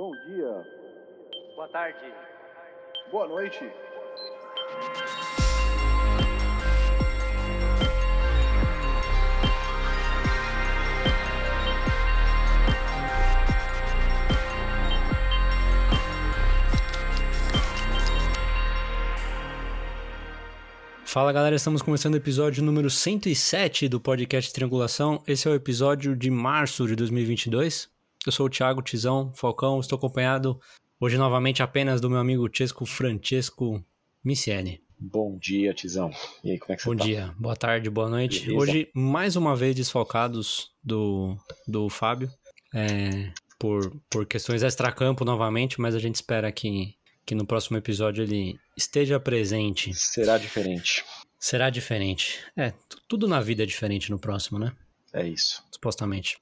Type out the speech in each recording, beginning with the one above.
Bom dia. Boa tarde. Boa noite. Fala galera, estamos começando o episódio número 107 do podcast Triangulação. Esse é o episódio de março de 2022. Eu sou o Thiago Tizão Falcão, estou acompanhado hoje novamente apenas do meu amigo Chesco Francesco Micieli. Bom dia, Tizão. E aí, como é que você Bom tá? dia, boa tarde, boa noite. Beleza. Hoje, mais uma vez desfalcados do, do Fábio, é, por, por questões extracampo novamente, mas a gente espera que, que no próximo episódio ele esteja presente. Será diferente. Será diferente. É, tudo na vida é diferente no próximo, né? É isso. Supostamente.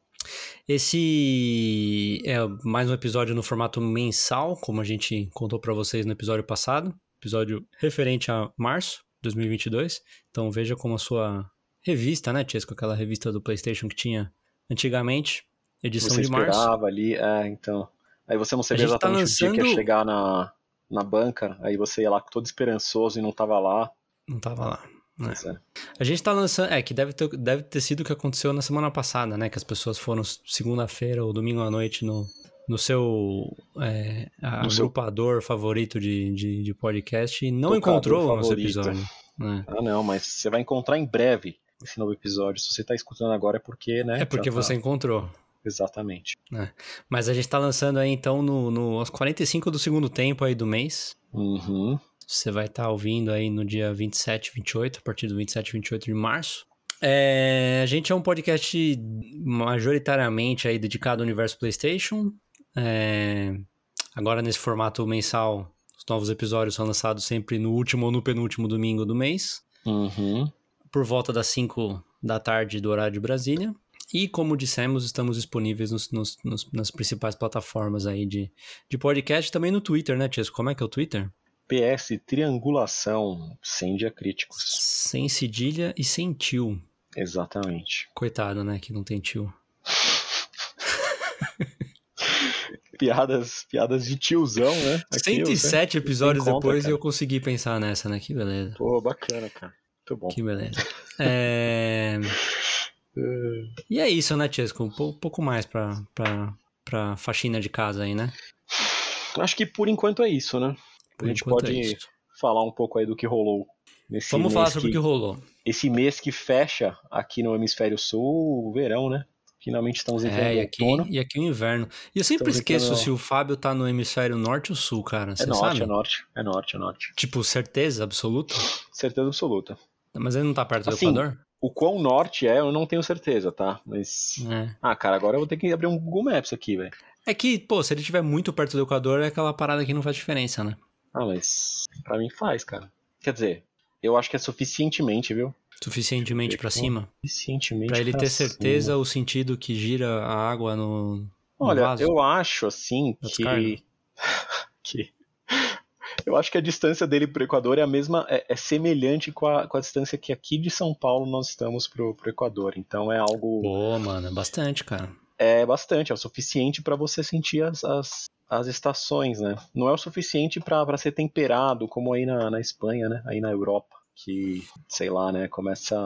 Esse é mais um episódio no formato mensal, como a gente contou pra vocês no episódio passado, episódio referente a março de 2022. Então veja como a sua revista, né, Chesco, aquela revista do PlayStation que tinha antigamente, edição você de março. esperava ali, é, então. Aí você não sabia A gente tá exatamente o dia que ia lançando- chegar na, na banca, aí você ia lá todo esperançoso e não tava lá. Não tava lá. É. Pois é. A gente tá lançando. É, que deve ter, deve ter sido o que aconteceu na semana passada, né? Que as pessoas foram segunda-feira ou domingo à noite no, no seu é, No seu- agrupador favorito de, de, de podcast e não Tocador encontrou o nosso favorito. episódio. né? Ah, não, mas você vai encontrar em breve esse novo episódio. Se você tá escutando agora é porque, né? É porque tá- você encontrou. Exatamente. Mas a gente tá lançando aí então no, no, aos 45 do segundo tempo aí do mês. Uhum. Você vai estar ouvindo aí no dia 27, 28, a partir do 27, 28 de março. É, a gente é um podcast majoritariamente aí dedicado ao universo PlayStation. É, agora nesse formato mensal, os novos episódios são lançados sempre no último ou no penúltimo domingo do mês, Uhum. por volta das 5 da tarde do horário de Brasília. E como dissemos, estamos disponíveis nos- nos- nos- nas principais plataformas aí de, de podcast, também no Twitter, né, Tiesco? Como é que é o Twitter? PS, triangulação, sem diacríticos. Sem cedilha e sem tio. Exatamente. Coitado, né? Que não tem tio. Piadas, piadas de tiozão, né? Aqui, 107 episódios encontra, depois e cara. eu consegui pensar nessa, né? Que beleza. Pô, bacana, cara. Muito bom. Que beleza. É... E é isso, né, Chesco? Um pou- pouco mais pra, pra, pra faxina de casa aí, né? Acho que por enquanto é isso, né? Por a gente enquanto pode é falar um pouco aí do que rolou nesse Vamos mês falar sobre o que, que rolou. esse mês que fecha aqui no hemisfério sul, o verão, né? Finalmente estamos entrando É, e aqui, outono. e aqui o inverno. E eu sempre Estamos esqueço entrando- se o Fábio tá no hemisfério norte ou sul, cara. É Você norte, sabe? é norte, é norte, é norte. Tipo, certeza absoluta? Certeza absoluta. Mas ele não tá perto do Assim, Equador? O quão norte é, eu não tenho certeza, tá? Mas. É. Ah, cara, agora eu vou ter que abrir um Google Maps aqui, velho. É que, pô, se ele estiver muito perto do Equador, é aquela parada que não faz diferença, né? Ah, mas. Pra mim faz, cara. Quer dizer, eu acho que é suficientemente, viu? Suficientemente pra cima. Suficientemente. Pra ele pra ter cima. certeza o sentido que gira a água no, no Olha, vaso. eu acho assim que. que. Eu acho que a distância dele pro Equador é a mesma, é, é semelhante com a, com a distância que aqui de São Paulo nós estamos pro, pro Equador. Então é algo. Pô, mano, é bastante, cara. É bastante, é o suficiente para você sentir as, as, as estações, né? Não é o suficiente para ser temperado, como aí na, na Espanha, né? Aí na Europa. Que, sei lá, né? Começa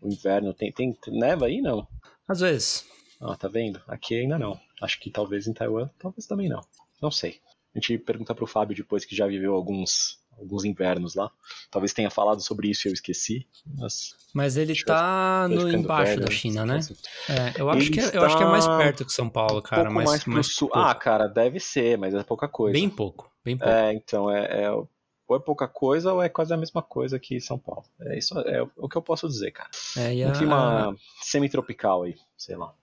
o inverno. Tem, tem neva aí? Não. Às vezes. Ah, tá vendo? Aqui ainda não. Acho que talvez em Taiwan, talvez também não. Não sei. A gente pergunta pro Fábio depois que já viveu alguns, alguns invernos lá. Talvez tenha falado sobre isso e eu esqueci. Mas Mas ele tá tô no embaixo velho, da China, né? Então, É, eu acho, Ele que é, eu acho que é mais está perto que São Paulo, cara. pouco mas, mais mas sul. pouco. Ah, cara, deve ser, mas é pouca coisa. bem pouco, bem pouco. É, então, é, é- ou é pouca coisa ou é quase a mesma coisa que São Paulo. É isso é o que eu posso dizer, cara. É, Um a, clima semi-tropical aí, sei lá.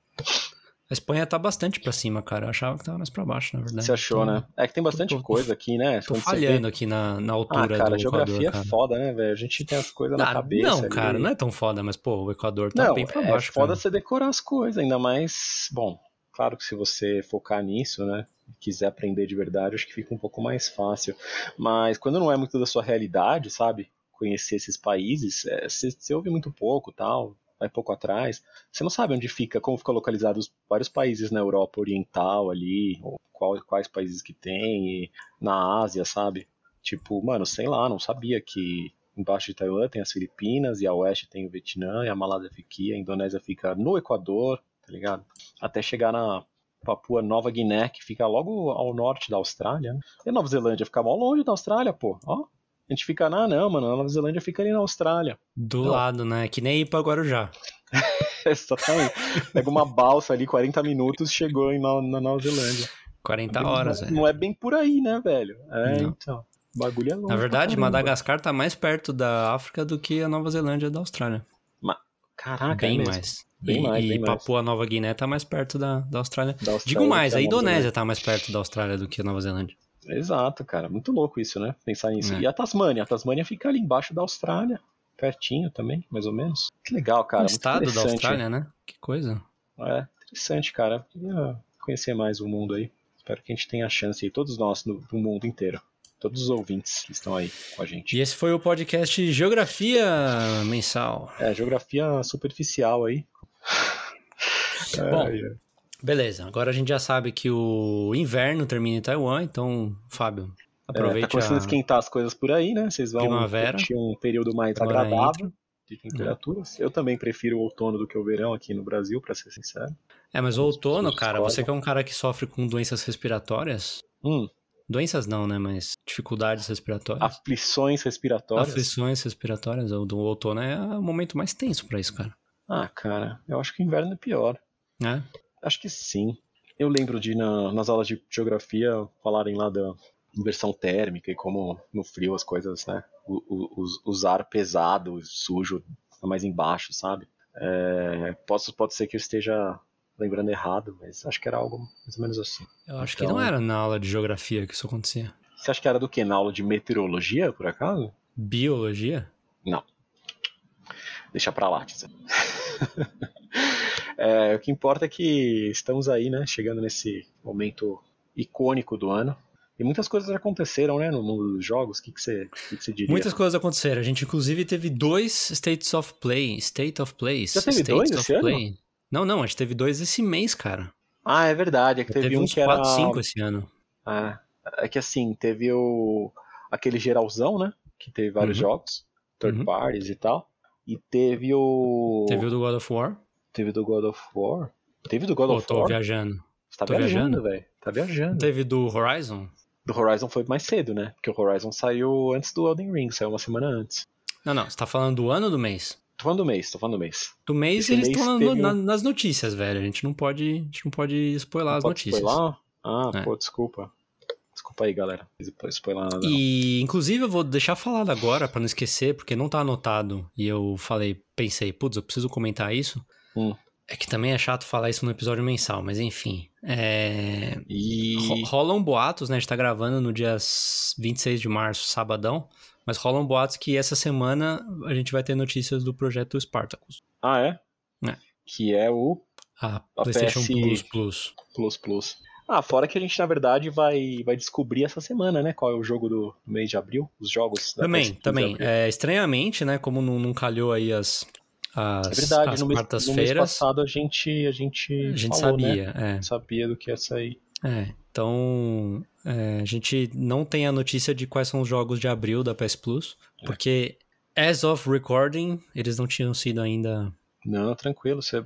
A Espanha tá bastante pra cima, cara. Eu achava que tava mais pra baixo, na verdade. Você achou, Tô- né? É que tem bastante tô- coisa aqui, né? Tô Quando falhando aqui na, na Ah, altura cara, do geografia Equador, é cara. foda, né, velho? A gente tem as coisas na Ah, cabeça. não, ali. cara, não é tão foda, mas, pô, o Equador tá Não, bem pra é baixo, foda cara. você decorar as coisas, ainda mais. Bom, claro que se você focar nisso, né? Quiser aprender de verdade, acho que fica um pouco mais fácil. Mas quando não é muito da sua realidade, sabe? Conhecer esses países, é, você, você ouve muito pouco tal. Vai pouco atrás, você não sabe onde fica, como fica localizado os vários países na Europa Oriental ali, qual, quais países que tem, na Ásia, sabe? Tipo, mano, sei lá, não sabia que embaixo de Taiwan tem as Filipinas, e a oeste tem o Vietnã, e a Malásia fica a Indonésia fica no Equador, tá ligado? Até chegar na Papua Nova Guiné, que fica logo ao norte da Austrália. Né? E a Nova Zelândia fica mal longe da Austrália, pô. Ó, a gente fica, ah, não, mano, a Nova Zelândia fica ali na Austrália. Do não. lado, né? Que nem ir pra Guarujá. Exatamente. Pega uma balsa ali, 40 minutos, chegou em, na, na Nova Zelândia. 40 horas, não, não é bem por aí, né, velho? É, não. então. O bagulho é longe. Na verdade, Madagascar tá mais perto da África do que a Nova Zelândia da Austrália. Ma... Caraca, bem é mais. Bem e, mais, e Papua Nova Guiné tá mais perto da, da, Austrália. Da Austrália. Digo mais, a Indonésia tá mais perto da Austrália do que a Nova Zelândia. Exato, cara. Muito louco isso, né? Pensar nisso. É. E a Tasmânia? A Tasmânia fica ali embaixo da Austrália. Pertinho também, mais ou menos. Que legal, cara. um muito estado da. Austrália, né? Que coisa. É, interessante, cara. Queria conhecer mais o mundo aí. Espero que a gente tenha a chance aí, todos nós no, no mundo inteiro. Todos os ouvintes que estão aí com a gente. E esse foi o podcast Geografia Mensal. É, geografia superficial aí. Bom, É, é. Beleza, agora a gente já sabe que o inverno termina em Taiwan, então, Fábio, É, aproveite tá começando a esquentar as coisas por aí, né? Vocês vão Primavera. curtir um período mais agradável de temperaturas. Eu também prefiro o outono do que o verão aqui no Brasil, pra ser sincero. É, mas o outono, cara, você que é um cara que sofre com doenças respiratórias, Hum, doenças não, né, mas dificuldades respiratórias, aflições respiratórias. aflições respiratórias, o do outono é o momento mais tenso pra isso, cara. Ah, cara, eu acho que o inverno é pior. Né? Acho que sim. Eu lembro de na- nas aulas de geografia falarem lá da inversão térmica e como no frio as coisas, né? O, o, os- os ar pesado, sujo, tá mais embaixo, sabe? É, posso, pode ser que eu esteja lembrando errado, mas acho que era algo mais ou menos assim. Eu acho que Então- não era na aula de geografia que isso acontecia. Você acha que era do que? Na aula de meteorologia, por acaso? Biologia? Deixa pra lá, Tisa. É, o que importa é que estamos aí, né? Chegando nesse momento icônico do ano. E muitas coisas aconteceram, né? No mundo dos jogos. O que, que, você, que, que você diria? Muitas coisas aconteceram. A gente, inclusive, teve dois States of Play. State of Plays. Já teve States dois esse ano? Play. Não, não, a gente teve dois esse mês, cara. Ah, é verdade. É que teve, Teve, um que era. 4, 5 esse ano. É, é que assim, teve o. aquele geralzão, né? Que teve vários Uhum. jogos, third Uhum. parties e tal. E teve o. Teve o do God of War. Teve do God of War. Teve do God Ou of tô War. viajando. Você tá tô viajando, velho. Tá viajando. Teve do Horizon? Do Horizon foi mais cedo, né? Porque o Horizon saiu antes do Elden Ring, saiu uma semana antes. Não, não. Você tá falando do ano ou do mês? Tô falando do mês, tô falando do mês. Do mês Esse eles estão teve um- nas notícias, velho. A gente não pode, a gente não pode spoiler as Pode notícias. spoiler? Ah, É. pô, desculpa. Desculpa aí, galera. Não spoiler nada. não. E, inclusive, eu vou deixar falado agora pra não esquecer, porque não tá anotado. E eu falei, pensei, putz, eu preciso comentar isso. Hum. É que também é chato falar isso no episódio mensal, mas enfim. É... E. ro- Rolam boatos, né? A gente tá gravando no dia 26 de março, sabadão. Mas rolam boatos que essa semana a gente vai ter notícias do projeto Spartacus. Ah, é? É. Que é o A A PlayStation PS Plus Plus. Plus Plus. Ah, fora que a gente, na verdade, vai, vai descobrir essa semana, né? Qual é o jogo do mês de abril. Os jogos da Também, PS15 de também. É, estranhamente, né? Como não, não calhou aí as, as, É verdade, as no mês, no mês passado a gente, a gente, a gente falou, né? sabia. É. Sabia do que ia sair. É, então é, a gente não tem a notícia de quais são os jogos de abril da PS Plus, É. porque as of recording, eles não tinham sido ainda Não, tranquilo. Você, é,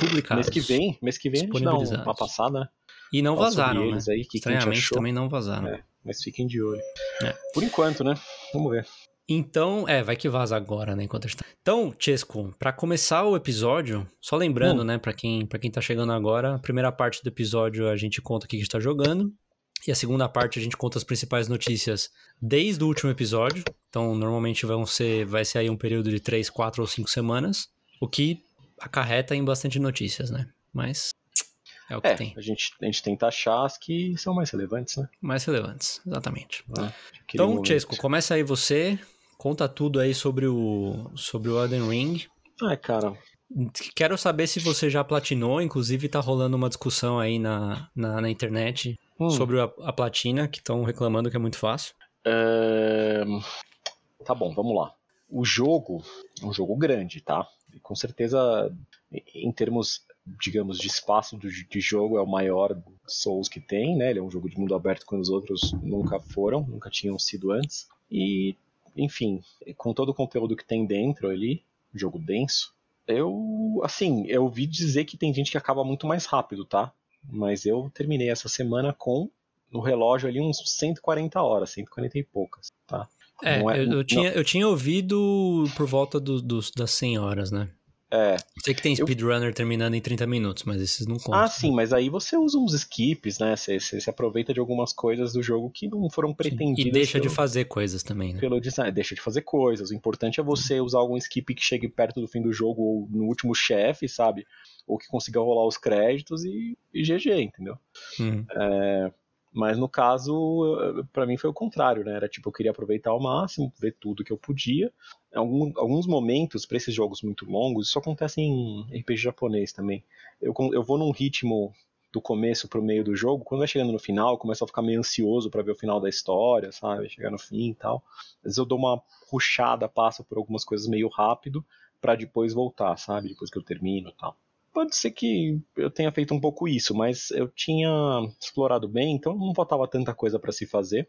publicados. mês que vem, mês que vem a gente dá um- uma passada, né? E não Fala vazaram, né? aí, que que Estranhamente achou. também não vazaram. É. Mas fiquem de olho. É. Por enquanto, né? Vamos ver. Então, é, vai que vaza agora, né, enquanto a gente tá... Então, Chesco, pra começar o episódio, só lembrando, Hum. né, pra quem, pra quem tá chegando agora, a primeira parte do episódio a gente conta o que a gente tá jogando, e a segunda parte a gente conta as principais notícias desde o último episódio, então normalmente vão ser, vai ser aí um período de 3, 4 ou 5 semanas, o que acarreta em bastante notícias, né, mas é o que É, tem, a gente, a gente tenta achar as que são mais relevantes, né? mais relevantes, exatamente. Aquele Então, momento. Chesco, começa aí você, conta tudo aí sobre o, sobre o Elden Ring, Ah, cara, Quero saber se você já platinou, inclusive tá rolando uma discussão aí na, na, na internet hum, sobre a, a platina, que estão reclamando que é muito fácil. é, Tá bom, vamos lá. O jogo é um jogo grande, tá? com certeza, em termos, digamos, de espaço de jogo, é o maior Souls que tem, né? Ele é um jogo de mundo aberto quando os outros nunca foram, nunca tinham sido antes. E, enfim, com todo o conteúdo que tem dentro ali, jogo denso, eu, assim, eu ouvi dizer que tem gente que acaba muito mais rápido, tá? Mas eu terminei essa semana com no relógio ali uns 140 horas, 140 e poucas, tá? É, é eu, eu tinha, eu tinha ouvido por volta do, do, das 100 horas, né? É. Sei que tem speedrunner eu... terminando em 30 minutos, mas esses não contam. Ah, sim, mas aí você usa uns skips, né? Você, você se aproveita de algumas coisas do jogo que não foram pretendidas. Sim. E deixa pelo, de fazer coisas também, né? Pelo design, deixa de fazer coisas. O importante é você usar algum skip que chegue perto do fim do jogo ou no último chefe, sabe? Ou que consiga rolar os créditos e, e GG, entendeu? Uhum. É, mas no caso, para mim foi o contrário, né? Era tipo, eu queria aproveitar ao máximo, ver tudo que eu podia. Algum, alguns momentos, para esses jogos muito longos, isso acontece em RPG japonês também. Eu, eu vou num ritmo do começo pro meio do jogo, quando vai chegando no final, eu começo a ficar meio ansioso para ver o final da história, sabe? Chegar no fim e tal. Às vezes eu dou uma ruchada, passo por algumas coisas meio rápido, para depois voltar, sabe? Depois que eu termino e tal pode ser que eu tenha feito um pouco isso, mas eu tinha explorado bem, então não faltava tanta coisa para se fazer.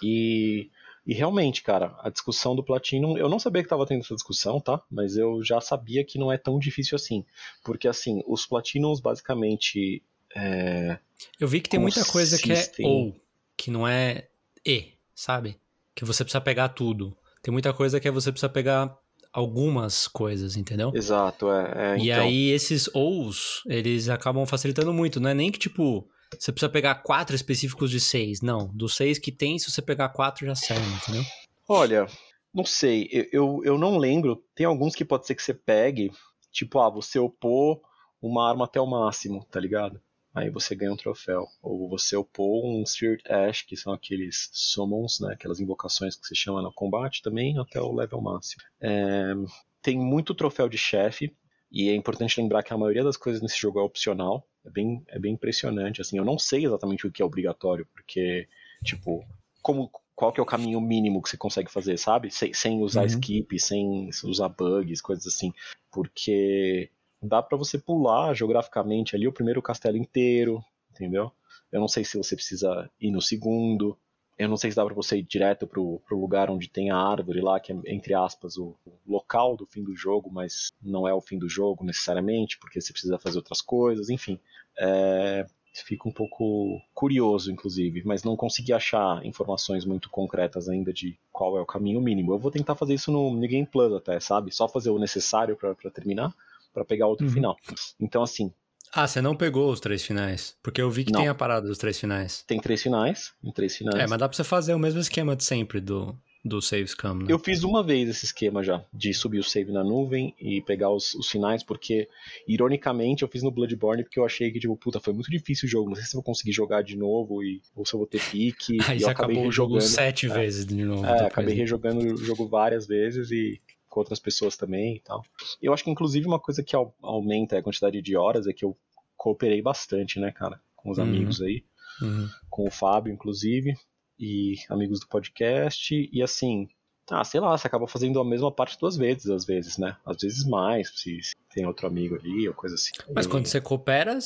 E, e realmente, cara, a discussão do Platinum, eu não sabia que estava tendo essa discussão, tá? Mas eu já sabia que não é tão difícil assim. Porque, assim, os Platinums basicamente. É, eu vi que tem muita coisa que é ou, que não é e, sabe? Que você precisa pegar tudo. Tem muita coisa que é você precisa pegar algumas coisas, entendeu? Exato, é. é e então... aí esses ous, eles acabam facilitando muito, não é nem que tipo, você precisa pegar quatro específicos de seis, não. Dos seis que tem, se você pegar quatro já serve, entendeu? Olha, não sei, eu, eu, eu não lembro, tem alguns que pode ser que você pegue, tipo, ah, você opor uma arma até o máximo, tá ligado? Aí você ganha um troféu. Ou você upou um Spirit Ash, que são aqueles summons, né, aquelas invocações que se chama no combate também, até o level máximo. É, tem muito troféu de chefe, e é importante lembrar que a maioria das coisas nesse jogo é opcional. É bem, é bem impressionante. Assim, eu não sei exatamente o que é obrigatório, porque, tipo, como, qual que é o caminho mínimo que você consegue fazer, sabe? Sem, sem usar uhum. skip, sem usar bugs, coisas assim. Porque dá para você pular geograficamente ali o primeiro castelo inteiro, entendeu? Eu não sei se você precisa ir no segundo. Eu não sei se dá para você ir direto pro, pro lugar onde tem a árvore lá, que é, entre aspas, o, o, local do fim do jogo, mas não é o fim do jogo necessariamente, porque você precisa fazer outras coisas, enfim. É, fico um pouco curioso, inclusive, mas não consegui achar informações muito concretas ainda de qual é o caminho mínimo. Eu vou tentar fazer isso no New Game Plus até, sabe? Só fazer o necessário para terminar para pegar outro uhum. final. Então, assim. Ah, você não pegou os três finais? Porque eu vi que não. tem a parada dos três finais. Tem três finais, em três finais. É, mas dá pra você fazer o mesmo esquema de sempre do, do save scam, né? Eu fiz uma vez esse esquema já, de subir o save na nuvem e pegar os, os finais, porque, ironicamente, eu fiz no Bloodborne porque eu achei que, tipo, puta, foi muito difícil o jogo, não sei se eu vou conseguir jogar de novo e, ou se eu vou ter pique. Aí e acabei acabou o jogo sete é, vezes de novo. É, acabei rejogando o jogo várias vezes e com outras pessoas também e tal. Eu acho que, inclusive, uma coisa que aumenta a quantidade de horas é que eu cooperei bastante, né, cara, com os uhum. amigos aí. Uhum. Com o Fábio, inclusive, e amigos do podcast. E assim, ah, sei lá, você acaba fazendo a mesma parte duas vezes, às vezes, né? Às vezes mais, se, se tem outro amigo ali ou coisa assim. Mas e... quando você coopera,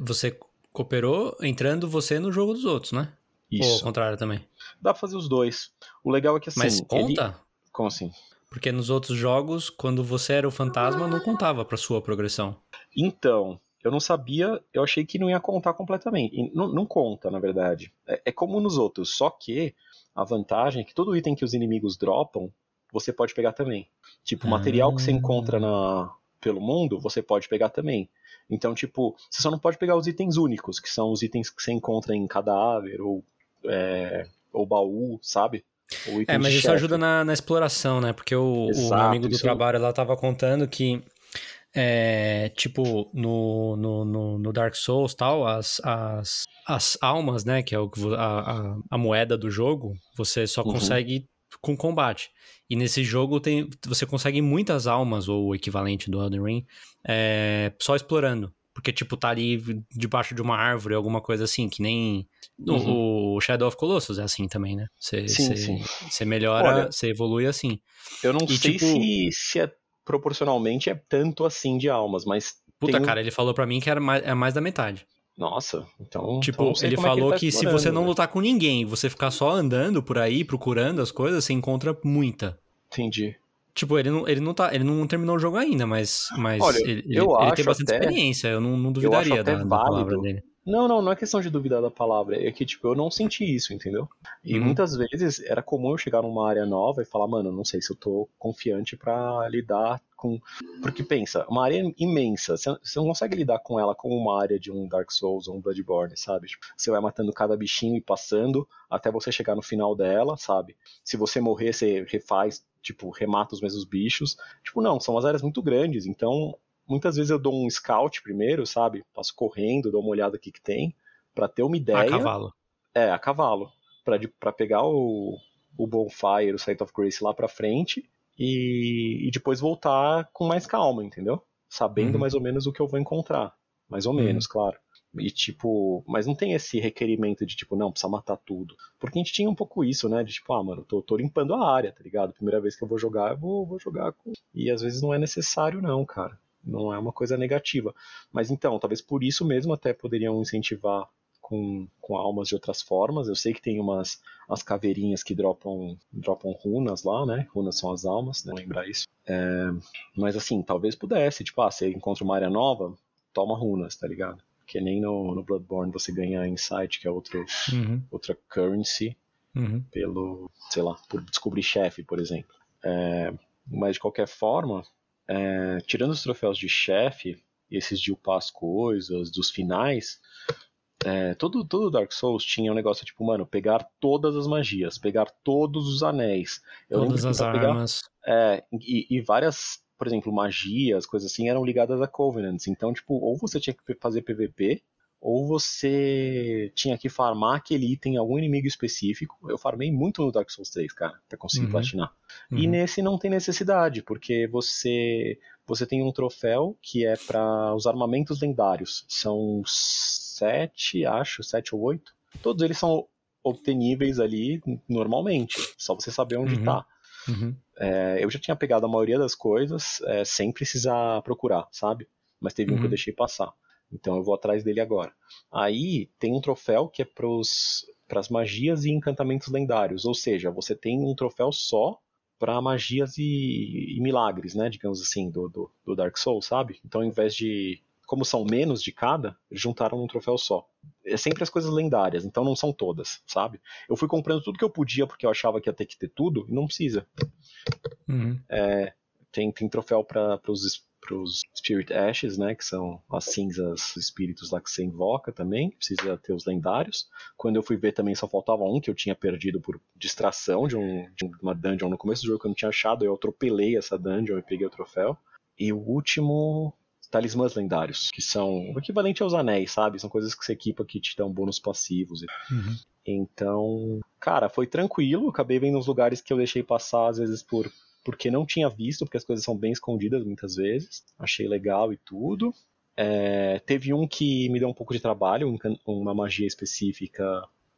você cooperou entrando você no jogo dos outros, né? Isso. Ou ao contrário também? Dá pra fazer os dois. O legal é que assim. Mas conta? Ele... Como assim? Porque nos outros jogos, quando você era o fantasma, não contava pra sua progressão. Então, eu não sabia, eu achei que não ia contar completamente. Não, não conta, na verdade. É, é, como nos outros, só que a vantagem é que todo item que os inimigos dropam, você pode pegar também. Tipo, o material que você encontra na, pelo mundo, você pode pegar também. Então, tipo, você só não pode pegar os itens únicos, que são os itens que você encontra em cadáver ou, é, ou baú, sabe? É, mas isso ajuda na, na, exploração, né? Porque o, Exato, o amigo do trabalho lá tava contando que, é, tipo, no, no, no, no, Dark Souls tal, as, as, as almas, né? Que é o, a, a, a moeda do jogo, você só uhum. consegue com combate. E nesse jogo tem, você consegue muitas almas, ou o equivalente do Elden Ring, é, só explorando. Porque, tipo, tá ali debaixo de uma árvore, alguma coisa assim, que nem. Uhum. O Shadow of Colossus é assim também, né? Você melhora, você evolui assim. Eu não e, sei tipo... se, se é proporcionalmente é tanto assim de almas, mas. Puta, tem... cara, ele falou para mim que era mais, é mais da metade. Nossa, então. Tipo, então ele é falou que, que, ele tá se você não né? lutar com ninguém, você ficar só andando por aí, procurando as coisas, você encontra muita. Entendi. Tipo, ele não, ele não, tá, ele não terminou o jogo ainda, mas, mas Olha, ele, eu ele, acho ele tem bastante até- experiência, eu não, não duvidaria até da, da palavra dele. Não, não, não é questão de duvidar da palavra, é que, tipo, eu não senti isso, entendeu? E Uhum. muitas vezes era comum eu chegar numa área nova e falar, mano, não sei se eu tô confiante pra lidar com. Porque pensa, uma área imensa, você não consegue lidar com ela como uma área de um Dark Souls ou um Bloodborne, sabe? Tipo, você vai matando cada bichinho e passando até você chegar no final dela, sabe? Se você morrer, você refaz, tipo, remata os mesmos bichos. Tipo, não, são umas áreas muito grandes, então muitas vezes eu dou um scout primeiro, sabe? Passo correndo, dou uma olhada aqui que tem, pra ter uma A ideia. cavalo. É, a cavalo. Pra pegar o, o Bonfire, o Sight of Grace lá pra frente e, e depois voltar com mais calma, entendeu? Sabendo Uhum. mais ou menos o que eu vou encontrar. Mais ou Uhum. menos, claro. E tipo, mas não tem esse requerimento de tipo, não, precisa matar tudo. Porque a gente tinha um pouco isso, né? De tipo, ah, mano, tô, tô limpando a área, tá ligado? Primeira vez que eu vou jogar, eu vou, vou jogar com. E às vezes não é necessário, não, cara. Não é uma coisa negativa. Mas então, talvez por isso mesmo até poderiam incentivar com, com almas de outras formas. Eu sei que tem umas as caveirinhas que dropam, dropam runas lá, né? Runas são as almas, né? Lembrar isso. É, mas assim, talvez pudesse. Tipo, ah, você encontra uma área nova, toma runas, tá ligado? Que nem no, no Bloodborne você ganha Insight, que é outro, Uhum, outra currency, uhum. pelo, sei lá, por descobrir chefe, por exemplo. É, mas de qualquer forma, é, tirando os troféus de chefe, esses de upar as coisas, dos finais, é, todo, todo Dark Souls tinha um negócio tipo, mano, pegar todas as magias, pegar todos os anéis. Eu Todas as pra pegar- armas. é, e, e várias, por exemplo, magias, coisas assim, eram ligadas a Covenants. Então, tipo, ou você tinha que fazer PVP, ou você tinha que farmar aquele item em algum inimigo específico. Eu farmei muito no Dark Souls 3, cara, pra conseguir Uhum. platinar. E Uhum. nesse não tem necessidade, porque você você tem um troféu que é para os armamentos lendários. São sete, acho, sete ou oito. Todos eles são obteníveis ali normalmente. Só você saber onde Uhum. tá. Uhum. É, eu já tinha pegado a maioria das coisas é, sem precisar procurar, sabe? Mas teve um que Uhum. eu deixei passar. Então eu vou atrás dele agora. Aí tem um troféu que é para as magias e encantamentos lendários. Ou seja, você tem um troféu só para magias e, e milagres, né? Digamos assim, do, do, do Dark Souls, sabe? Então ao invés de. Como são menos de cada, juntaram num troféu só. É sempre as coisas lendárias, então não são todas, sabe? Eu fui comprando tudo que eu podia porque eu achava que ia ter que ter tudo e não precisa. Uhum. Tem, tem troféu para os Spirit Ashes, né? Que são as cinzas espíritos lá que você invoca também. Precisa ter os lendários. Quando eu fui ver também só faltava um que eu tinha perdido por distração de, um, de uma dungeon no começo do jogo que eu não tinha achado. Eu atropelei essa dungeon e peguei o troféu. E o último. Talismãs lendários, que são o equivalente aos anéis, sabe? São coisas que você equipa que te dão bônus passivos. Uhum. Então, cara, foi tranquilo. Acabei vendo uns lugares que eu deixei passar, às vezes, por porque não tinha visto, porque as coisas são bem escondidas muitas vezes. Achei legal e tudo. É, teve um que me deu um pouco de trabalho, um uma magia específica.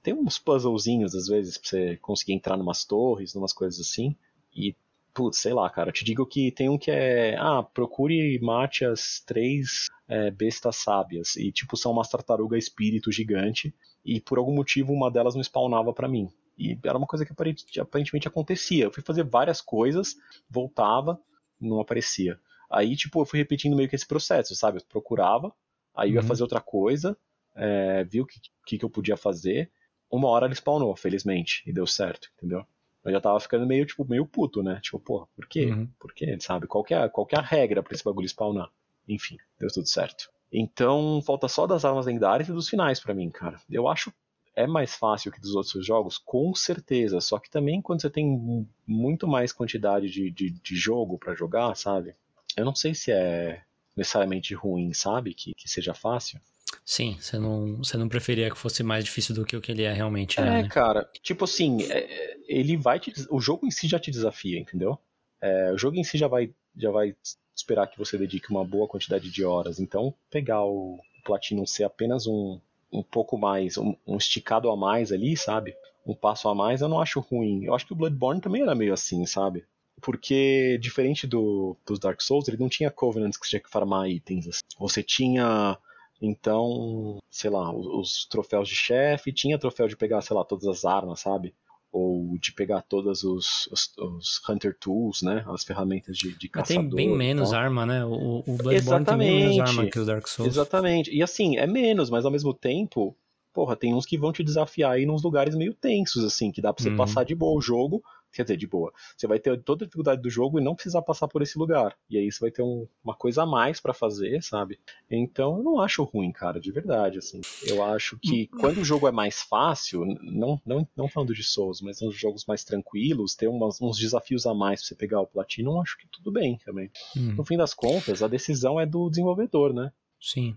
Tem uns puzzlezinhos, às vezes, pra você conseguir entrar numas torres, numas coisas assim. E, putz, sei lá, cara. Te digo que tem um que é. Ah, procure e mate as três é, bestas sábias. E, tipo, são umas tartaruga espírito gigante e por algum motivo uma delas não spawnava pra mim. E era uma coisa que aparent- aparentemente acontecia. Eu fui fazer várias coisas, voltava, não aparecia. Aí, tipo, eu fui repetindo meio que esse processo, sabe? Eu procurava, aí eu ia Uhum. fazer outra coisa, é, vi o que, que, que eu podia fazer. Uma hora ele spawnou, felizmente, e deu certo, entendeu? Eu já tava ficando meio, tipo, meio puto, né? Tipo, porra, por quê? Uhum. Por quê, sabe? Qual que, é, qual que é a regra pra esse bagulho spawnar? Enfim, deu tudo certo. Então, falta só das armas lendárias e dos finais pra mim, cara. Eu acho é mais fácil que dos outros jogos, com certeza. Só que também quando você tem mu- muito mais quantidade de, de, de jogo pra jogar, sabe? Eu não sei se é necessariamente ruim, sabe? Que, que seja fácil. Sim, você não, você não preferia que fosse mais difícil do que o que ele é realmente, É, é, né? cara, tipo assim, é, ele vai te, o jogo em si já te desafia, entendeu? É, o jogo em si já vai, já vai esperar que você dedique uma boa quantidade de horas. Então, pegar o Platinum ser apenas um, um pouco mais, um, um esticado a mais ali, sabe? Um passo a mais, eu não acho ruim. Eu acho que o Bloodborne também era meio assim, sabe? porque diferente do, dos Dark Souls, ele não tinha Covenants que você tinha que farmar itens. Assim. Você tinha então, sei lá, os, os troféus de chefe, tinha troféu de pegar, sei lá, todas as armas, sabe? Ou de pegar todos os, os, os Hunter Tools, né? As ferramentas de, de Mas caçador. tem bem menos tal. arma, né? O, o Bloodborne tem bem menos arma que o Dark Souls. Exatamente. E assim, é menos, mas ao mesmo tempo, porra, tem uns que vão te desafiar aí nos lugares meio tensos, assim, que dá pra você Uhum. passar de boa o jogo. Quer dizer, de boa. Você vai ter toda a dificuldade do jogo e não precisar passar por esse lugar. E aí você vai ter um- uma coisa a mais pra fazer, sabe? Então eu não acho ruim, cara, de verdade, assim. Eu acho que quando o jogo é mais fácil, não, não, não falando de Souls, mas nos jogos mais tranquilos, ter umas- uns desafios a mais pra você pegar o platino, eu acho que tudo bem também. Hum, No fim das contas, a decisão é do desenvolvedor, né? sim.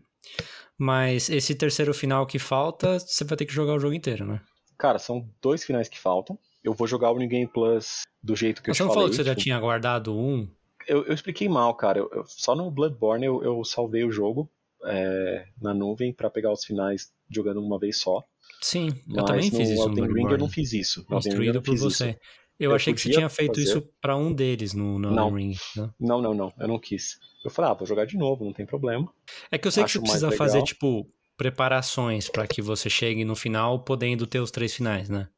Mas esse terceiro final que falta, você vai ter que jogar o jogo inteiro, né? Cara, são dois finais que faltam. Eu vou jogar o New Game Plus do jeito que Mas eu você te não falei. falou que você já tipo, tinha guardado um? eu, eu expliquei mal, cara. Eu- eu- só no Bloodborne eu, eu salvei o jogo é, na nuvem pra pegar os finais jogando uma vez só. Sim, eu Mas também fiz isso no Elden Ring eu não fiz isso. Eu Instruído não por fiz você. isso. Eu, Eu achei que você tinha feito fazer. isso pra um deles no, no Não. Ring. Né? Não, não, não. Eu não quis. Eu falei, ah, vou jogar de novo, não tem problema. É que eu sei Acho que você precisa fazer, tipo, preparações pra que você chegue no final podendo ter os três finais, né?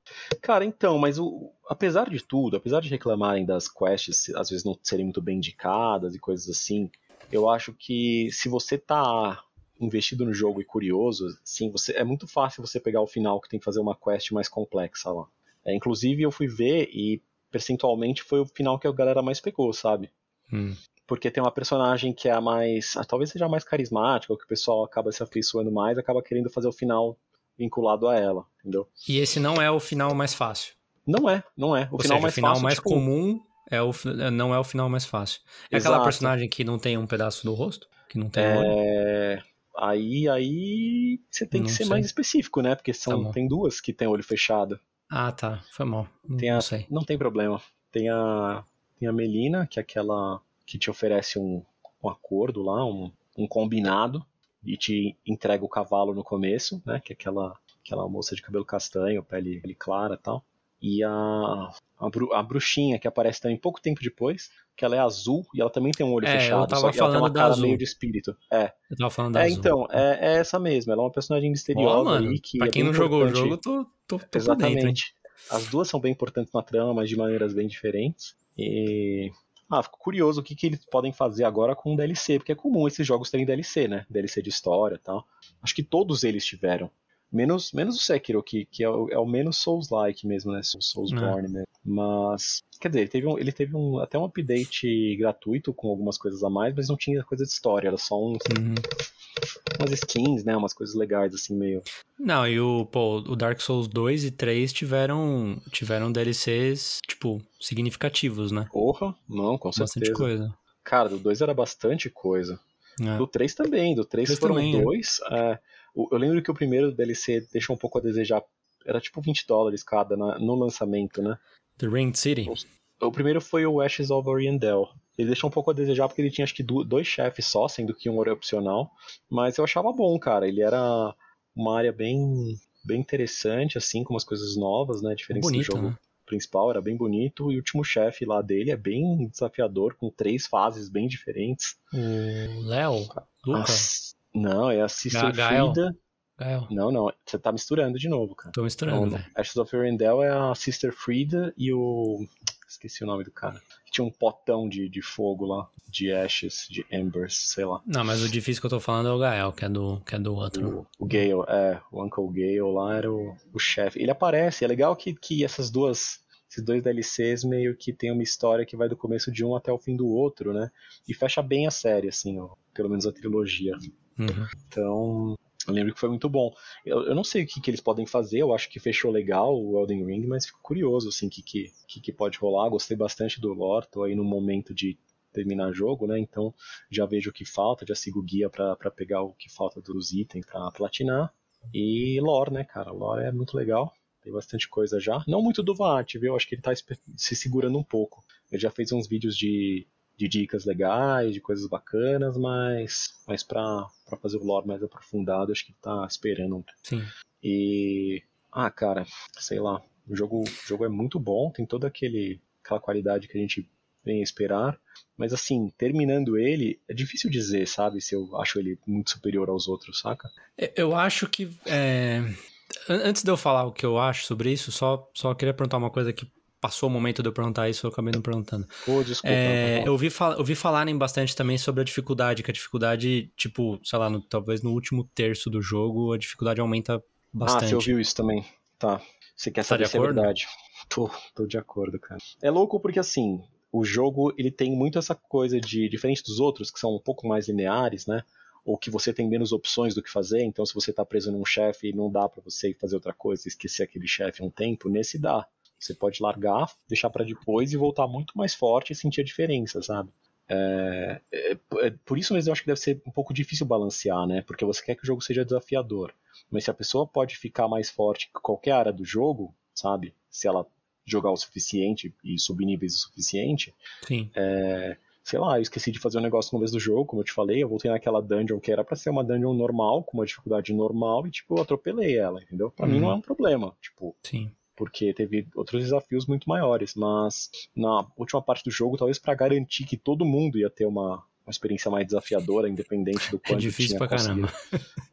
Cara, então, mas o, apesar de tudo, apesar de reclamarem das quests às vezes não serem muito bem indicadas e coisas assim, eu acho que se você tá investido no jogo e curioso, sim, você é muito fácil você pegar o final que tem que fazer uma quest mais complexa lá. É, inclusive eu fui ver e percentualmente foi o final que a galera mais pegou, sabe? Hum. Porque tem uma personagem que é a mais. ah, talvez seja a mais carismática, ou que o pessoal acaba se afeiçoando mais, acaba querendo fazer o final vinculado a ela, entendeu? E esse não é o final mais fácil. Não é, não é. O Ou final seja, mais o final fácil, mais tipo, comum é o, fi- não é o final mais fácil. É aquela Exato. personagem que não tem um pedaço do rosto? Que não tem olho? É... Aí, aí você tem que Não ser sei. mais específico, né? Porque são, Tá tem duas que tem olho fechado. Ah, tá. Foi mal. Não, Tem a- não sei. Não tem problema. Tem a, tem a Melina, que é aquela que te oferece um, um acordo lá, um, um combinado, e te entrega o cavalo no começo, né? Que é aquela, aquela moça de cabelo castanho, pele, pele clara e tal. E a, a, bru- a bruxinha, que aparece também pouco tempo depois, que ela é azul e ela também tem um olho É, eu fechado, tava só que ela tem falando uma da cara azul. meio de espírito. É, Eu tava falando da é azul. então, é, é essa mesmo. Ela é uma personagem misteriosa mano, aí que pra é quem bem não jogou o jogo, tô, tô, tô por dentro? Exatamente. As duas são bem importantes na trama, mas de maneiras bem diferentes. E. Ah, fico curioso o que, que eles podem fazer agora com o DLC, porque é comum esses jogos terem DLC, né? DLC de história e tal. Acho que todos eles tiveram. Menos, menos o Sekiro, que, que é, o, é o menos Souls-like mesmo, né? Soulsborne mesmo. Mas. Quer dizer, ele teve, um, ele teve um, até um update gratuito com algumas coisas a mais, mas não tinha coisa de história, era só uns, Uhum. umas skins, né? Umas coisas legais, assim, meio. Não, e o, pô, o Dark Souls 2 e 3 tiveram, tiveram DLCs, tipo, significativos, né? Porra, não, com Bastante certeza. coisa. Cara, do 2 era bastante coisa. É. Do 3 também, do 3 Três foram também, é. dois. é. O- eu lembro que o primeiro DLC deixou um pouco a desejar. Era tipo 20 dólares cada na- no lançamento, né? The Ringed City. O primeiro foi o Ashes of Oriendel. Ele deixou um pouco a desejar porque ele tinha acho que dois chefes só, sendo que um era opcional. Mas eu achava bom, cara. Ele era uma área bem, bem interessante, assim, com umas coisas novas, né? Diferente do jogo né? principal, era bem bonito. E o último chefe lá dele é bem desafiador, com três fases bem diferentes. O Léo, Luca, As- Não, é a Sister Ga- Gael. Frida. Gael. Não, não, você tá misturando de novo, cara. Tô misturando, Não, velho. Ashes of Arendelle é a Sister Frida e o. Esqueci o nome do cara. Tinha um potão de, de fogo lá, de Ashes, de Embers, sei lá. Não, mas o difícil que eu tô falando é o Gael, que é do, que é do outro. O, o Gale, é, o Uncle Gale lá era o, o chefe. Ele aparece, é legal que, que essas duas. Esses dois DLCs meio que tem uma história que vai do começo de um até o fim do outro, né? E fecha bem a série, assim, ó, pelo menos a trilogia. Uhum. Então, eu lembro que foi muito bom. Eu, eu não sei o que, que eles podem fazer, eu acho que fechou legal o Elden Ring, mas fico curioso, assim, o que, que, que, que pode rolar. Gostei bastante do lore, tô aí no momento de terminar jogo, né? Então, já vejo o que falta, já sigo o guia pra pegar o que falta dos itens pra platinar. E lore, né, cara? Lore é muito legal. Tem bastante coisa já. Não muito do Vaat, viu? Acho que ele tá se segurando um pouco. Ele já fez uns vídeos de, de dicas legais, de coisas bacanas, mas, mas pra, pra fazer o lore mais aprofundado, acho que tá esperando um Sim. e. Ah, cara, sei lá. O jogo, o jogo é muito bom, tem toda aquele, aquela qualidade que a gente venha esperar. Mas assim, terminando ele, é difícil dizer, sabe, se eu acho ele muito superior aos outros, saca? Eu acho que. É... Antes de eu falar o que eu acho sobre isso, só, só queria perguntar uma coisa que passou o momento de eu perguntar isso, eu acabei não perguntando. Pô, desculpa. É, eu, ouvi fal ouvi falarem bastante também sobre a dificuldade, que a dificuldade, tipo, sei lá, no, talvez no último terço do jogo, a dificuldade aumenta bastante. Ah, você ouviu isso também. Tá. Você quer saber tá se é verdade? Tô, tô de acordo, cara. É louco porque, assim, o jogo, ele tem muito essa coisa de, diferente dos outros, que são um pouco mais lineares, né? Ou que você tem menos opções do que fazer, então se você tá preso num chefe, não dá para você fazer outra coisa, esquecer aquele chefe um tempo, nesse dá. Você pode largar, deixar para depois e voltar muito mais forte e sentir a diferença, sabe? É, é, é, por isso mesmo eu acho que deve ser um pouco difícil balancear, né? Porque você quer que o jogo seja desafiador. Mas se a pessoa pode ficar mais forte que qualquer área do jogo, sabe? Se ela jogar o suficiente e subir níveis o suficiente, Sim. É, sei lá, eu esqueci de fazer um negócio no começo do jogo, como eu te falei, eu voltei naquela dungeon que era para ser uma dungeon normal, com uma dificuldade normal, e tipo, eu atropelei ela, entendeu? Pra uhum. mim não é um problema, tipo, Sim porque teve outros desafios muito maiores, mas na última parte do jogo, talvez para garantir que todo mundo ia ter uma, uma experiência mais desafiadora, independente do é quanto É difícil tinha pra conseguido. caramba.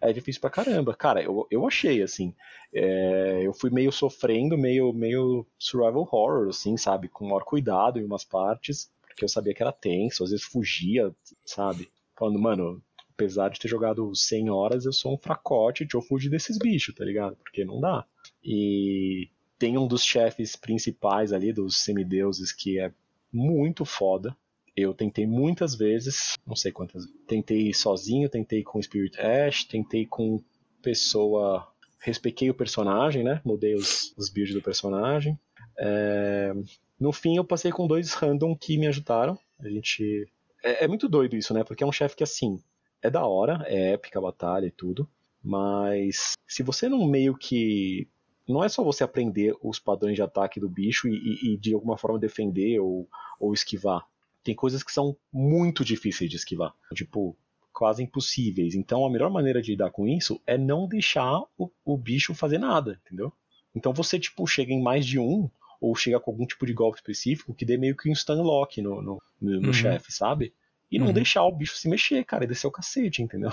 É difícil pra caramba. Cara, eu, eu achei, assim, é, eu fui meio sofrendo, meio, meio survival horror, assim, sabe? Com maior cuidado em umas partes, porque eu sabia que era tenso, às vezes fugia, sabe? Falando, mano, apesar de ter jogado 100 horas, eu sou um fracote, deixa eu fugir desses bichos, tá ligado? Porque não dá. E tem um dos chefes principais ali, dos semideuses, que é muito foda. Eu tentei muitas vezes, não sei quantas. Tentei sozinho, tentei com Spirit Ash, tentei com pessoa. Respeitei o personagem, né? Mudei os, os builds do personagem. É... No fim, eu passei com dois random que me ajudaram. A gente. É, é muito doido isso, né? Porque é um chefe que, assim, é da hora, é épica a batalha e tudo. Mas se você não meio que não é só você aprender os padrões de ataque do bicho e, e, e de alguma forma defender ou, ou esquivar. Tem coisas que são muito difíceis de esquivar, tipo, quase impossíveis. Então a melhor maneira de lidar com isso é não deixar o, o bicho fazer nada, entendeu? Então você, tipo, chega em mais de um, ou chega com algum tipo de golpe específico que dê meio que um stun lock no, no, no, no uhum. chefe, sabe? E não uhum. deixar o bicho se mexer, cara, e descer o cacete, entendeu?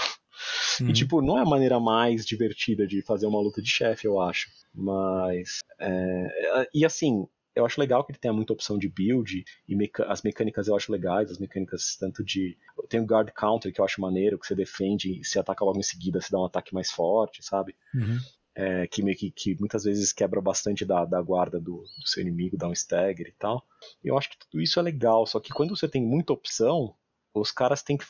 Uhum. E, tipo, não é a maneira mais divertida de fazer uma luta de chefe, eu acho. Mas. É... E assim, eu acho legal que ele tenha muita opção de build, e meca... as mecânicas eu acho legais, as mecânicas tanto de. Tem o guard counter que eu acho maneiro, que você defende e se ataca logo em seguida, você dá um ataque mais forte, sabe? Uhum. É, que, meio que, que, muitas vezes quebra bastante da, da guarda do, do, seu inimigo, dá um stagger e tal. Eu acho que tudo isso é legal, só que quando você tem muita opção, os caras têm que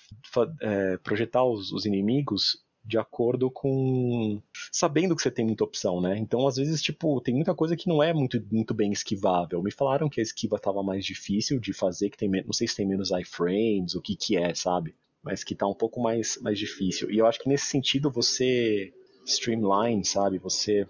é, projetar os, os, inimigos de acordo com. sabendo que você tem muita opção, né? Então, às vezes, tipo, tem muita coisa que não é muito, muito bem esquivável. Me falaram que a esquiva tava mais difícil de fazer, que tem. Não sei se tem menos iframes, o que que é, sabe? Mas que tá um pouco mais, mais difícil. E eu acho que nesse sentido você streamline, sabe? Você.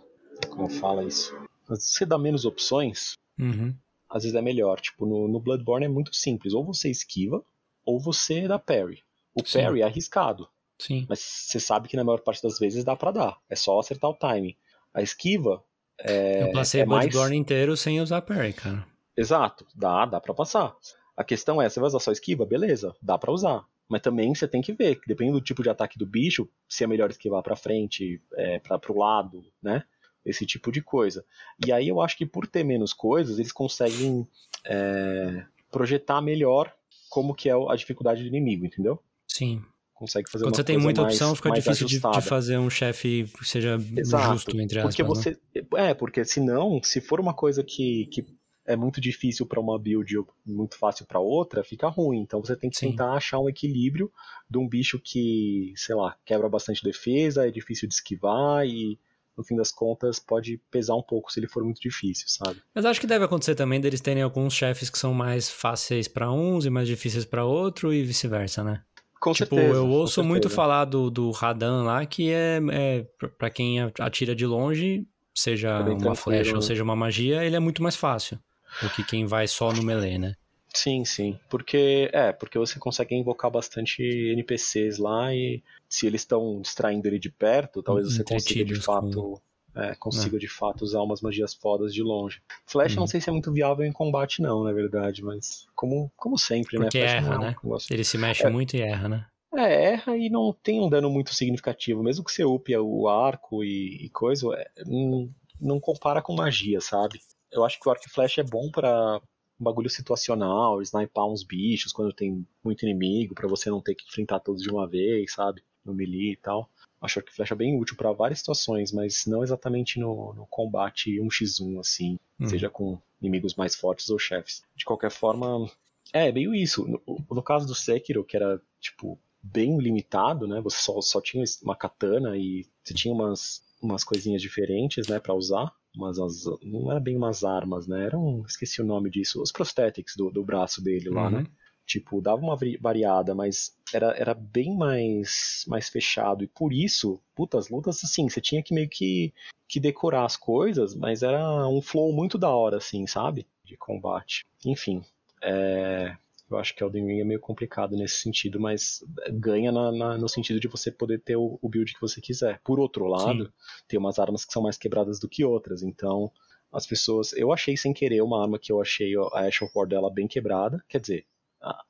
Como fala isso? Você dá menos opções, uhum. às vezes é melhor. Tipo, no, no Bloodborne é muito simples. Ou você esquiva, ou você dá parry. O Sim. parry é arriscado. Sim. Mas você sabe que na maior parte das vezes dá para dar. É só acertar o timing. A esquiva é. Eu passei é mais... Bloodborne inteiro sem usar parry, cara. Exato, dá, dá para passar. A questão é, você vai usar só esquiva? Beleza, dá para usar. Mas também você tem que ver, que dependendo do tipo de ataque do bicho, se é melhor esquivar para frente, é, para pro lado, né? Esse tipo de coisa. E aí eu acho que por ter menos coisas, eles conseguem é, projetar melhor como que é a dificuldade do inimigo, entendeu? Sim. Consegue fazer Quando você tem muita mais, opção, fica difícil de, de, fazer um chefe que seja Exato, justo, entre aspas. Porque né? você. É, porque senão, se for uma coisa que, que é muito difícil para uma build ou muito fácil para outra, fica ruim. Então você tem que Sim. tentar achar um equilíbrio de um bicho que, sei lá, quebra bastante defesa, é difícil de esquivar e no fim das contas, pode pesar um pouco se ele for muito difícil, sabe? Mas acho que deve acontecer também deles terem alguns chefes que são mais fáceis para uns e mais difíceis para outro e vice-versa, né? Com tipo, certeza, eu ouço muito falar do, do Radan lá, que é, é para quem atira de longe, seja É uma flecha ou seja uma magia, ele é muito mais fácil do que quem vai só no melee, né? Sim, sim. Porque é, porque você consegue invocar bastante NPCs lá e se eles estão distraindo ele de perto, talvez você consiga de fato é, consiga de fato usar umas magias fodas de longe. Flash uhum. não sei se é muito viável em combate, não, na verdade, mas como, como sempre, Porque né? Porque erra, é um né? Ele se mexe é. muito e erra, né? É, erra e não tem um dano muito significativo. Mesmo que você upe o arco e, e coisa, é, não, não compara com magia, sabe? Eu acho que o arco e flash é bom para um bagulho situacional, sniper uns bichos quando tem muito inimigo, para você não ter que enfrentar todos de uma vez, sabe? No melee e tal. Acho que flecha é bem útil para várias situações, mas não exatamente no, no combate 1x1, assim, uhum. seja com inimigos mais fortes ou chefes. De qualquer forma, é meio isso. No, no caso do Sekiro, que era, tipo, bem limitado, né? Você só, só tinha uma katana e você tinha umas, umas coisinhas diferentes, né, para usar. Mas as, não era bem umas armas, né? Eram, esqueci o nome disso, os prosthetics do, do braço dele lá, né? uhum. né? Tipo, dava uma variada, mas era, era bem mais, mais fechado. E por isso, putas lutas, assim, você tinha que meio que, que decorar as coisas, mas era um flow muito da hora, assim, sabe? De combate. Enfim, é, eu acho que Elden Ring é meio complicado nesse sentido, mas ganha na, na, no sentido de você poder ter o, o, build que você quiser. Por outro lado, Sim. tem umas armas que são mais quebradas do que outras, então as pessoas. Eu achei sem querer uma arma que eu achei a Ash of War dela bem quebrada, quer dizer,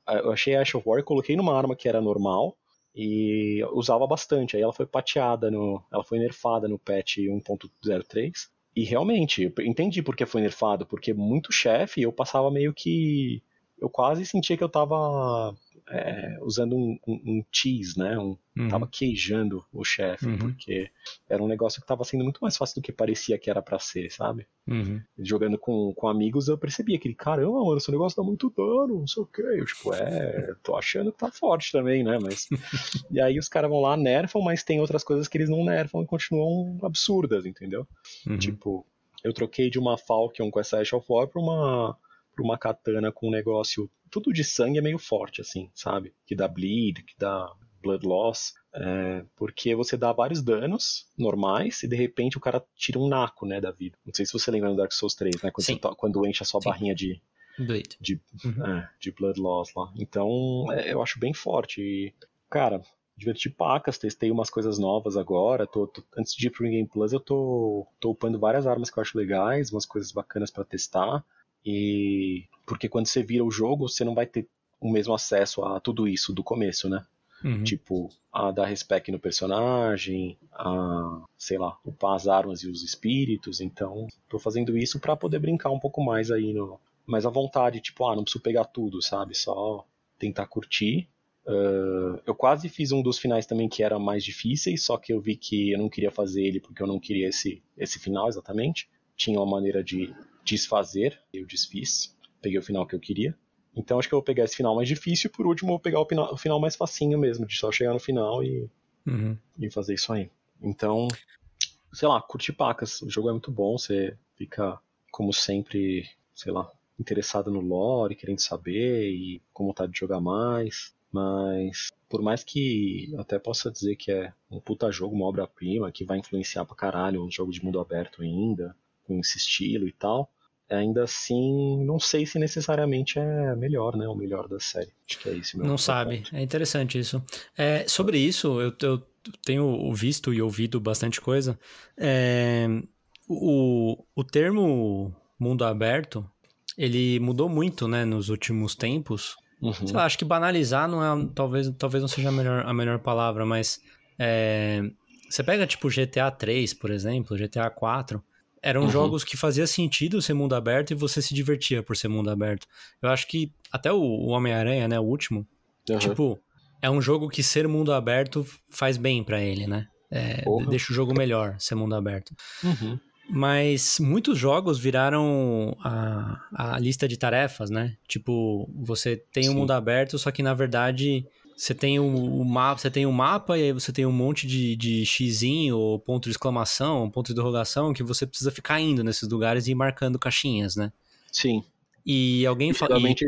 eu achei a Ash of War e coloquei numa arma que era normal e usava bastante. Aí ela foi pateada, no, ela foi nerfada no patch 1.03. E realmente, entendi por que foi nerfado, porque muito chefe eu passava meio que. Eu quase sentia que eu tava é, usando um, um, um, cheese, né? Um, uhum. Tava queijando o chefe, uhum. porque era um negócio que tava sendo muito mais fácil do que parecia que era para ser, sabe? Uhum. Jogando com, com amigos, eu percebi aquele, caramba, mano, esse negócio dá muito dano, não sei o que. Eu, tipo, é, tô achando que tá forte também, né? Mas. e aí os caras vão lá, nerfam, mas tem outras coisas que eles não nerfam e continuam absurdas, entendeu? Uhum. Tipo, eu troquei de uma Falcon com essa Ash of War pra uma pra uma katana com um negócio. Tudo de sangue é meio forte, assim, sabe? Que dá bleed, que dá blood loss. É, porque você dá vários danos normais e de repente o cara tira um naco, né, da vida. Não sei se você lembra do Dark Souls 3, né? Quando, quando enche a sua Sim. barrinha de. Bleed. De, uhum. é, de blood loss lá. Então, é, eu acho bem forte. E, cara, diverti pacas, testei umas coisas novas agora. Tô, tô, antes de ir pro Game Plus, eu tô, tô upando várias armas que eu acho legais, umas coisas bacanas para testar. E porque quando você vira o jogo, você não vai ter o mesmo acesso a tudo isso do começo, né? Uhum. Tipo, a dar respect no personagem, a, sei lá, upar as armas e os espíritos. Então, tô fazendo isso para poder brincar um pouco mais aí no. Mais à vontade, tipo, ah, não preciso pegar tudo, sabe? Só tentar curtir. Uh, eu quase fiz um dos finais também que era mais difíceis, só que eu vi que eu não queria fazer ele porque eu não queria esse, esse final exatamente. Tinha uma maneira de desfazer, eu desfiz, peguei o final que eu queria. Então acho que eu vou pegar esse final mais difícil e por último eu vou pegar o final, o final mais facinho mesmo, de só chegar no final e, uhum. e fazer isso aí. Então, sei lá, curti pacas. O jogo é muito bom, você fica, como sempre, sei lá, interessado no lore, querendo saber e com vontade de jogar mais. Mas, por mais que até possa dizer que é um puta jogo, uma obra-prima, que vai influenciar pra caralho um jogo de mundo aberto ainda, com esse estilo e tal, ainda assim, não sei se necessariamente é melhor, né? O melhor da série. Acho que é isso. Não sabe. Ponto. É interessante isso. É, sobre isso, eu, eu, tenho visto e ouvido bastante coisa. É, o, o termo mundo aberto, ele mudou muito, né? Nos últimos tempos. Uhum. Lá, acho que banalizar não é, talvez, talvez não seja a melhor, a melhor palavra, mas é, você pega tipo GTA 3, por exemplo, GTA 4, eram uhum. jogos que fazia sentido ser mundo aberto e você se divertia por ser mundo aberto. Eu acho que até o, Homem-Aranha, né, o último, uhum. tipo, é um jogo que ser mundo aberto faz bem para ele, né? É, deixa o jogo melhor ser mundo aberto. Uhum. Mas muitos jogos viraram a, a lista de tarefas, né? Tipo, você tem o um mundo aberto, só que na verdade você tem o, o, mapa, você tem o um mapa e aí você tem um monte de, de xizinho, ou ponto de exclamação, ponto de interrogação, que você precisa ficar indo nesses lugares e ir marcando caixinhas, né? Sim. E alguém fala. Realmente,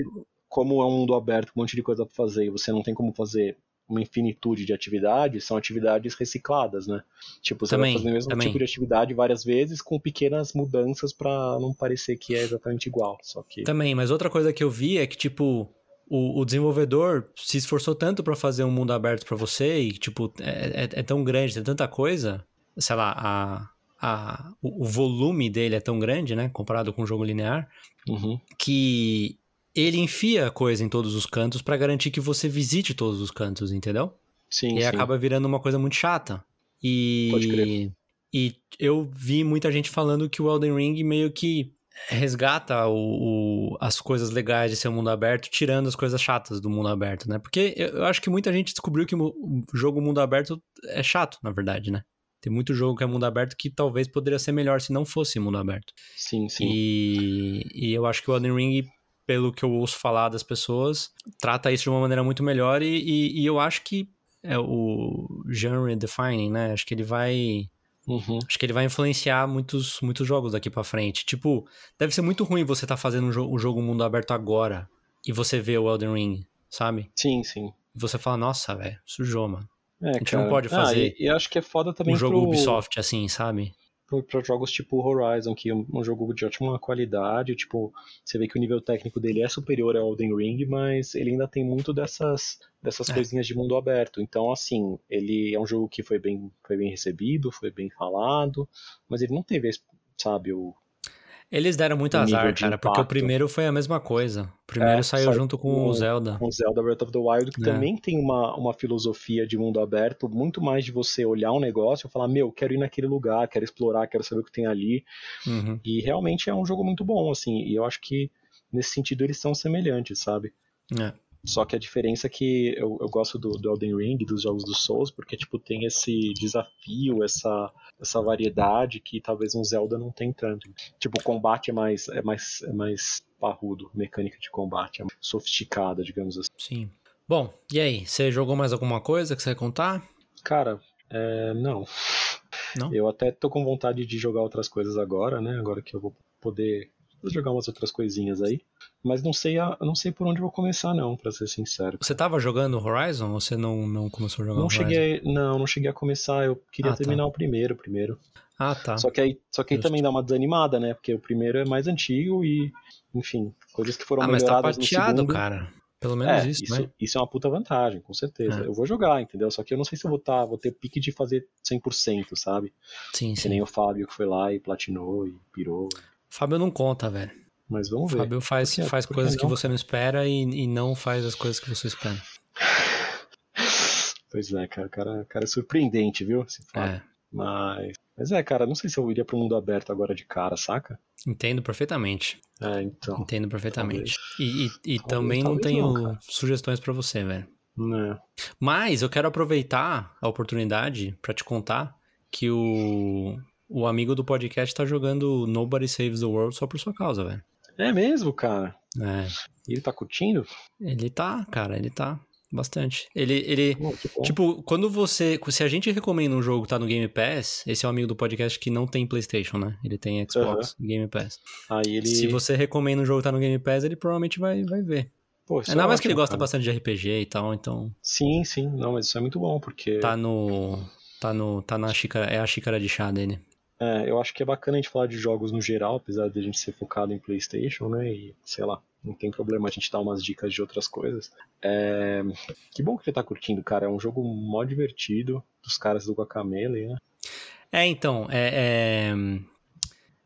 como é um mundo aberto, um monte de coisa para fazer, e você não tem como fazer uma infinitude de atividades, são atividades recicladas, né? Tipo, você também, vai fazer o mesmo também. tipo de atividade várias vezes com pequenas mudanças para não parecer que é exatamente igual, só que Também, mas outra coisa que eu vi é que tipo o, o desenvolvedor se esforçou tanto para fazer um mundo aberto para você e, tipo, é, é, é, tão grande, tem tanta coisa. Sei lá, a, a, o, o volume dele é tão grande, né? Comparado com o jogo linear, Uhum. que ele enfia coisa em todos os cantos pra garantir que você visite todos os cantos, entendeu? Sim, e sim. acaba virando uma coisa muito chata. E, Pode crer. e eu vi muita gente falando que o Elden Ring meio que resgata o, o- as coisas legais de ser um mundo aberto, tirando as coisas chatas do mundo aberto, né? Porque eu, eu acho que muita gente descobriu que o jogo mundo aberto é chato, na verdade, né? Tem muito jogo que é mundo aberto que talvez poderia ser melhor se não fosse mundo aberto. Sim, sim. E, e eu acho que o Elden Ring, pelo que eu ouço falar das pessoas, trata isso de uma maneira muito melhor e, e, e eu acho que é o genre defining, né? Acho que ele vai Uhum. acho que ele vai influenciar muitos, muitos jogos daqui pra frente. Tipo, deve ser muito ruim você tá fazendo um, jo um jogo mundo aberto agora e você vê o Elden Ring, sabe? Sim, sim. E você fala, nossa, velho, sujou, mano. É, gente cara. não pode Ah, fazer e, e acho que é foda também Um jogo pro, Ubisoft assim, sabe? Pra jogos tipo Horizon, que é um, um jogo de ótima qualidade, tipo, você vê que o nível técnico dele é superior ao Elden Ring, mas ele ainda tem muito dessas, dessas É. coisinhas de mundo aberto. Então, assim, ele é um jogo que foi bem, foi bem recebido, foi bem falado, mas ele não teve, sabe, o, Eles deram muito O azar, de cara, porque o impacto. primeiro foi a mesma coisa. O primeiro É, saiu junto com com- o Zelda. com Zelda Breath of the Wild, que É. também tem uma, uma filosofia de mundo aberto, muito mais de você olhar um negócio e falar, meu, quero ir naquele lugar, quero explorar, quero saber o que tem ali. Uhum. E realmente é um jogo muito bom, assim, e eu acho que nesse sentido eles são semelhantes, sabe? É. Só que a diferença é que eu, eu gosto do, do Elden Ring, dos jogos do Souls, porque, tipo, tem esse desafio, essa, essa variedade que talvez um Zelda não tem tanto. Tipo, o combate é mais, é mais, é mais parrudo, mecânica de combate é mais sofisticada, digamos assim. Sim. Bom, e aí? Você jogou mais alguma coisa que você quer contar? Cara, é, não. Não? Eu até tô com vontade de jogar outras coisas agora, né? Agora que eu vou poder jogar umas outras coisinhas aí. Mas não sei, a, não sei por onde vou começar, não, pra ser sincero. Você tava jogando Horizon ou você não, não começou a jogar Não Horizon? cheguei, não, não cheguei a começar. Eu queria Ah, tá. terminar o primeiro primeiro. Ah, tá. Só que aí, só que aí Justo. também dá uma desanimada, né? Porque o primeiro é mais antigo e, enfim, coisas que foram ah, mas tá melhoradas no pateado, segundo. cara. Pelo menos É, isso, isso, né? isso é uma puta vantagem, com certeza. É. Eu vou jogar, entendeu? Só que eu não sei se eu vou, tá, vou ter pique de fazer 100%, sabe? Sim, Que sim. nem o Fábio que foi lá e platinou e pirou. Fábio não conta, velho. Mas vamos ver. Fábio faz, quê? faz coisas que não? você não espera e, e não faz as coisas que você espera. Pois é, cara, o cara, cara é surpreendente, viu? É, Mas, mas é, cara, não sei se eu iria pro mundo aberto agora de cara, saca? entendo perfeitamente. É, então. Entendo perfeitamente. E, e, e Talvez, também não talvez tenho não, sugestões pra você, velho. Né. Mas eu quero aproveitar a oportunidade pra te contar que o, o amigo do podcast tá jogando Nobody Saves the World só por sua causa, velho. É mesmo, cara? É. E ele tá curtindo? Ele tá, cara, ele tá bastante. Ele, ele, bom. Tipo, quando você. Se a gente recomenda um jogo que tá no Game Pass, esse é um amigo do podcast que não tem PlayStation, né? Ele tem Xbox e Game Pass. Aí ele. Se você recomenda um jogo que tá no Game Pass, ele provavelmente vai, vai ver. Pô, isso Ainda é mais que ele gosta cara. bastante de RPG e tal, então Sim, sim. Não, mas isso é muito bom, porque. tá no. Tá no. Tá na xícara. É a xícara de chá dele. É, eu acho que é bacana a gente falar de jogos no geral, apesar de a gente ser focado em PlayStation, né? E sei lá, não tem problema a gente dar umas dicas de outras coisas. É, Que bom que ele tá curtindo, cara. É um jogo mó divertido dos caras do Guacamele, né? É, então, é. é...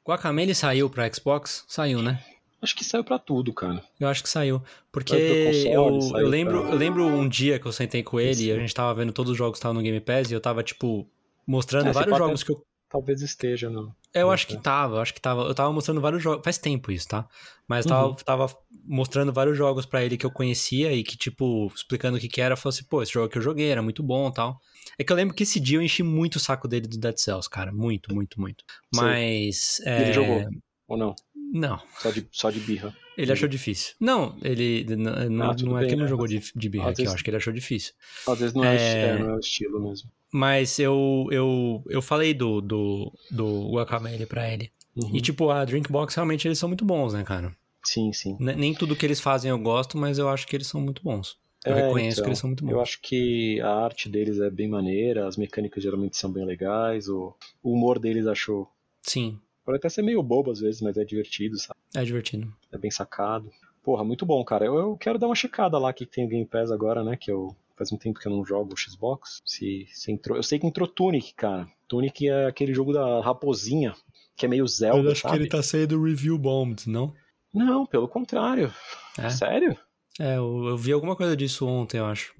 Guacamele saiu pra Xbox? Saiu, né? Acho que saiu pra tudo, cara. Eu acho que saiu. Porque console, eu, saiu eu, lembro, pra- eu lembro um dia que eu sentei com ele e a gente tava vendo todos os jogos que estavam no Game Pass e eu tava, tipo, mostrando É, você vários pode- jogos que eu. Talvez esteja, não. Eu Não acho que tava, eu acho que tava. Eu tava mostrando vários jogos. Faz tempo isso, tá? Mas eu tava, Uhum. tava mostrando vários jogos pra ele que eu conhecia e que, tipo, explicando o que que era, falou assim, pô, esse jogo que eu joguei era muito bom e tal. É que eu lembro que esse dia eu enchi muito o saco dele do Dead Cells, cara. Muito, muito, muito. Mas. É, ele jogou? Ou não? Não. Só de, só de birra. Ele achou difícil. Não, ele. Não, Ah, não é bem, que ele não né? jogou de, de birra aqui, eu acho que ele achou difícil. Às vezes não é, É. é, não é o estilo mesmo. Mas eu, eu, eu falei do, do, do Guacamele pra ele. Uhum. E, tipo, a Drinkbox realmente eles são muito bons, né, cara? Sim, sim. N- Nem tudo que eles fazem eu gosto, mas eu acho que eles são muito bons. Eu É, reconheço então, que eles são muito bons. Eu acho que a arte deles é bem maneira, as mecânicas geralmente são bem legais, o, o humor deles achou. Sim, Pode até ser meio bobo às vezes, mas é divertido, sabe? é divertido. É bem sacado. Porra, muito bom, cara. Eu, eu quero dar uma checada lá que tem o Game Pass agora, né? Que eu faz um tempo que eu não jogo Xbox. Se, se entrou. Eu sei que entrou Tunic, cara. Tunic é aquele jogo da raposinha, que é meio Zelda. Eu acho sabe? que ele tá sendo review bombed, não? Não, pelo contrário. É? Sério? É, eu, eu vi alguma coisa disso ontem, eu acho.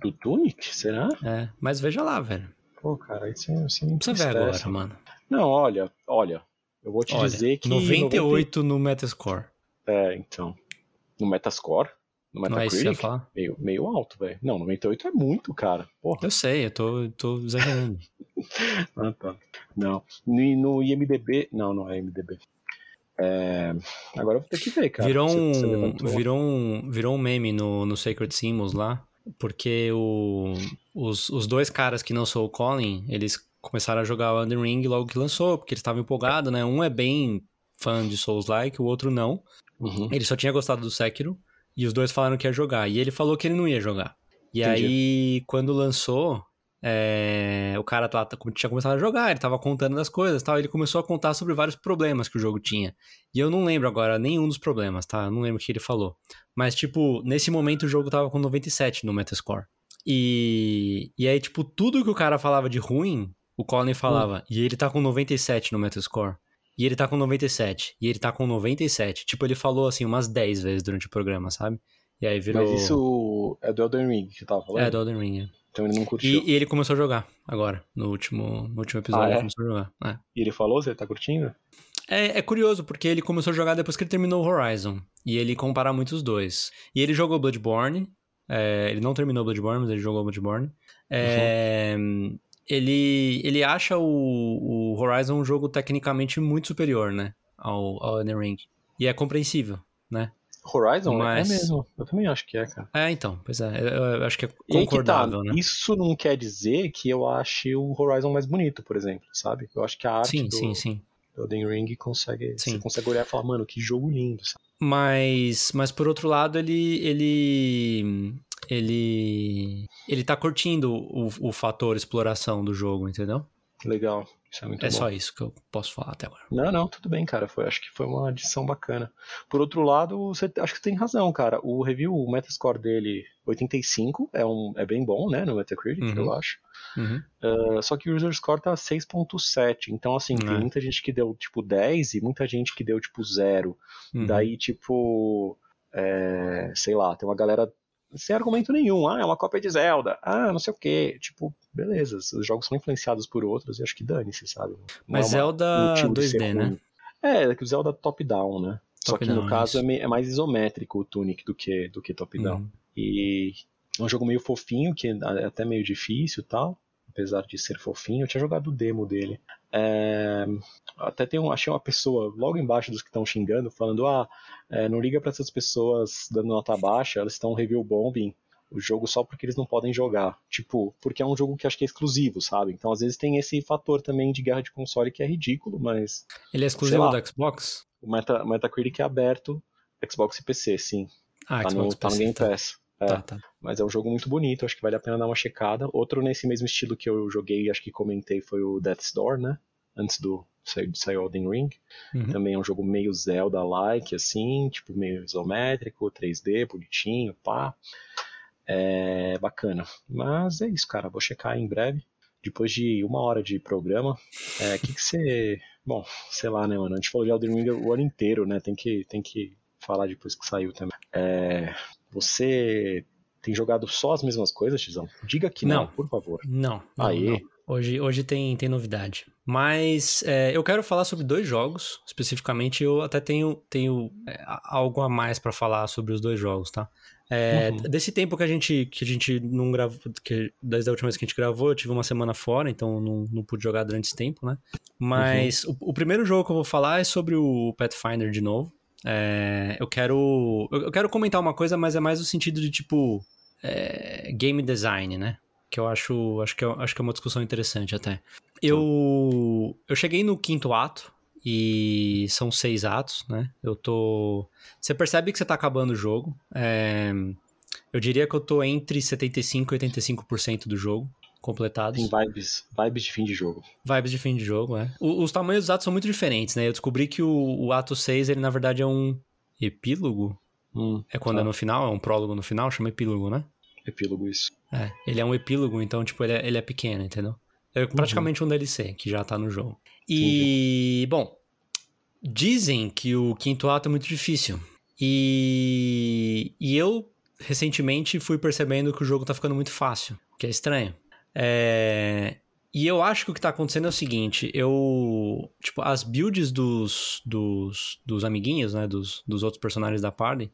Do Tunic? Será? É, mas veja lá, velho. Pô, cara, isso, é- isso Não precisa ver agora, mano. Não, olha, olha. Eu vou te Olha, dizer que. 98 no Metascore. 90 É, então. No Metascore? No Não é Metacritic? meio, meio alto, velho. Não, 98 é muito, cara. Porra. Eu sei, eu tô, tô exagerando. Ah, tá. Não. No, no IMDB. Não, não é IMDB. É, Agora eu vou ter que ver, cara. virou, um, você virou, um, virou um meme no, no Sacred Symbols lá, porque o, os, os dois caras que não são o Colin, eles começaram a jogar o Elden Ring logo que lançou, porque eles estavam empolgados, né? Um é bem fã de Souls-like, o outro não. Uhum. Ele só tinha gostado do Sekiro, e os dois falaram que ia jogar, e ele falou que ele não ia jogar. E Entendi. aí, quando lançou, é, o cara lá tinha começado a jogar, ele tava contando das coisas e tal, ele começou a contar sobre vários problemas que o jogo tinha. E eu não lembro agora nenhum dos problemas, tá? Eu não lembro o que ele falou. Mas, tipo, nesse momento o jogo tava com 97 no Metascore. E, e aí, tipo, tudo que o cara falava de ruim, o Colin falava. E ele tá com 97 no Metascore. E ele tá com 97. E ele tá com 97. Tipo, ele falou assim umas 10 vezes durante o programa, sabe? E aí virou. Mas isso é do Elden Ring que você tava falando? É, do Elden Ring. é. Então ele não curtiu. E, e ele começou a jogar agora, no último, no último episódio. Ah, é? Ele começou a jogar. É. E ele falou, você tá curtindo? É, é curioso, porque ele começou a jogar depois que ele terminou o Horizon. E ele compara muito os dois. E ele jogou Bloodborne. é, ele não terminou Bloodborne, mas ele jogou Bloodborne. É, ele, ele acha o, o Horizon um jogo tecnicamente muito superior, né? Ao, ao Elden Ring. E é compreensível, né? Horizon? Mas- É mesmo. Eu também acho que é, cara. É, então, pois é. Eu, acho que é aí que tá, concordável, né? isso não quer dizer que eu ache o Horizon mais bonito, por exemplo, sabe? Eu acho que a arte Sim, do, sim, sim. do Elden Ring consegue, Sim. você consegue olhar e falar, mano, que jogo lindo, sabe? Mas, mas por outro lado, ele ele ele ele tá curtindo o, o fator exploração do jogo, entendeu? Legal, isso é muito é bom. só isso que eu posso falar até agora. Não, não, tudo bem, cara. Foi, acho que foi uma adição bacana. Por outro lado, você acho que você tem razão, cara. O review, o Metascore dele, 85, é, um, é bem bom, né, no Metacritic, Uhum. eu acho. Uhum. Uh, só que o user score tá 6.7. Então, assim, tem É. muita gente que deu, tipo, 10 e muita gente que deu, tipo, 0. Uhum. Daí, tipo, é, sei lá, tem uma galera sem argumento nenhum. Ah, é uma cópia de Zelda. Ah, não sei o quê. Tipo, beleza, os jogos são influenciados por outros e acho que dane-se, sabe? Não Mas é uma- Zelda motivo de ser 2D, né? É, é que o Zelda top-down, né? Só que Top-down, no caso é, é mais isométrico o Tunic do que, do que top-down. Uhum. E é um jogo meio fofinho, que é até meio difícil e tal. Apesar de ser fofinho, eu tinha jogado o demo dele. É, até tem um, achei uma pessoa logo embaixo dos que estão xingando, falando: ah, é, não liga pra essas pessoas dando nota baixa, elas estão review bombing o jogo só porque eles não podem jogar. Tipo, porque é um jogo que acho que é exclusivo, sabe? Então às vezes tem esse fator também de guerra de console que é ridículo, mas Ele é exclusivo do Xbox? o Meta, Metacritic é aberto, Xbox e PC, sim. Ah, tá, no, Xbox tá no PC, Game tá. É. Tá, tá. Mas é um jogo muito bonito, acho que vale a pena dar uma checada. Outro nesse mesmo estilo que eu joguei, acho que comentei, foi o Death's Door, né? Antes do sair, o Elden Ring. Uhum. Também é um jogo meio Zelda-like, assim, tipo meio isométrico, 3D, bonitinho, pá. É bacana. Mas é isso, cara. Vou checar em breve. Depois de uma hora de programa, é, o que, que você. Bom, sei lá, né, mano? A gente falou de Elden Ring o ano inteiro, né? Tem que, tem que falar depois que saiu também. É, você tem jogado só as mesmas coisas, Tizão? Diga que não, Não. por favor. Não, não, não. Hoje, hoje tem, tem novidade. Mas é, eu quero falar sobre dois jogos. Especificamente, eu até tenho, tenho é, algo a mais pra falar sobre os dois jogos, tá? É, Uhum. Desse tempo que a gente, que a gente não gravou, que, desde a última vez que a gente gravou, eu tive uma semana fora, então não, não pude jogar durante esse tempo, né? Mas o, o primeiro jogo que eu vou falar é sobre o Pathfinder de novo. É, eu quero. Eu eu quero comentar uma coisa, mas é mais no sentido de tipo. é, game design, né? Que eu acho, acho, que é, acho que é uma discussão interessante até. Eu, eu cheguei no quinto ato e são seis atos, né? Eu tô. Você percebe que você tá acabando o jogo. é, Eu diria que eu tô entre 75% e 85% do jogo completados. Tem vibes, vibes de fim de jogo. Vibes de fim de jogo, é. O- os tamanhos dos atos são muito diferentes, né? Eu descobri que o, o ato 6, ele na verdade é um epílogo. Hum, É quando tá. é no final, é um prólogo no final, chama epílogo, né? epílogo isso. É, ele é um epílogo, então, tipo, ele é, ele é pequeno, entendeu? É praticamente um DLC que já tá no jogo. E, bom, dizem que o quinto ato é muito difícil. E, e eu, recentemente, fui percebendo que o jogo tá ficando muito fácil, que é estranho. É, e eu acho que o que tá acontecendo é o seguinte, eu... Tipo, as builds dos, dos, dos amiguinhos, né, dos, dos outros personagens da party,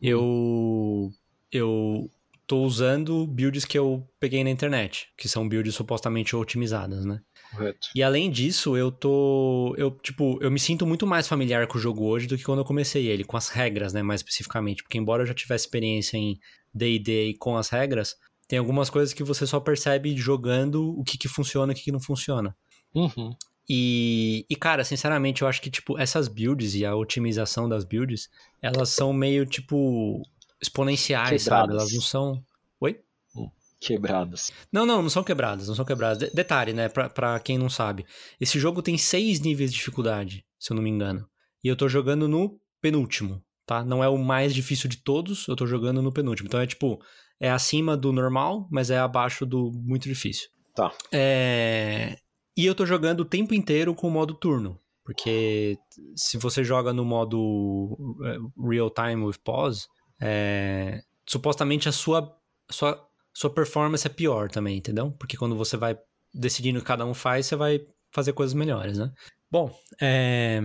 eu... Eu tô usando builds que eu peguei na internet, que são builds supostamente otimizadas, né? Correto. E além disso, eu tô. Eu, tipo, eu me sinto muito mais familiar com o jogo hoje do que quando eu comecei ele, com as regras, né? Mais especificamente. Porque embora eu já tivesse experiência em DD com as regras, tem algumas coisas que você só percebe jogando o que, que funciona e o que, que não funciona. Uhum. E, e, cara, sinceramente, eu acho que, tipo, essas builds e a otimização das builds, elas são meio, tipo, exponenciais, Quebradas. sabe? Elas não são. Oi? Quebradas. Não, não, não são quebradas, não são quebradas. De- detalhe, né, pra, pra quem não sabe. Esse jogo tem seis níveis de dificuldade, se eu não me engano. E eu tô jogando no penúltimo, tá? Não é o mais difícil de todos, eu tô jogando no penúltimo. Então é tipo, é acima do normal, mas é abaixo do muito difícil. Tá. É... E eu tô jogando o tempo inteiro com o modo turno. Porque se você joga no modo eh, real time with pause, é, supostamente a sua, sua, sua performance é pior também, entendeu? Porque quando você vai decidindo o que cada um faz, você vai fazer coisas melhores, né? Bom, é,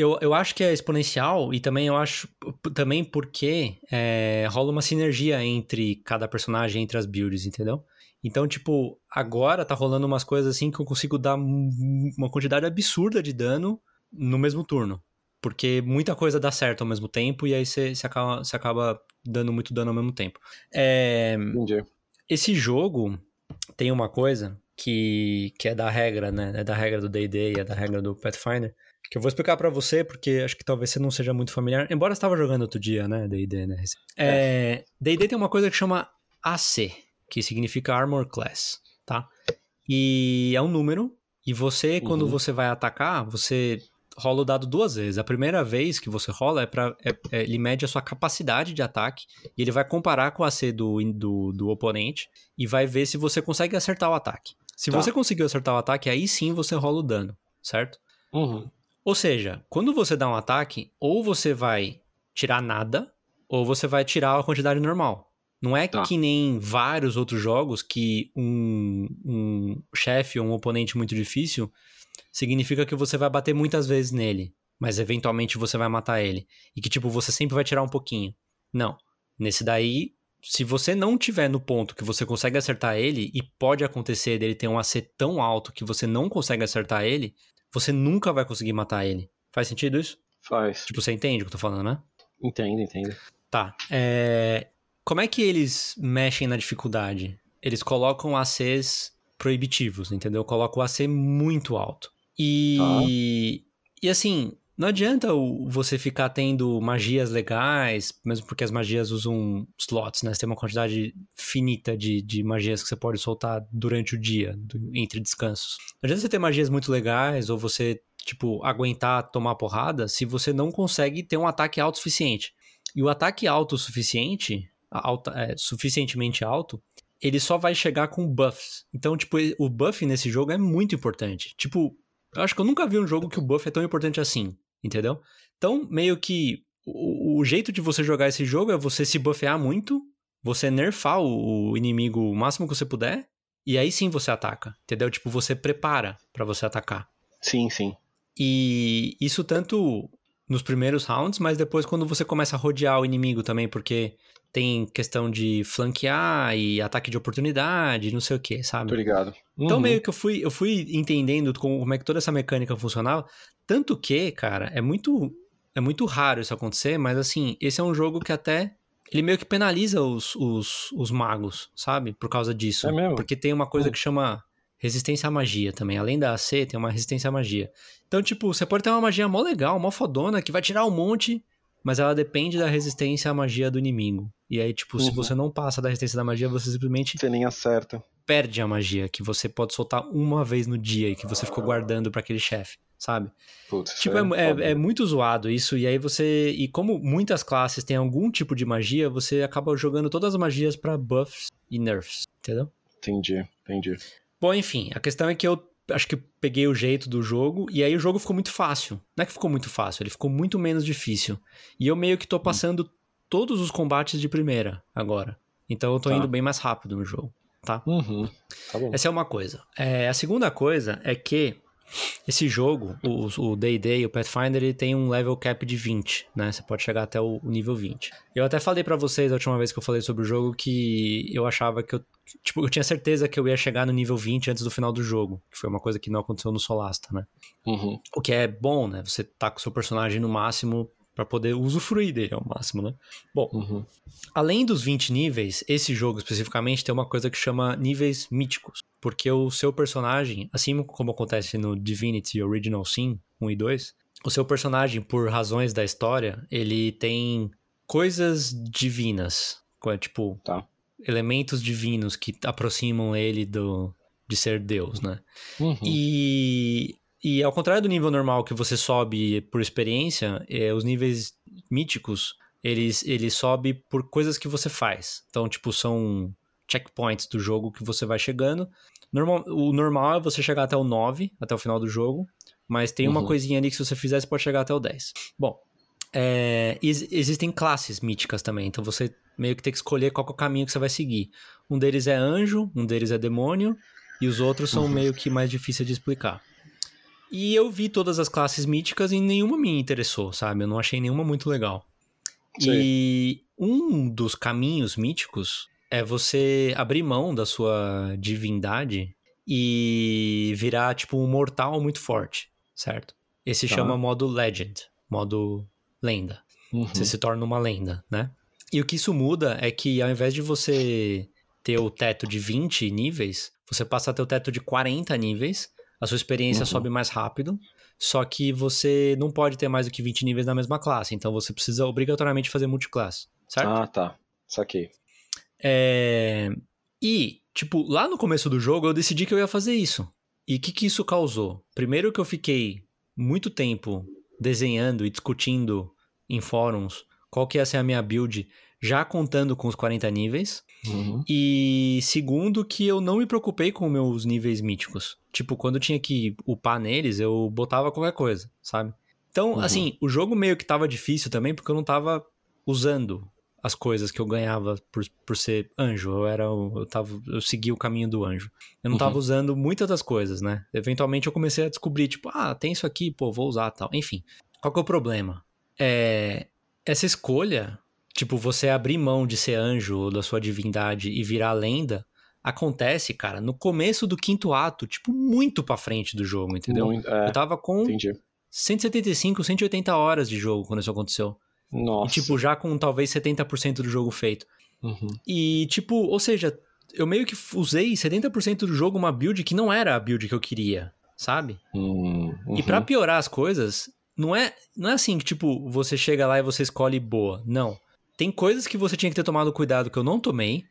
eu, eu acho que é exponencial e também eu acho também porque é, rola uma sinergia entre cada personagem, entre as builds, entendeu? Então, tipo, agora tá rolando umas coisas assim que eu consigo dar um- uma quantidade absurda de dano no mesmo turno. Porque muita coisa dá certo ao mesmo tempo e aí você acaba, acaba dando muito dano ao mesmo tempo. É, Entendi. esse jogo tem uma coisa que, que é da regra, né? É da regra do D&D e é da regra do Pathfinder. Que eu vou explicar pra você, porque acho que talvez você não seja muito familiar. Embora você estava jogando outro dia, né? D&D, né? É, D&D tem uma coisa que chama AC, que significa Armor Class, tá? E é um número, e você, quando Uhum. você vai atacar, você rola o dado duas vezes. A primeira vez que você rola é para ele mede a sua capacidade de ataque e ele vai comparar com a AC do, do, do oponente e vai ver se você consegue acertar o ataque. Se Tá. você conseguiu acertar o ataque, aí sim você rola o dano, certo? Uhum. Ou seja, quando você dá um ataque, ou você vai tirar nada, ou você vai tirar a quantidade normal. Não é Tá. que nem vários outros jogos que um, um chefe ou um oponente muito difícil significa que você vai bater muitas vezes nele, mas eventualmente você vai matar ele. E que, tipo, você sempre vai tirar um pouquinho. Não. Nesse daí, se você não tiver no ponto que você consegue acertar ele, e pode acontecer dele ter um AC tão alto que você não consegue acertar ele, você nunca vai conseguir matar ele. Faz sentido isso? Faz. Tipo, você entende o que eu tô falando, né? Entendo, entendo. Tá. É... Como é que eles mexem na dificuldade? Eles colocam ACs proibitivos, entendeu? Colocam o AC muito alto. E. E assim, não adianta você ficar tendo magias legais, mesmo porque as magias usam slots, né? Você tem uma quantidade finita de, de magias que você pode soltar durante o dia, do- entre descansos. Não adianta você ter magias muito legais ou você, tipo, aguentar tomar porrada se você não consegue ter um ataque alto o suficiente. E o ataque alto o suficiente, alta, é, suficientemente alto, ele só vai chegar com buffs. Então, tipo, o buff nesse jogo é muito importante. Tipo, eu acho que eu nunca vi um jogo que o buff é tão importante assim, entendeu? Então, meio que o, o jeito de você jogar esse jogo é você se buffear muito, você nerfar o, o inimigo o máximo que você puder, e aí sim você ataca, entendeu? Tipo, você prepara pra você atacar. Sim, sim. E isso tanto nos primeiros rounds, mas depois quando você começa a rodear o inimigo também, porque tem questão de flanquear e ataque de oportunidade, não sei o que, sabe? Tô ligado. Então Uhum. meio que eu fui, eu fui entendendo como, como é que toda essa mecânica funcionava, tanto que, cara, é muito é muito raro isso acontecer, mas assim, esse é um jogo que até ele meio que penaliza os, os, os magos, sabe? Por causa disso. É mesmo? Porque tem uma coisa Hum. que chama resistência à magia também. Além da AC, tem uma resistência à magia. Então, tipo, você pode ter uma magia mó legal, mó fodona, que vai tirar um monte, mas ela depende da resistência à magia do inimigo. E aí, tipo, se Uhum. você não passa da resistência da magia, você simplesmente Você nem acerta. perde a magia que você pode soltar uma vez no dia e que você ficou guardando pra aquele chefe, sabe? Putz, Tipo, é, é- foda. é muito zoado isso, e aí você. E como muitas classes têm algum tipo de magia, você acaba jogando todas as magias pra buffs e nerfs, entendeu? Entendi, entendi. Bom, enfim, a questão é que eu acho que peguei o jeito do jogo, e aí o jogo ficou muito fácil. Não é que ficou muito fácil, ele ficou muito menos difícil. E eu meio que tô passando todos os combates de primeira agora. Então eu tô Tá. indo bem mais rápido no jogo, tá? Uhum. Tá. Essa é uma coisa. É, a segunda coisa é que esse jogo, o o D&D, o Pathfinder, ele tem um level cap de 20, né? Você pode chegar até o nível 20. Eu até falei pra vocês a última vez que eu falei sobre o jogo que eu achava que eu... Tipo, eu tinha certeza que eu ia chegar no nível 20 antes do final do jogo. Que foi uma coisa que não aconteceu no Solasta, né? Uhum. O que é bom, né? Você tá com o seu personagem no máximo pra poder usufruir dele ao máximo, né? Bom, Uhum. Além dos 20 níveis, esse jogo especificamente tem uma coisa que chama níveis míticos. Porque o seu personagem, assim como acontece no Divinity Original Sin 1 e 2, o seu personagem, por razões da história, ele tem coisas divinas. Tipo, Tá. elementos divinos que aproximam ele do, de ser Deus, né? Uhum. E, e ao contrário do nível normal que você sobe por experiência, é, os níveis míticos, eles, ele sobe por coisas que você faz. Então, tipo, são checkpoints do jogo que você vai chegando. Normal, o normal é você chegar até o 9, até o final do jogo, mas tem uma Uhum. coisinha ali que se você fizer, você pode chegar até o 10. Bom, é, ex- existem classes míticas também, então você meio que tem que escolher qual é o caminho que você vai seguir. Um deles é anjo, um deles é demônio, e os outros são Uhum. meio que mais difíceis de explicar. E eu vi todas as classes míticas e nenhuma me interessou, sabe? Eu não achei nenhuma muito legal. E um dos caminhos míticos é você abrir mão da sua divindade e virar, tipo, um mortal muito forte, certo? Esse Tá. chama modo Legend, modo lenda. Uhum. Você se torna uma lenda, né? E o que isso muda é que ao invés de você ter o teto de 20 níveis, você passa a ter o teto de 40 níveis, a sua experiência Uhum. sobe mais rápido, só que você não pode ter mais do que 20 níveis na mesma classe, então você precisa obrigatoriamente fazer multiclasse, certo? Ah, tá. Saquei. É... E, tipo, lá no começo do jogo eu decidi que eu ia fazer isso. E o que, que isso causou? Primeiro que eu fiquei muito tempo desenhando e discutindo em fóruns qual que ia ser a minha build, já contando com os 40 níveis. Uhum. E segundo que eu não me preocupei com meus níveis míticos. Tipo, quando eu tinha que upar neles, eu botava qualquer coisa, sabe? Então, Uhum. assim, o jogo meio que tava difícil também porque eu não tava usando as coisas que eu ganhava por, por ser anjo. Eu era o- eu tava eu segui o caminho do anjo. Eu não tava Uhum. usando muitas das coisas, né? Eventualmente eu comecei a descobrir, tipo, ah, tem isso aqui, pô, vou usar, tal. Enfim. Qual que é o problema? É essa escolha, tipo, você abrir mão de ser anjo ou da sua divindade e virar lenda, acontece, cara, no começo do quinto ato, tipo, muito pra frente do jogo, entendeu? Muito- é, Eu tava com entendi. 175, 180 horas de jogo quando isso aconteceu. E, Nossa. tipo, já com talvez 70% do jogo feito. Uhum. E, tipo, ou seja, eu meio que usei 70% do jogo uma build que não era a build que eu queria, sabe? Hum, E pra uhum. piorar as coisas, não é, não é assim que, tipo, você chega lá e você escolhe boa. Não. Tem coisas que você tinha que ter tomado cuidado que eu não tomei.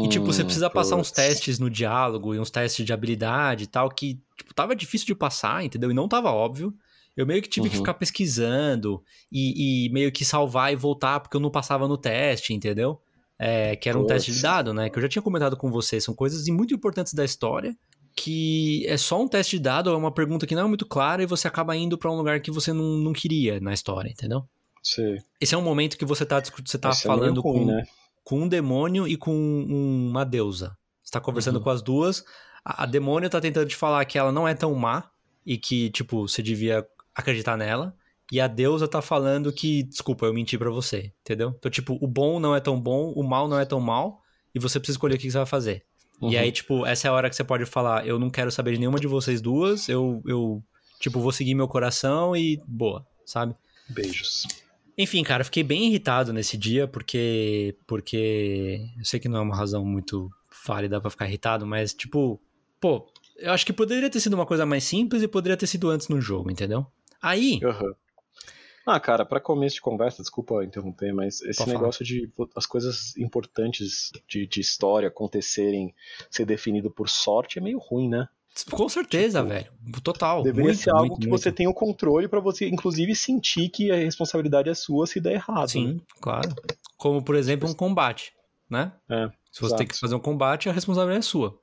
E, tipo, você Hum, precisa passar uns putz. testes no diálogo e uns testes de habilidade e tal, que, tipo, tava difícil de passar, entendeu? E não tava óbvio. Eu meio que tive que Uhum. ficar pesquisando e, e meio que salvar e voltar porque eu não passava no teste, entendeu? É, que era um Putz. teste de dado, né? Que eu já tinha comentado com vocês. São coisas muito importantes da história que é só um teste de dado, é uma pergunta que não é muito clara e você acaba indo pra um lugar que você não, não queria na história, entendeu? Sei. Esse é um momento que você tá, você tá Esse é falando ruim, com, né? com um demônio e com um- uma deusa. Você tá conversando Uhum. com as duas. A, a demônio tá tentando te falar que ela não é tão má e que, tipo, você devia acreditar nela. E a deusa tá falando que, desculpa, eu menti pra você, entendeu? Então, tipo, o bom não é tão bom, o mal não é tão mal, e você precisa escolher o que você vai fazer. E Uhum. aí, tipo, essa é a hora que você pode falar, eu não quero saber de nenhuma de vocês duas, eu, eu tipo, vou seguir meu coração e boa, sabe? Beijos. Enfim, cara, fiquei bem irritado nesse dia, porque. Porque. Eu sei que não é uma razão muito válida pra ficar irritado, mas, tipo. Pô, eu acho que poderia ter sido uma coisa mais simples e poderia ter sido antes no jogo, entendeu? Aí, Aham. Ah, cara, para começo de conversa, desculpa interromper, mas esse negócio de as coisas importantes de, de história acontecerem, ser definido por sorte é meio ruim, né? Com certeza, Tipo, velho. Total. Deveria muito, ser algo muito, que muito. você tenha o controle pra você, inclusive, sentir que a responsabilidade é sua se der errado. né? Sim, claro. Como, por exemplo, um combate, né? É, Se você exato. tem que fazer um combate, a responsabilidade é sua.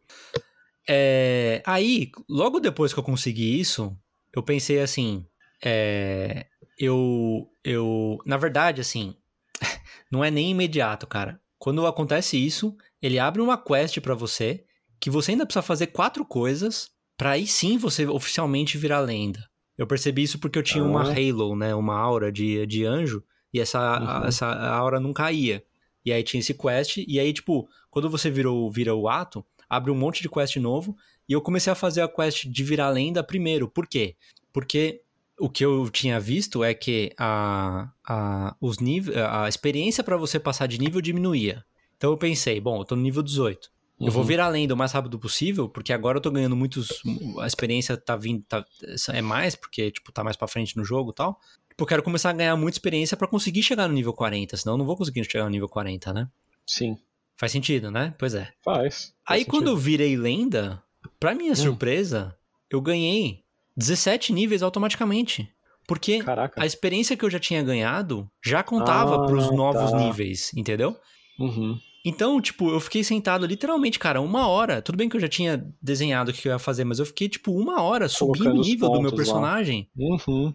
É, aí, logo depois que eu consegui isso, eu pensei assim, é, eu, eu, na verdade, assim, não é nem imediato, cara. Quando acontece isso, ele abre uma quest pra você que você ainda precisa fazer quatro coisas pra aí sim você oficialmente virar lenda. Eu percebi isso porque eu tinha uma Ah. halo, né, uma aura de, de anjo e essa, Uhum. essa aura não caía. E aí tinha esse quest e aí tipo, quando você virou vira o ato, abre um monte de quest novo e eu comecei a fazer a quest de virar lenda primeiro. Por quê? Porque o que eu tinha visto é que a, a, os nível, a experiência pra você passar de nível diminuía. Então eu pensei, bom, eu tô no nível 18. Eu vou Uhum. virar lenda o mais rápido possível, porque agora eu tô ganhando muitos. A experiência tá vindo. Tá, é mais, porque, tipo, tá mais pra frente no jogo e tal. Tipo, eu quero começar a ganhar muita experiência pra conseguir chegar no nível 40, senão eu não vou conseguir chegar no nível 40, né? Sim, Faz sentido, né? Pois é. faz. Aí faz quando eu virei lenda, pra minha surpresa, eu ganhei 17 níveis automaticamente. Porque Caraca. a experiência que eu já tinha ganhado já contava Ah, pros novos tá. níveis, entendeu? Uhum. Então, tipo, eu fiquei sentado literalmente, cara, uma hora. Tudo bem que eu já tinha desenhado o que eu ia fazer, mas eu fiquei, tipo, uma hora subindo o nível do meu lá. personagem. Uhum.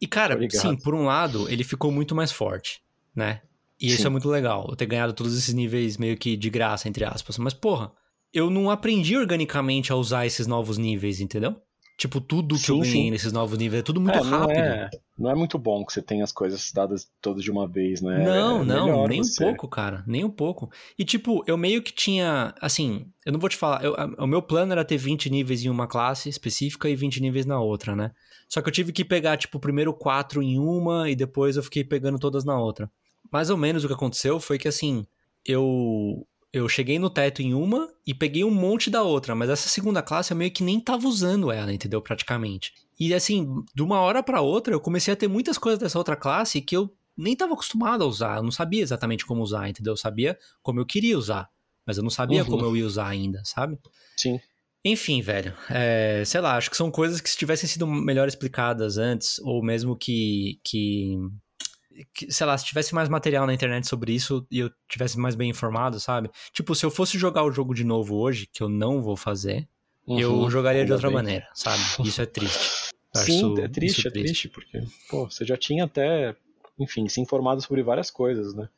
E, cara, Tô ligado. sim, por um lado, ele ficou muito mais forte, né? E isso Sim. é muito legal, eu ter ganhado todos esses níveis meio que de graça, entre aspas. Mas, porra, eu não aprendi organicamente a usar esses novos níveis, entendeu? Tipo, tudo que eu Sim, ganhei sim. nesses novos níveis é tudo muito É, não rápido. é, não é muito bom que você tenha as coisas dadas todas de uma vez, né? Não, É não, nem você- um pouco, cara, nem um pouco. E tipo, eu meio que tinha, assim, eu não vou te falar, eu- a- o meu plano era ter 20 níveis em uma classe específica e 20 níveis na outra, né? Só que eu tive que pegar, tipo, primeiro quatro em uma e depois eu fiquei pegando todas na outra. Mais ou menos o que aconteceu foi que, assim, eu eu cheguei no teto em uma e peguei um monte da outra, mas essa segunda classe eu meio que nem tava usando ela, entendeu? Praticamente. E assim, de uma hora pra outra, eu comecei a ter muitas coisas dessa outra classe que eu nem tava acostumado a usar, eu não sabia exatamente como usar, entendeu? Eu sabia como eu queria usar, mas eu não sabia Uhum. como eu ia usar ainda, sabe? Sim. Enfim, velho, é, sei lá, acho que são coisas que se tivessem sido melhor explicadas antes, ou mesmo que, que, que, sei lá, se tivesse mais material na internet sobre isso e eu tivesse mais bem informado, sabe? Tipo, se eu fosse jogar o jogo de novo hoje, que eu não vou fazer, eu Uhum. jogaria de outra bem. maneira, sabe? Isso é triste. Eu Sim, isso- é triste, é triste, porque, pô, você já tinha até, enfim, se informado sobre várias coisas, né?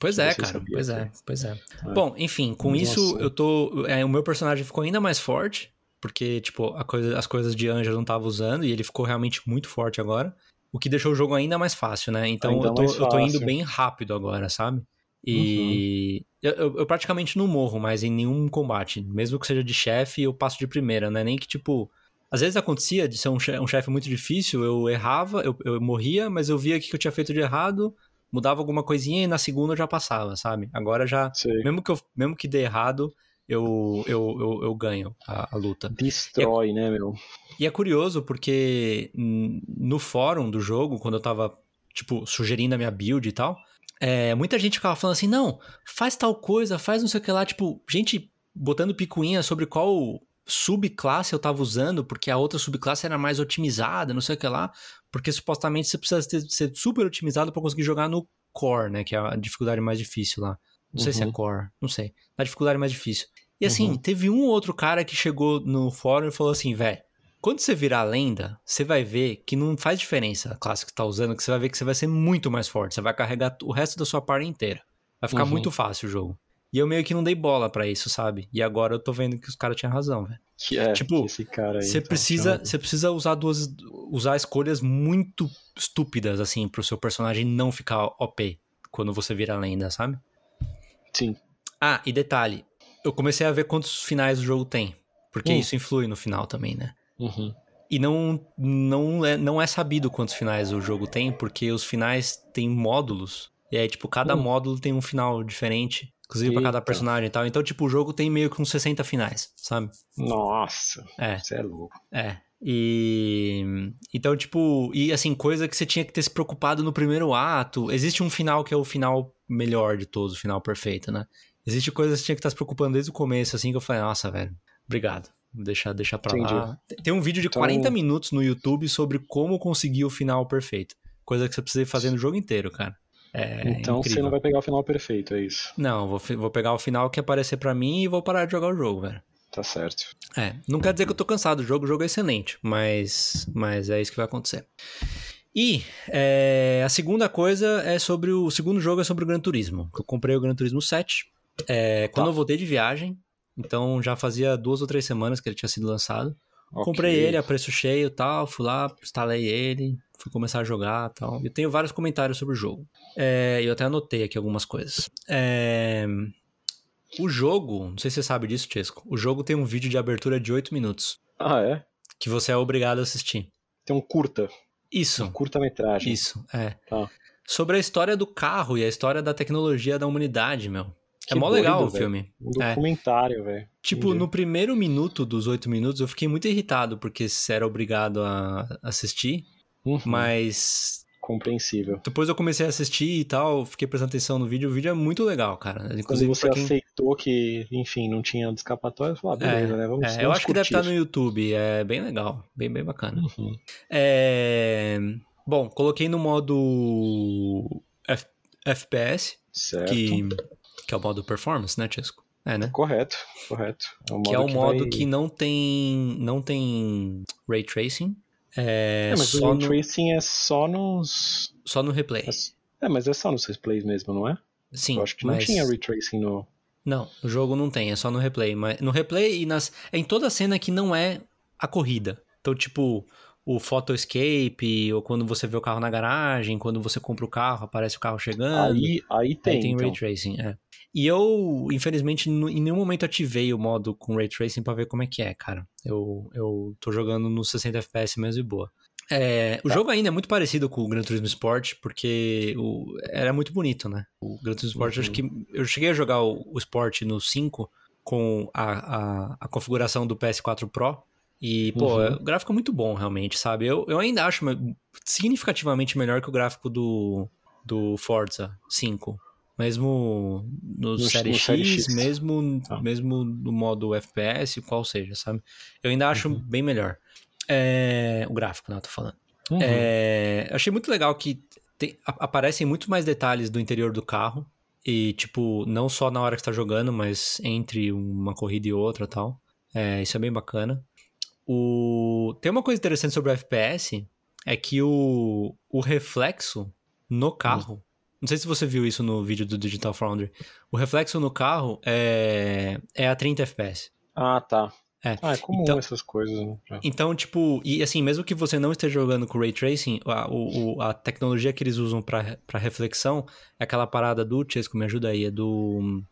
Pois é, cara, sabia pois que- é, pois é. É. Bom, enfim, com Nossa. isso eu tô. é, o meu personagem ficou ainda mais forte, porque, tipo, a coisa- as coisas de anjo eu não tava usando e ele ficou realmente muito forte agora. O que deixou o jogo ainda mais fácil, né? Então eu tô, eu tô indo bem rápido agora, sabe? Uhum. E eu, eu- eu praticamente não morro mais em nenhum combate. Mesmo que seja de chefe, eu passo de primeira, né? Nem que, tipo. Às vezes acontecia de ser um che- chefe muito difícil, eu errava, eu, eu morria, mas eu via o que eu tinha feito de errado, mudava alguma coisinha e na segunda eu já passava, sabe? Agora já. Sei. Mesmo que, eu, mesmo que dê errado, eu, eu, eu, eu ganho a, a luta. Destrói, né, meu? E é curioso porque no fórum do jogo, quando eu tava, tipo, sugerindo a minha build e tal, é, muita gente ficava falando assim, não, faz tal coisa, faz não sei o que lá, tipo, gente botando picuinha sobre qual subclasse eu tava usando, porque a outra subclasse era mais otimizada, não sei o que lá, porque supostamente você precisa ter- ser super otimizado pra conseguir jogar no core, né, que é a dificuldade mais difícil lá. Não sei se é Uhum. core, não sei. Na dificuldade mais difícil. E assim, Uhum. teve um outro cara que chegou no fórum e falou assim, velho, quando você virar lenda, você vai ver que não faz diferença a classe que você tá usando, que você vai ver que você vai ser muito mais forte. Você vai carregar o resto da sua party inteira. Vai ficar Uhum. muito fácil o jogo. E eu meio que não dei bola pra isso, sabe? E agora eu tô vendo que os caras tinham razão, velho. É, Tipo, esse cara aí. Você tá precisa, você precisa usar duas usar escolhas muito estúpidas assim pro seu personagem não ficar OP quando você vira lenda, sabe? Sim. Ah, e detalhe, eu comecei a ver quantos finais o jogo tem, porque Hum. isso influi no final também, né? Uhum. E não, não, é, não é sabido quantos finais o jogo tem, porque os finais têm módulos. E aí, tipo, cada Hum. módulo tem um final diferente. Inclusive pra cada personagem e tal. Então, tipo, o jogo tem meio que uns 60 finais, sabe? Nossa, É, você é louco. é. E então, tipo, e assim, coisa que você tinha que ter se preocupado no primeiro ato. Existe um final que é o final melhor de todos, o final perfeito, né? Existe coisa que você tinha que estar se preocupando desde o começo, assim, que eu falei, nossa, velho, obrigado. Deixa, deixa pra Entendi. lá. Tem um vídeo de Então- 40 minutos no YouTube sobre como conseguir o final perfeito. Coisa que você precisa fazer no jogo inteiro, cara. É então você incrível. não vai pegar o final perfeito, é isso. Não, vou, vou pegar o final que aparecer pra mim e vou parar de jogar o jogo, velho. Tá certo. É, não quer dizer que eu tô cansado do jogo, o jogo é excelente, mas, mas é isso que vai acontecer. E é, a segunda coisa é sobre o, o segundo jogo é sobre o Gran Turismo. Eu comprei o Gran Turismo 7 é, quando Tá. eu voltei de viagem, então já fazia duas ou três semanas que ele tinha sido lançado. Comprei Ok. ele a preço cheio e tal, fui lá, instalei ele, fui começar a jogar e tal. Eu tenho vários comentários sobre o jogo. É, eu até anotei aqui algumas coisas. É, o jogo, não sei se você sabe disso, Chesco, o jogo tem um vídeo de abertura de 8 minutos, Ah, é? que você é obrigado a assistir. Tem um curta. Isso, Um curta-metragem. isso, é. Tá. Sobre a história do carro e a história da tecnologia da humanidade, meu. Que é mó doido, legal o velho. filme. Um É. documentário, velho. Tipo, Entendi. no primeiro minuto dos oito minutos, eu fiquei muito irritado, porque você era obrigado a assistir, Uhum, mas Compreensível. depois eu comecei a assistir e tal, fiquei prestando atenção no vídeo, o vídeo é muito legal, cara. Quando Inclusive, você pra quem... aceitou que, enfim, não tinha escapatória, você falou, ah, beleza, né? Vamos, É, vamos eu acho que deve curtir. estar no YouTube, é bem legal, bem, bem bacana. Uhum. É... Bom, coloquei no modo F- FPS, Certo. que, que é o modo performance, né, Chesco? É, né? Correto, correto. É um que é o modo vai- que não tem não tem ray tracing, é, É, mas só, o ray no, tracing é só nos... só no replay. É, mas é só nos replays mesmo, não é? Sim, Eu acho que não mas... tinha ray tracing no... Não, o jogo não tem, é só no replay. Mas no replay e nas. É em toda cena que não é a corrida. Então, tipo, o photo escape, ou quando você vê o carro na garagem, quando você compra o carro, aparece o carro chegando. Aí, aí tem, Aí tem então. Ray Tracing, é. E eu, infelizmente, em nenhum momento ativei o modo com Ray Tracing pra ver como é que é, cara. Eu, eu tô jogando no 60 FPS mesmo e boa. É, o jogo ainda é muito parecido com o Gran Turismo Sport, porque o, era muito bonito, né? O Gran Turismo Sport, Uhum. acho que eu cheguei a jogar o, o Sport no 5 com a, a, a configuração do PS4 Pro. E, pô, Uhum. o gráfico é muito bom, realmente, sabe? Eu, eu ainda acho me- significativamente melhor que o gráfico do, do Forza 5. Mesmo no, No- Série, no X, Série X. Mesmo, Tá. mesmo no modo FPS, qual seja, sabe? Eu ainda acho Uhum. bem melhor. É, o gráfico, né, eu tô falando. Uhum. É, eu achei muito legal que tem- aparecem muito mais detalhes do interior do carro. E, tipo, não só na hora que você tá jogando, mas entre uma corrida e outra e tal. É, isso é bem bacana. O... Tem uma coisa interessante sobre o FPS, é que o, o reflexo no carro. Não sei se você viu isso no vídeo do Digital Foundry. O reflexo no carro é, é a 30 FPS. Ah, tá. É. Ah, é comum Então- essas coisas, né? Então, tipo, e assim, mesmo que você não esteja jogando com Ray Tracing, a, o- a tecnologia que eles usam pra, pra reflexão é aquela parada do Chesco, me ajuda aí, é do.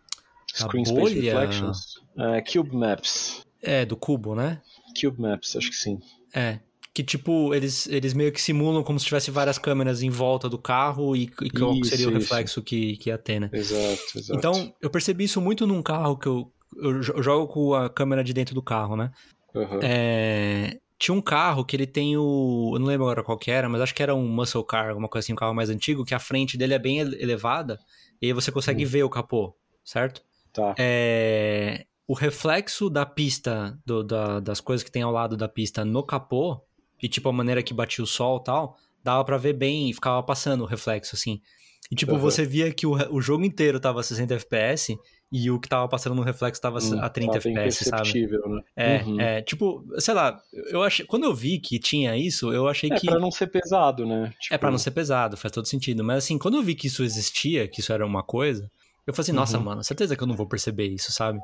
A Screen Space Reflections. É, Cube Maps. É, do cubo, né? Cube Maps, acho que sim. É. Que, tipo, eles, eles meio que simulam como se tivesse várias câmeras em volta do carro e, e qual Isso, seria o isso. reflexo que, que ia ter, né? Exato, exato. Então, eu percebi isso muito num carro que eu, eu jo- eu jogo com a câmera de dentro do carro, né? Aham. É, tinha um carro que ele tem o. Eu não lembro agora qual que era, mas acho que era um muscle car, alguma coisa assim, um carro mais antigo, que a frente dele é bem ele- elevada, e aí você consegue Hum. ver o capô, certo? Tá. É, o reflexo da pista, do- da- das coisas que tem ao lado da pista no capô, e tipo a maneira que batia o sol e tal, dava pra ver bem e ficava passando o reflexo, assim. E tipo, Aham. você via que o, o jogo inteiro tava a 60 FPS e o que tava passando no reflexo tava Hum, a 30 tá bem FPS, sabe? né? É, Uhum. é, tipo, sei lá, eu achei, quando eu vi que tinha isso, eu achei É que pra não ser pesado, né? é pra não Tipo, ser pesado, faz todo sentido, mas assim, quando eu vi que isso existia, que isso era uma coisa, eu falei assim, nossa, Uhum. mano, certeza que eu não vou perceber isso, sabe?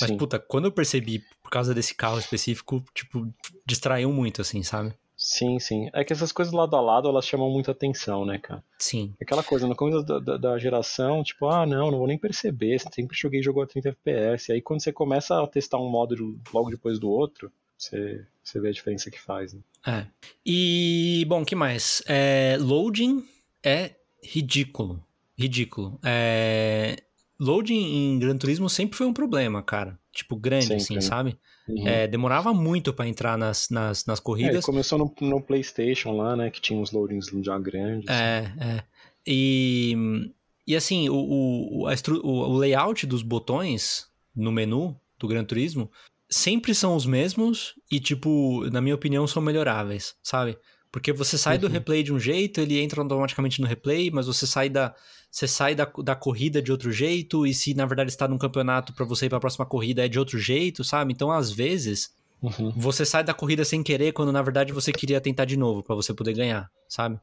Mas Sim, puta, quando eu percebi por causa desse carro específico, tipo, distraiu muito assim, sabe? sim, sim. É que essas coisas lado a lado, elas chamam muita atenção, né, cara? Sim. Aquela coisa, no começo da, da, da geração, tipo, ah, não, não vou nem perceber, sempre joguei jogo a 30 FPS. Aí quando você começa a testar um módulo logo depois do outro, você, você vê a diferença que faz, né? É. E, bom, que mais? É, loading é ridículo. Ridículo. É, loading em Gran Turismo sempre foi um problema, cara. Tipo, grande, Sempre, assim, né? sabe? Uhum. É, demorava muito pra entrar nas, nas, nas É, corridas. começou no, no PlayStation lá, né? Que tinha uns loadings já grandes. É, é. E, e assim, o, o, a o layout dos botões no menu do Gran Turismo sempre são os mesmos e, tipo, na minha opinião, são melhoráveis, sabe? Porque você sai do Uhum. replay de um jeito, ele entra automaticamente no replay, mas você sai da, você sai da, da corrida de outro jeito, e se na verdade está num campeonato pra você ir pra próxima corrida é de outro jeito, sabe? Então, às vezes, Uhum. você sai da corrida sem querer, quando na verdade você queria tentar de novo pra você poder ganhar, sabe?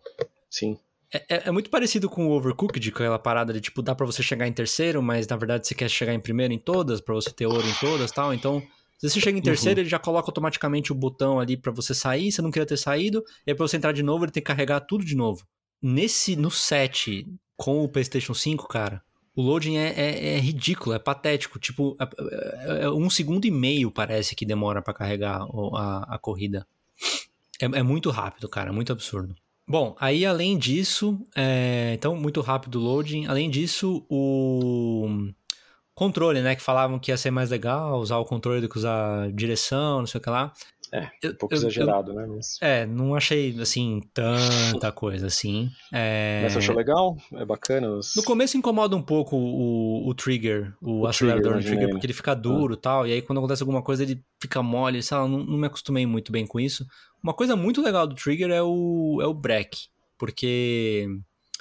Sim. É, é- é muito parecido com o Overcooked, com aquela parada de tipo, dá pra você chegar em terceiro, mas na verdade você quer chegar em primeiro em todas, pra você ter ouro em todas tal. Então, se você chega em terceiro, ele já coloca automaticamente o botão ali pra você sair, você não queria ter saído, e aí pra você entrar de novo, ele tem que carregar tudo de novo. Nesse, no 7, com o PlayStation 5, cara, o loading é, é- é ridículo, é patético. Tipo, é, é- é um segundo e meio parece que demora pra carregar a, a corrida. É, é muito rápido, cara, muito absurdo. Bom, aí além disso, é, então muito rápido o loading. Além disso, o controle, né, que falavam que ia ser mais legal usar o controle do que usar direção, não sei o que lá. É, Eu- Um pouco eu- eu- exagerado, né? Mas, é, não achei assim tanta coisa assim. É, mas você achou legal? É bacana? Os... no começo incomoda um pouco o, o trigger, o, O acelerador trigger, no trigger, porque ele fica duro e tal, e aí quando acontece alguma coisa ele fica mole, sei lá, não, não me acostumei muito bem com isso. Uma coisa muito legal do trigger é o, é o break, porque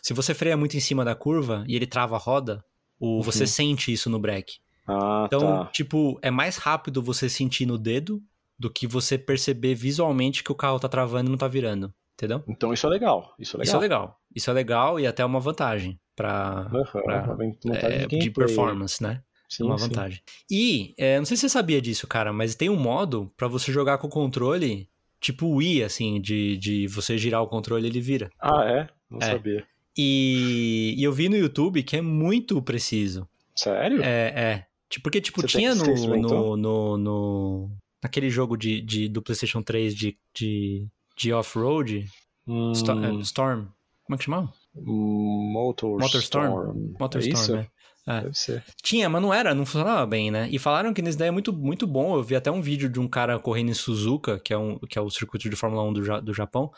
se você freia muito em cima da curva e ele trava a roda, o, você Uhum. sente isso no break. Ah, Então, tá. tipo, é mais rápido você sentir no dedo do que você perceber visualmente que o carro tá travando e não tá virando, entendeu? Então isso é legal. Isso é legal. Isso é legal. Isso é legal e até uma vantagem uma vantagem é, de de performance, né? Sim, é uma sim. vantagem. E, é, não sei se você sabia disso, cara, mas tem um modo pra você jogar com o controle, tipo Wii, assim, de, de você girar o controle e ele vira. Ah, é? Não É. sabia. E, e eu vi no YouTube que é muito preciso. Sério? É, é. Tipo, Porque, tipo, Você tinha no, no, no, no- Naquele jogo de, de, do PlayStation 3 de, de, de off-road, Hum, é, Storm. Como é que chamava? Motor Motorstorm. Storm. Motorstorm, é isso? né? É. Deve ser. Tinha, mas não era, não funcionava bem, né? E falaram que nesse daí é muito, muito bom. Eu vi até um vídeo de um cara correndo em Suzuka, que é, um, que é o circuito de Fórmula 1 do, do Japão,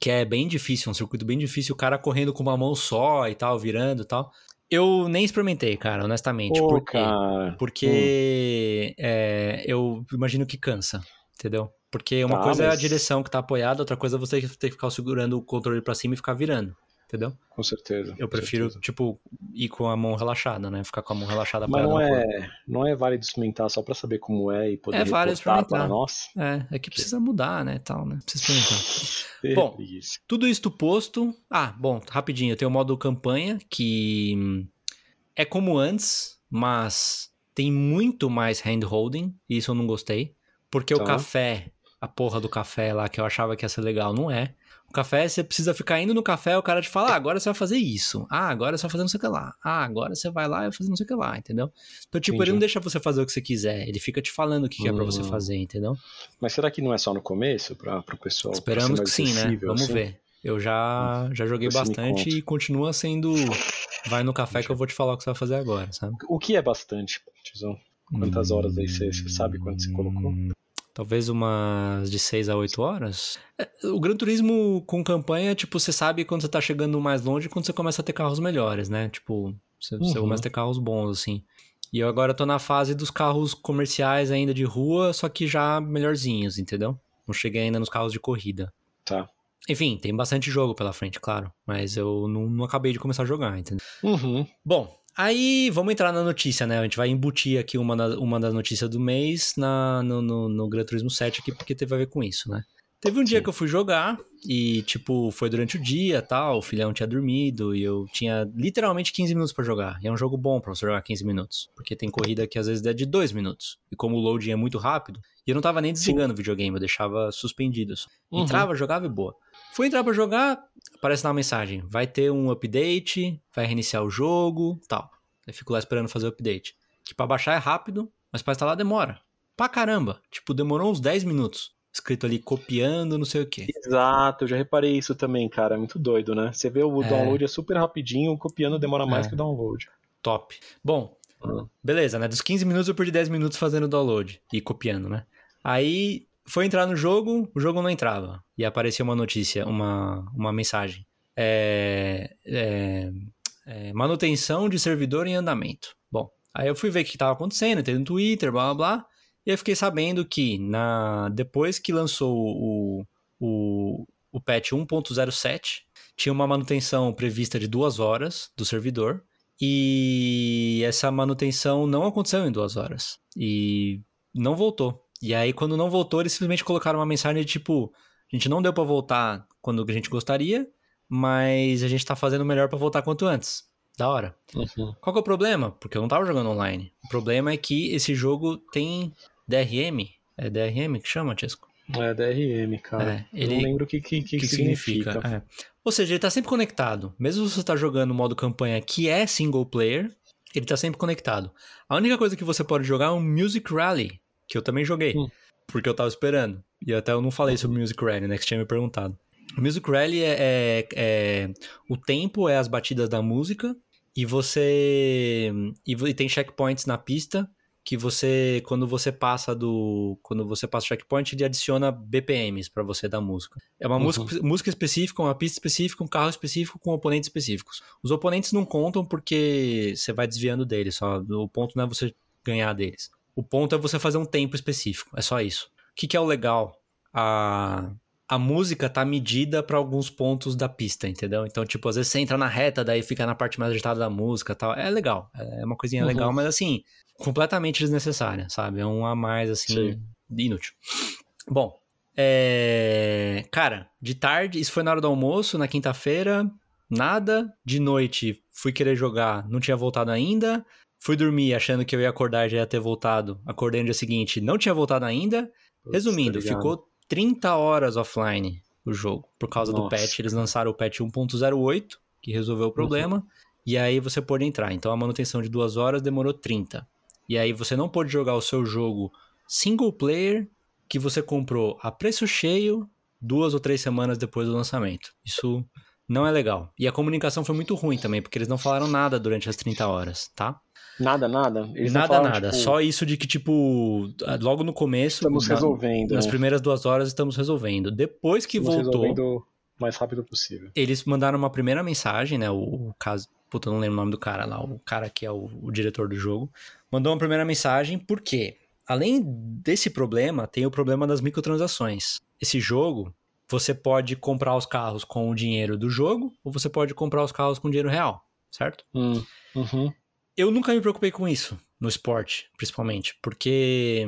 que é bem difícil, um circuito bem difícil, o cara correndo com uma mão só e tal, virando e tal. Eu nem experimentei, cara, honestamente. Pô, por quê? cara. Porque é, eu imagino que cansa, entendeu? Porque uma Tá, coisa é a mas- direção que tá apoiada, outra coisa é você ter que ficar segurando o controle pra cima e ficar virando, entendeu? Com certeza. Eu prefiro, certeza. tipo, ir com a mão relaxada, né? Ficar com a mão relaxada Mas não no corpo. é, não é válido experimentar só pra saber como é e poder É válido experimentar. nós? É, é que precisa mudar, né, tal, né? Precisa experimentar. Bom. Tudo isto posto... Ah, bom, rapidinho, eu tenho o modo campanha, que hum, é como antes, mas tem muito mais handholding, e isso eu não gostei. Porque o Tá. café, a porra do café lá, que eu achava que ia ser legal, não é. Café, você precisa ficar indo no café, o cara te fala, ah, agora você vai fazer isso. Ah, agora você vai fazer não sei o que lá. Ah, agora você vai lá e vai fazer não sei o que lá, entendeu? Então, tipo, ele Entendi. não deixa você fazer o que você quiser, ele fica te falando o que, que é pra você Hum. fazer, entendeu? Mas será que não é só no começo para o pessoal? pra Esperamos que sim, né? Vamos assim? ver. Eu já, já joguei você bastante e continua sendo. Vai no café que eu vou te falar o que você vai fazer agora, sabe? O que é bastante, tiozão? Quantas horas aí você, você sabe quanto você colocou? Talvez umas de 6 a 8 horas. É, O Gran Turismo com campanha, tipo, você sabe quando você tá chegando mais longe e quando você começa a ter carros melhores, né? Tipo, você, você Uhum. começa a ter carros bons, assim. E eu agora tô na fase dos carros comerciais ainda de rua, só que já melhorzinhos, entendeu? Não cheguei ainda nos carros de corrida. Tá. Enfim, tem bastante jogo pela frente, claro. Mas eu não, não acabei de começar a jogar, entendeu? Uhum. Bom, aí vamos entrar na notícia, né? A gente vai embutir aqui uma, da- uma das notícias do mês na, no, no, no Gran Turismo 7 aqui, porque teve a ver com isso, né? Teve um dia Sim. que eu fui jogar e, tipo, foi durante o dia tal, o filhão tinha dormido e eu tinha literalmente 15 minutos pra jogar. E é um jogo bom pra você jogar 15 minutos, porque tem corrida que às vezes é de 2 minutos. E como o loading é muito rápido, e eu não tava nem desligando o videogame, eu deixava suspendido. Uhum. Entrava, jogava e boa. Fui entrar pra jogar, aparece lá uma mensagem: vai ter um update, vai reiniciar o jogo, tal. Eu fico lá esperando fazer o update. Que pra baixar é rápido, mas pra instalar demora. Pra caramba. Tipo, demorou uns 10 minutos. Escrito ali copiando, não sei o quê. Exato, eu já reparei isso também, cara. É muito doido, né? Você vê o É. download é super rapidinho, copiando demora mais É. que o download. Top. Bom, Hum. Beleza, né? Dos 15 minutos eu perdi 10 minutos fazendo download e copiando, né? Aí foi entrar no jogo, o jogo não entrava. E apareceu uma notícia, uma, uma mensagem. É, é, é, manutenção de servidor em andamento. Bom, aí eu fui ver o que estava acontecendo, entrei no Twitter, blá blá blá. E eu fiquei sabendo que na, depois que lançou o, o, o patch 1.07, tinha uma manutenção prevista de duas horas do servidor. E essa manutenção não aconteceu em duas horas. E não voltou. E aí, quando não voltou, eles simplesmente colocaram uma mensagem de tipo: a gente não deu para voltar quando a gente gostaria, mas a gente tá fazendo o melhor para voltar quanto antes. Da hora. Uhum. Qual que é o problema? Porque eu não tava jogando online. O problema é que esse jogo tem DRM. É DRM que chama, Chesco? É DRM, cara. É, Eu ele- não lembro o que, que, que, que significa. significa? É. Ou seja, ele tá sempre conectado. Mesmo se você tá jogando o modo campanha que é single player, ele tá sempre conectado. A única coisa que você pode jogar é um Music Rally, que eu também joguei, Hum. porque eu tava esperando. E até eu não falei sobre o Music Rally, né, que você tinha me perguntado. O Music Rally é, é- é- O tempo é as batidas da música, e você... E e tem checkpoints na pista, que você, quando você passa do, quando você passa o checkpoint, ele adiciona BPMs pra você da música. É uma Uhum. música, música específica, uma pista específica, um carro específico com oponentes específicos. Os oponentes não contam porque você vai desviando deles, só o ponto não é você ganhar deles. O ponto é você fazer um tempo específico, é só isso. O que, que é o legal? A, a música tá medida pra alguns pontos da pista, entendeu? Então, tipo, às vezes você entra na reta, daí fica na parte mais agitada da música e tal. É legal, é uma coisinha Uhum. legal, mas assim, completamente desnecessária, sabe? É um a mais, assim, Sim. inútil. Bom, é... cara, de tarde, isso foi na hora do almoço, na quinta-feira, nada. De noite, fui querer jogar, não tinha voltado ainda. Fui dormir achando que eu ia acordar e já ia ter voltado. Acordei no dia seguinte, não tinha voltado ainda. Putz, Resumindo, tá ficou 30 horas offline o jogo. Por causa do Nossa. patch, eles lançaram o patch 1.08, que resolveu o problema. E aí você pôde entrar. Então a manutenção de duas horas demorou 30. E aí você não pôde jogar o seu jogo single player que você comprou a preço cheio duas ou três semanas depois do lançamento. Isso não é legal. E a comunicação foi muito ruim também, porque eles não falaram nada durante as 30 horas, tá? Nada, nada? Eles nada, falaram, nada. tipo, Só isso de que, tipo, logo no começo. Estamos na- resolvendo, nas primeiras duas horas estamos resolvendo. Depois que Estamos voltou, resolvendo o mais rápido possível. eles mandaram uma primeira mensagem, né? O, caso. Puta, não lembro o nome do cara lá, o cara que é o, o diretor do jogo. Mandou uma primeira mensagem, porque além desse problema, tem o problema das microtransações. Esse jogo, você pode comprar os carros com o dinheiro do jogo, ou você pode comprar os carros com dinheiro real, certo? Hum, uhum. Eu nunca me preocupei com isso, no esporte, principalmente, porque,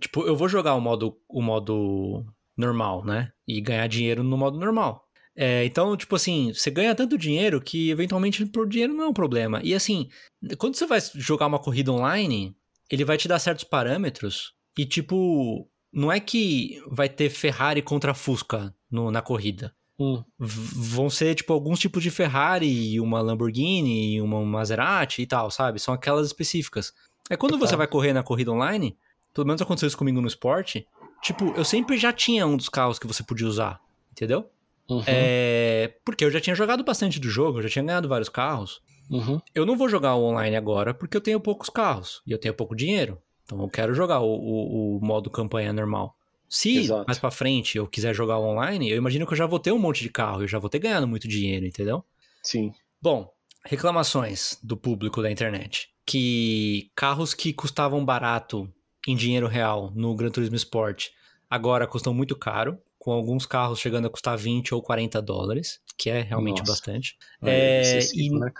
tipo, eu vou jogar o modo, o modo normal, né? E ganhar dinheiro no modo normal. É, então, tipo assim, você ganha tanto dinheiro que eventualmente por dinheiro não é um problema. E assim, quando você vai jogar uma corrida online, ele vai te dar certos parâmetros e, tipo, não é que vai ter Ferrari contra Fusca no- na corrida Hum, vão ser, tipo, alguns tipos de Ferrari, uma Lamborghini, uma Maserati e tal, sabe? São aquelas específicas. É quando você Tá. vai correr na corrida online, pelo menos aconteceu isso comigo no esporte, tipo, eu sempre já tinha um dos carros que você podia usar, entendeu? uhum, É, porque eu já tinha jogado bastante do jogo, eu já tinha ganhado vários carros. uhum. Eu não vou jogar o online agora porque eu tenho poucos carros e eu tenho pouco dinheiro. Então eu quero jogar o, o- o modo campanha normal. Se Exato. mais pra frente eu quiser jogar online, eu imagino que eu já vou ter um monte de carro, eu já vou ter ganhado muito dinheiro, entendeu? Sim. Bom, reclamações do público da internet. Que carros que custavam barato em dinheiro real no Gran Turismo Sport agora custam muito caro, com alguns carros chegando a custar 20 ou 40 dólares, que é realmente Nossa. bastante. É, É, e- né?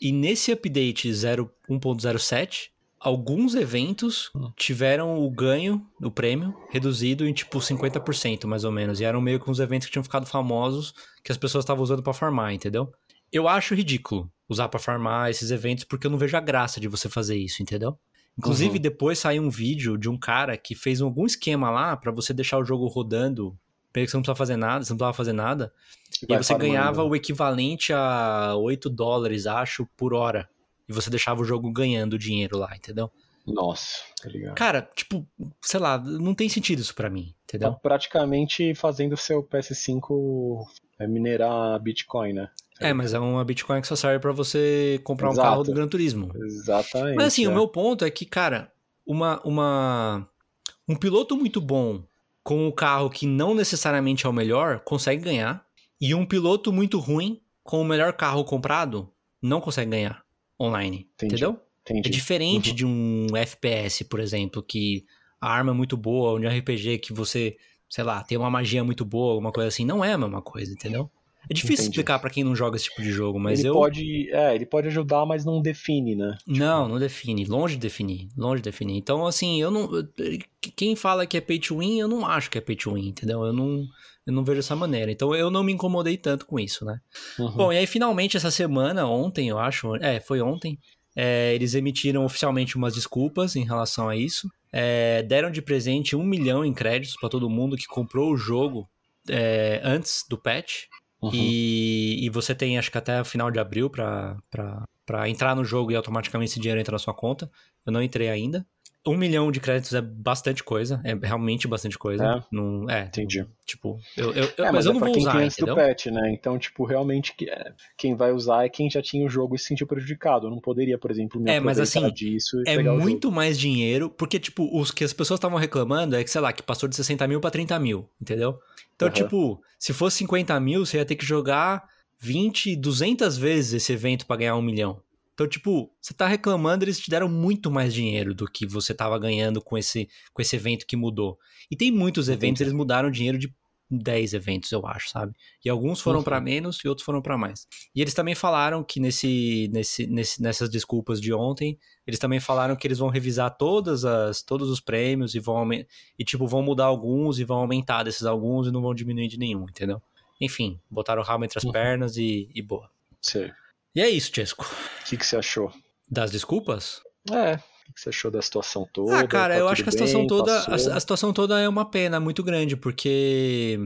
E nesse update 0 1.07, alguns eventos tiveram o ganho, o prêmio, reduzido em tipo 50% mais ou menos. E eram meio que uns eventos que tinham ficado famosos que as pessoas estavam usando pra farmar, entendeu? Eu acho ridículo usar pra farmar esses eventos porque eu não vejo a graça de você fazer isso, entendeu? Inclusive, Uhum. depois saiu um vídeo de um cara que fez algum esquema lá pra você deixar o jogo rodando. Meio que você não precisa fazer nada, você não precisava fazer nada. E Vai aí você farmando. ganhava o equivalente a 8 dólares, acho, por hora. E você deixava o jogo ganhando dinheiro lá, entendeu? Nossa, tá ligado? Cara, tipo, sei lá, não tem sentido isso pra mim, Tá entendeu? praticamente fazendo seu PS5 é, minerar Bitcoin, né? É, mas é uma Bitcoin que só serve pra você comprar um Exato. carro do Gran Turismo. Exatamente. Mas assim, é. o meu ponto é que, cara, uma, uma um piloto muito bom com um carro que não necessariamente é o melhor consegue ganhar, e um piloto muito ruim com o melhor carro comprado não consegue ganhar online, Entendi. entendeu? Entendi. É diferente Uhum. de um FPS, por exemplo, que a arma é muito boa, ou de um RPG que você, sei lá, tem uma magia muito boa, alguma coisa assim, não é a mesma coisa, entendeu? É difícil Entendi. explicar pra quem não joga esse tipo de jogo, mas ele eu pode, é, ele pode ajudar, mas não define, né? Não, não define. Longe de definir. Longe de definir. Então, assim, eu não. Quem fala que é pay to win, eu não acho que é pay to win, entendeu? Eu não, eu não vejo dessa maneira. Então, eu não me incomodei tanto com isso, né? Uhum. Bom, e aí, finalmente, essa semana, ontem, eu acho. É, foi ontem. é, eles emitiram oficialmente umas desculpas em relação a isso. É, deram de presente um milhão em créditos pra todo mundo que comprou o jogo é, antes do patch. Uhum. E, e você tem, acho que até o final de abril pra entrar no jogo e automaticamente esse dinheiro entra na sua conta. Eu não entrei ainda. Um milhão de créditos é bastante coisa, é realmente bastante coisa. É? Não, é, Entendi. tipo, eu, eu, É, mas eu é não vou quem usar, entendeu? do patch, né? Então, tipo, realmente é, quem vai usar é quem já tinha o jogo e se sentiu prejudicado. Eu não poderia, por exemplo, me É, mas assim, disso e É pegar muito mais dinheiro, porque, tipo, os que as pessoas estavam reclamando é que, sei lá, que passou de 60 mil pra 30 mil, entendeu? Então, Aham. tipo, se fosse 50 mil, você ia ter que jogar 20, 200 vezes esse evento pra ganhar um milhão. Então, tipo, você tá reclamando, eles te deram muito mais dinheiro do que você tava ganhando com esse, com esse evento que mudou. E tem muitos eventos, eles mudaram dinheiro de 10 eventos, eu acho, sabe? E alguns foram Uhum. pra menos e outros foram pra mais. E eles também falaram que nesse, nesse, nesse, nessas desculpas de ontem, eles também falaram que eles vão revisar todas as, todos os prêmios e vão e tipo vão mudar alguns e vão aumentar desses alguns e não vão diminuir de nenhum, entendeu? Enfim, botaram o rabo entre as Uhum. pernas e, e boa. Sei. E é isso, Chesco. O que, que você achou? Das desculpas? É. O que, você achou da situação toda? ah, cara, Tá eu acho que a bem? situação toda, a, a situação toda é uma pena muito grande, porque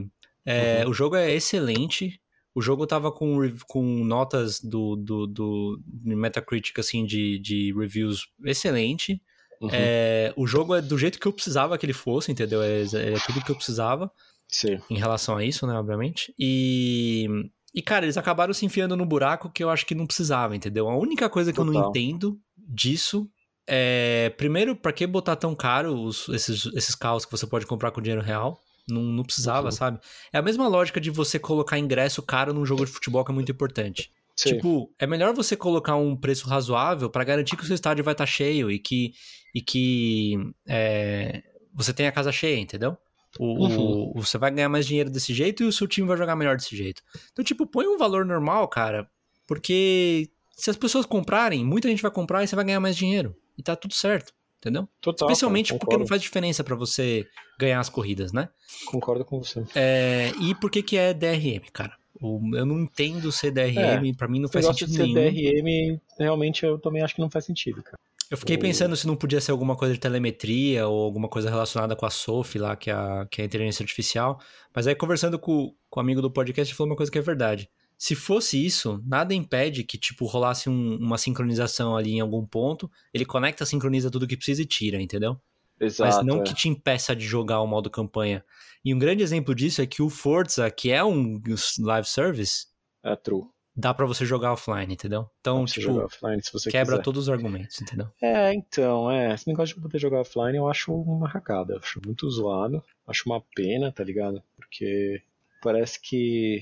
é, Uhum. o jogo é excelente. O jogo tava com, com notas do, do, do Metacritic, assim, de, de reviews excelente. Uhum. É, o jogo é do jeito que eu precisava que ele fosse, entendeu? É, é tudo que eu precisava Sim. em relação a isso, né, obviamente. E, e, cara, eles acabaram se enfiando no buraco que eu acho que não precisava, entendeu? A única coisa que eu não Total. entendo disso é, primeiro, pra que botar tão caro os- esses, esses carros que você pode comprar com dinheiro real? Não, não precisava, Uhum. sabe? É a mesma lógica de você colocar ingresso caro num jogo de futebol que é muito importante. Sim. Tipo, é melhor você colocar um preço razoável pra garantir que o seu estádio vai estar cheio e que, e que é, você tem a casa cheia, entendeu? O, Uhum. o- você vai ganhar mais dinheiro desse jeito e o seu time vai jogar melhor desse jeito. Então, tipo, põe um valor normal, cara, porque se as pessoas comprarem, muita gente vai comprar e você vai ganhar mais dinheiro. E tá tudo certo, entendeu? Total, Especialmente cara, porque não faz diferença pra você ganhar as corridas, né? Concordo com você. É, e por que que é DRM, cara? Eu não entendo ser DRM, pra mim não faz sentido nenhum. DRM, realmente eu também acho que não faz sentido, cara. Eu fiquei pensando se não podia ser alguma coisa de telemetria ou alguma coisa relacionada com a SOF lá, que é a, que é a inteligência artificial. Mas aí, conversando com, com o amigo do podcast, ele falou uma coisa que é verdade. Se fosse isso, nada impede que, tipo, rolasse um- uma sincronização ali em algum ponto, ele conecta, sincroniza tudo que precisa e tira, entendeu? Exato. Mas não é. que te impeça de jogar o modo campanha. E um grande exemplo disso é que o Forza, que é um live service, É true. Dá pra você jogar offline, entendeu? Então, tipo, offline se você quebra quiser. todos os argumentos, entendeu? É, então, é. Esse negócio de poder jogar offline eu acho uma cagada. Eu acho muito zoado. Acho uma pena, tá ligado? Porque parece que.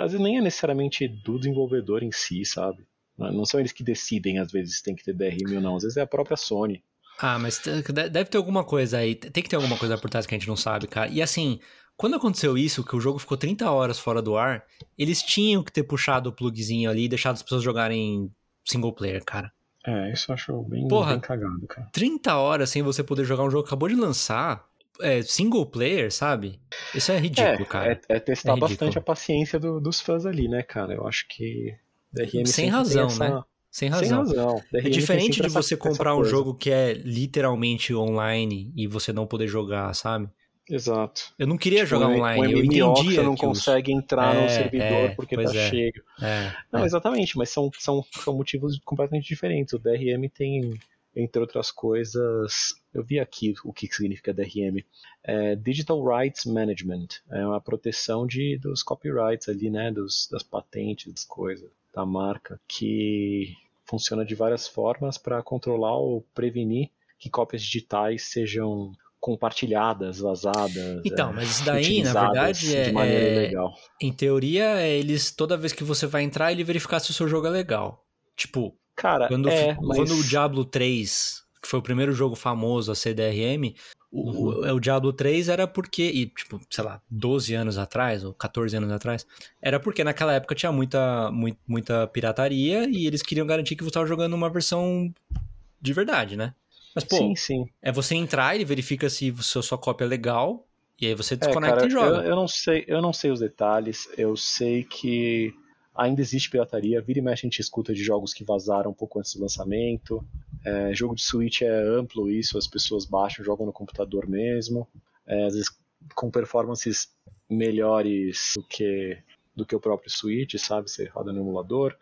Às vezes nem é necessariamente do desenvolvedor em si, sabe? Não são eles que decidem, às vezes, se tem que ter DRM ou não. Às vezes é a própria Sony. Ah, mas deve ter alguma coisa aí. Tem que ter alguma coisa por trás que a gente não sabe, cara. E assim, quando aconteceu isso, que o jogo ficou 30 horas fora do ar, eles tinham que ter puxado o plugzinho ali e deixado as pessoas jogarem single player, cara. É, isso eu acho bem, Porra. bem cagado, cara. 30 horas sem você poder jogar um jogo que acabou de lançar, é, single player, sabe? Isso é ridículo, é, cara. é, é testar É bastante a paciência do- dos fãs ali, né, cara? Eu acho que DRM Sem razão, essa- né? Sem Sem razão. razão. É diferente de essa- você essa comprar um coisa. jogo que é literalmente online e você não poder jogar, sabe? Exato. Eu não queria Tipo, jogar online, um eu MMO que entendia você não que os- consegue entrar É, no servidor é, porque tá é. cheio. É, Não, é. exatamente, mas são, são, são motivos completamente diferentes. O DRM tem entre outras coisas, eu vi aqui o que significa DRM. É Digital Rights Management, é uma proteção de, dos copyrights ali, né, dos, das patentes, das coisas, da marca, que funciona de várias formas para controlar ou prevenir que cópias digitais sejam compartilhadas, vazadas. Então, é, mas isso daí, na verdade, é, de maneira é, ilegal. Em teoria, é eles toda vez que você vai entrar, ele verificar se o seu jogo é legal. Tipo, Cara, quando, é, quando mas... o Diablo 3, que foi o primeiro jogo famoso a ser DRM, o, uhum. o, Diablo 3 era porque, e, tipo, sei lá, 12 anos atrás, ou 14 anos atrás, era porque naquela época tinha muita, muita, muita pirataria e eles queriam garantir que você estava jogando uma versão de verdade, né? Mas, pô, sim, sim. é você entrar, ele verifica se a sua cópia é legal, e aí você desconecta é, cara, e joga. Eu, eu, não sei, eu não sei os detalhes, eu sei que ainda existe pirataria, vira e mexe a gente escuta de jogos que vazaram um pouco antes do lançamento. É, jogo de Switch é amplo isso, as pessoas baixam, jogam no computador mesmo. É, às vezes com performances melhores do que, do que o próprio Switch, sabe? Você roda no emulador.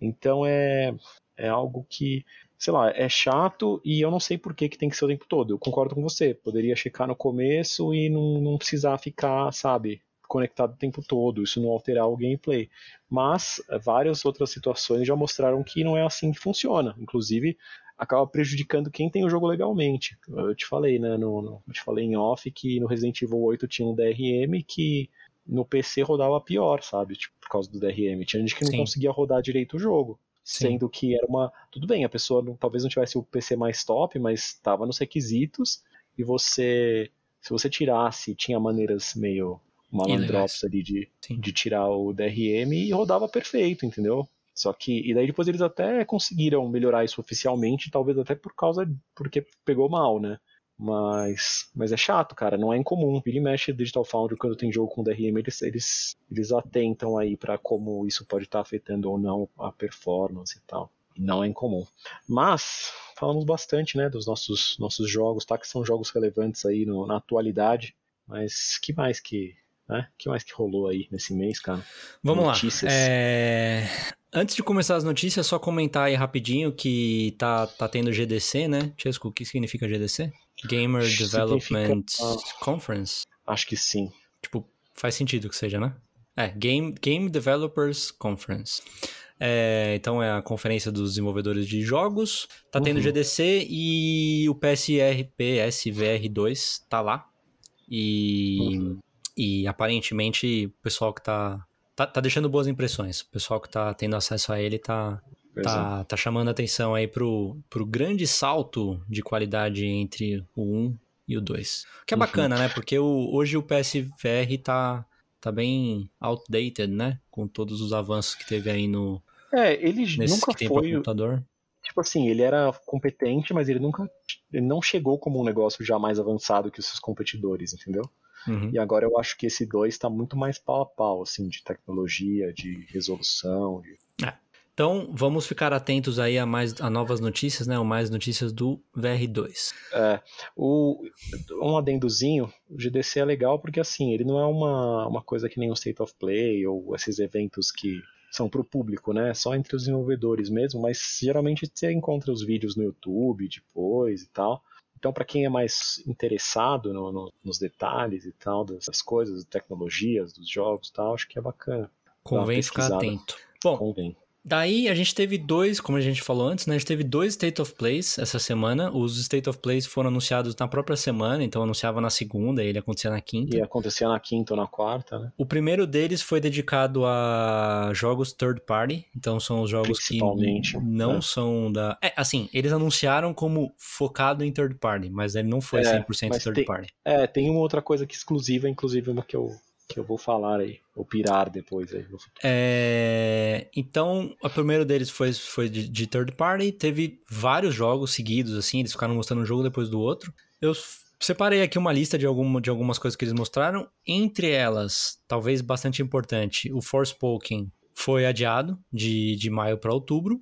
Então é, é algo que sei lá, é chato e eu não sei por que, que tem que ser o tempo todo. Eu concordo com você. Poderia checar no começo e não, não precisar ficar, sabe, conectado o tempo todo, isso não alterar o gameplay. Mas eh, várias outras situações já mostraram que não é assim que funciona. Inclusive, acaba prejudicando quem tem o jogo legalmente. Eu te falei, né? No, no, eu te falei em off que no Resident Evil 8 tinha um DRM que no PC rodava pior, sabe? Tipo, por causa do DRM. Tinha gente que não Sim. conseguia rodar direito o jogo. Sim. Sendo que era uma. Tudo bem, a pessoa não, talvez não tivesse o PC mais top, mas estava nos requisitos. E você. Se você tirasse, tinha maneiras meio malandrops ali de, de tirar o DRM e rodava perfeito, entendeu? Só que. E daí depois eles até conseguiram melhorar isso oficialmente, talvez até por causa. porque pegou mal, né? Mas, mas é chato, cara, não é incomum. Vira e mexe Digital Foundry quando tem jogo com DRM, eles, eles, eles atentam aí para como isso pode estar tá afetando ou não a performance e tal. Não é incomum. Mas falamos bastante, né, dos nossos nossos jogos, tá? Que são jogos relevantes aí no, na atualidade. Mas que mais que, né? Que mais que rolou aí nesse mês, cara? Vamos Notícias. lá. É... Antes de começar as notícias, só comentar aí rapidinho que tá, tá tendo GDC, né? Chesco, o que significa GDC? Gamer Development Conference? Acho que sim. Tipo, faz sentido que seja, né? É, Game, Game Developers Conference. É, então é a conferência dos desenvolvedores de jogos. Tá tendo uhum. GDC e o PSR, PSVR2 tá lá. E, uhum. e aparentemente o pessoal que tá, tá, tá. deixando boas impressões. O pessoal que tá tendo acesso a ele tá, Tá, tá chamando a atenção aí pro, pro grande salto de qualidade entre o 1 e o 2. Que é uhum. bacana, né? Porque o, hoje o PSVR tá, tá bem outdated, né? Com todos os avanços que teve aí no. É, ele nunca foi. Computador. Tipo assim, ele era competente, mas ele nunca. Ele não chegou como um negócio já mais avançado que os seus competidores, entendeu? Uhum. E agora eu acho que esse 2 está muito mais pau a pau, assim, de tecnologia, de resolução. De... É. Então, vamos ficar atentos aí a mais a novas notícias, né? Ou mais notícias do VR2. É, o, um adendozinho, o GDC é legal porque assim, ele não é uma, uma coisa que nem o State of Play ou esses eventos que são para o público, né? Só entre os desenvolvedores mesmo, mas geralmente você encontra os vídeos no YouTube depois e tal. Então, para quem é mais interessado no, no, nos detalhes e tal dessas coisas, tecnologias dos jogos e tal, acho que é bacana. Convém ficar atento. Bom, Convém. Daí a gente teve dois, como a gente falou antes, né? A gente teve dois State of Plays essa semana. Os State of Plays foram anunciados na própria semana, então anunciava na segunda e ele acontecia na quinta. E acontecia na quinta ou na quarta, né? O primeiro deles foi dedicado a jogos third party, então são os jogos que não né? são da. É, assim, eles anunciaram como focado em third party, mas ele não foi é, 100% third tem, party. É, tem uma outra coisa que é exclusiva, inclusive uma que eu que eu vou falar aí, ou pirar depois aí. É, então, o primeiro deles foi, foi de, de, third party, teve vários jogos seguidos, assim, eles ficaram mostrando um jogo depois do outro. Eu separei aqui uma lista de, alguma, de algumas coisas que eles mostraram, entre elas, talvez bastante importante, o Forspoken foi adiado de, de maio para outubro.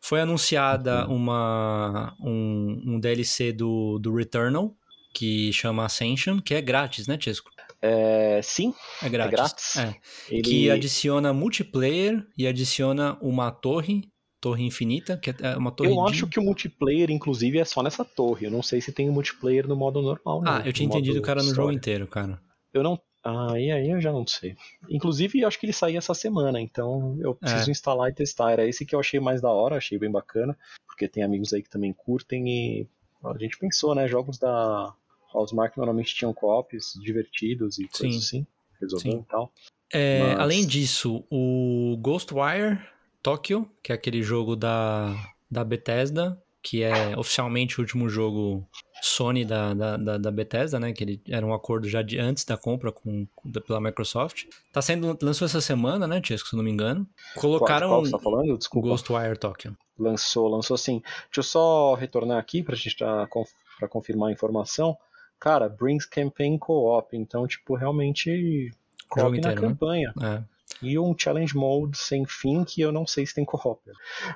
Foi anunciada uhum. uma, um, um DLC do, do Returnal, que chama Ascension, que é grátis, né, Chesco? É, sim, é grátis. É grátis. É. Ele... Que adiciona multiplayer e adiciona uma torre Torre Infinita, que é uma torre. Eu de... acho que o multiplayer, inclusive, é só nessa torre. Eu não sei se tem o multiplayer no modo normal. Ah, não, eu tinha entendido o cara no história. jogo inteiro, cara. Eu não. Ah, e aí eu já não sei. Inclusive, eu acho que ele saía essa semana, então eu preciso É. instalar e testar. Era esse que eu achei mais da hora, achei bem bacana, porque tem amigos aí que também curtem e a gente pensou, né? Jogos da Housemark normalmente tinham co-ops divertidos e coisas assim, resolvendo e tal. É, Mas- Além disso, o Ghostwire Tokyo, que é aquele jogo da, da Bethesda, que é oficialmente o último jogo Sony da, da, da, da Bethesda, né? Que ele era um acordo já de antes da compra com, pela Microsoft. Tá sendo lançou essa semana, né, Tiesco, se não me engano. Colocaram Qual, qual você tá falando? o Desculpa. Ghostwire Tokyo. Lançou, lançou sim. Deixa eu só retornar aqui pra gente conf- pra confirmar a informação. Cara, brings campaign co-op, então, tipo, realmente co-op na inteiro, né? campanha. É. E um challenge mode sem fim que eu não sei se tem co-op.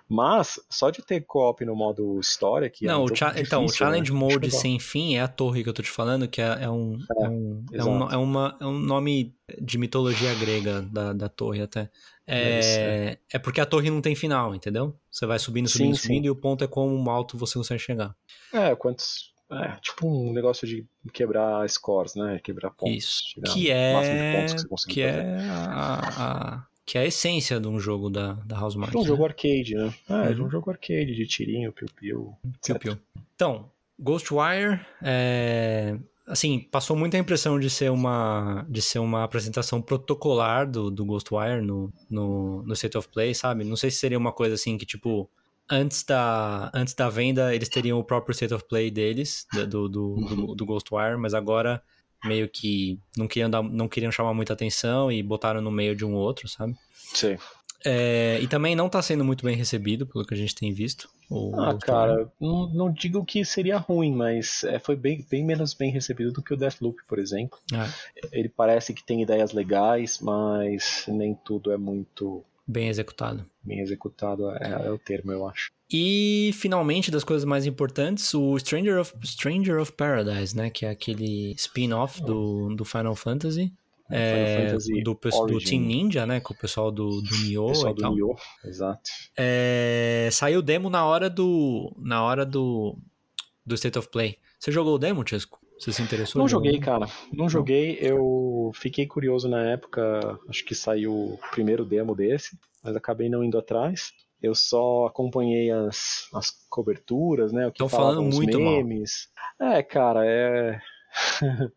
Mas, só de ter co-op no modo história, que é Não, um o cha- então, o difícil, né? Challenge Acho Mode legal. sem fim é a torre que eu tô te falando, que é, é um, é, um, é, um, é, uma, é um nome de mitologia grega da, da torre até. É, ser. é porque a torre não tem final, entendeu? Você vai subindo, Sim, subindo, sim. subindo, e o ponto é como alto você consegue chegar. É, quantos. É, tipo um negócio de quebrar scores, né? Quebrar pontos. Isso. chegar Que de é, que que é a, a- que é a essência de um jogo da, da House Mark. É um né? jogo arcade, né? É, de Uhum. um jogo arcade, de tirinho, piu-piu. Piu, piu. Então, Ghostwire, é, assim, passou muita impressão de ser uma, de ser uma apresentação protocolar do, do Ghostwire no, no, no State of Play, sabe? Não sei se seria uma coisa assim que, tipo, antes da, antes da venda eles teriam o próprio State of Play deles, do, do, do, do Ghostwire, mas agora meio que não queriam, dar, não queriam chamar muita atenção e botaram no meio de um outro, sabe? Sim. É, e também não tá sendo muito bem recebido, pelo que a gente tem visto. o Ah, Ghostwire. cara, não, não digo que seria ruim, mas é, foi bem, bem menos bem recebido do que o Deathloop, por exemplo. É. Ele parece que tem ideias legais, mas nem tudo é muito Bem executado. bem executado, é, é o termo, eu acho. E finalmente, das coisas mais importantes, o Stranger of, Stranger of Paradise, né? Que é aquele spin-off do, do Final Fantasy. É, Fantasy do, do. Team Ninja, né? Com o pessoal do, do Nioh Pessoal e do tal. Nioh, exato. É, saiu o demo na hora do. Na hora do. Do State of Play. Você jogou o demo, Chesco? Você se interessou? Não joguei, cara. Não joguei. Eu fiquei curioso na época. Acho que saiu o primeiro demo desse, mas acabei não indo atrás. Eu só acompanhei as, as coberturas, né? O que Tão falavam falando os muito mal. memes. É, cara, é.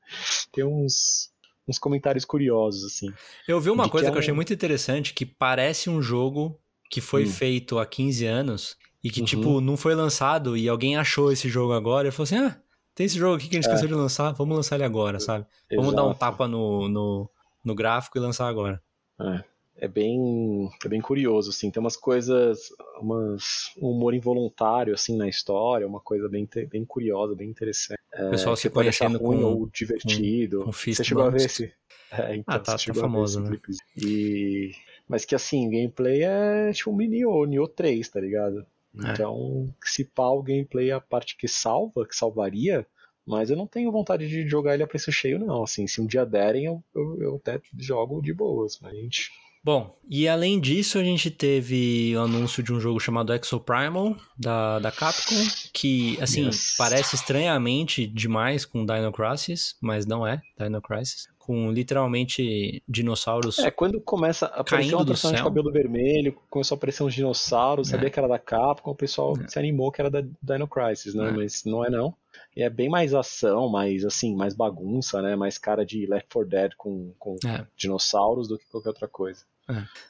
Tem uns, uns comentários curiosos, assim. Eu vi uma coisa que que, é eu achei muito interessante, que parece um jogo que foi Hum. feito há 15 anos e que, Uhum. tipo, não foi lançado e alguém achou esse jogo agora e falou assim, ah, tem esse jogo aqui que a gente É. esqueceu de lançar, vamos lançar ele agora, sabe? Vamos dar um Exato. tapa no, no, no gráfico e lançar agora. É, é bem, é bem curioso, assim. Tem umas coisas, umas, um humor involuntário, assim, na história, uma coisa bem, bem curiosa, bem interessante. O pessoal É, se pode achar conhecendo ruim com... ou divertido. com fist você chegou a ver esse? É, então, Ah, tá- tá famoso, né? E... Mas que assim, gameplay é tipo um mini Nioh, Nioh 3, tá ligado? É. Então, se pá, o gameplay é a parte que salva, que salvaria, mas eu não tenho vontade de jogar ele a preço cheio, não. Assim, se um dia derem, eu, eu, eu até jogo de boas, mas gente. Bom, e além disso, a gente teve o anúncio de um jogo chamado Exoprimal, da, da Capcom, que, assim, Yes. parece estranhamente demais com Dino Crisis, mas não é Dino Crisis. Com literalmente dinossauros. É, quando começa a aparecer uma personagem de cabelo vermelho, começou a aparecer uns dinossauros, É. sabia que era da Capcom, o pessoal É. se animou que era da Dino Crisis, né? É. Mas não é não. E é bem mais ação, mais assim, mais bagunça, né? Mais cara de Left 4 Dead com, com É. dinossauros do que qualquer outra coisa.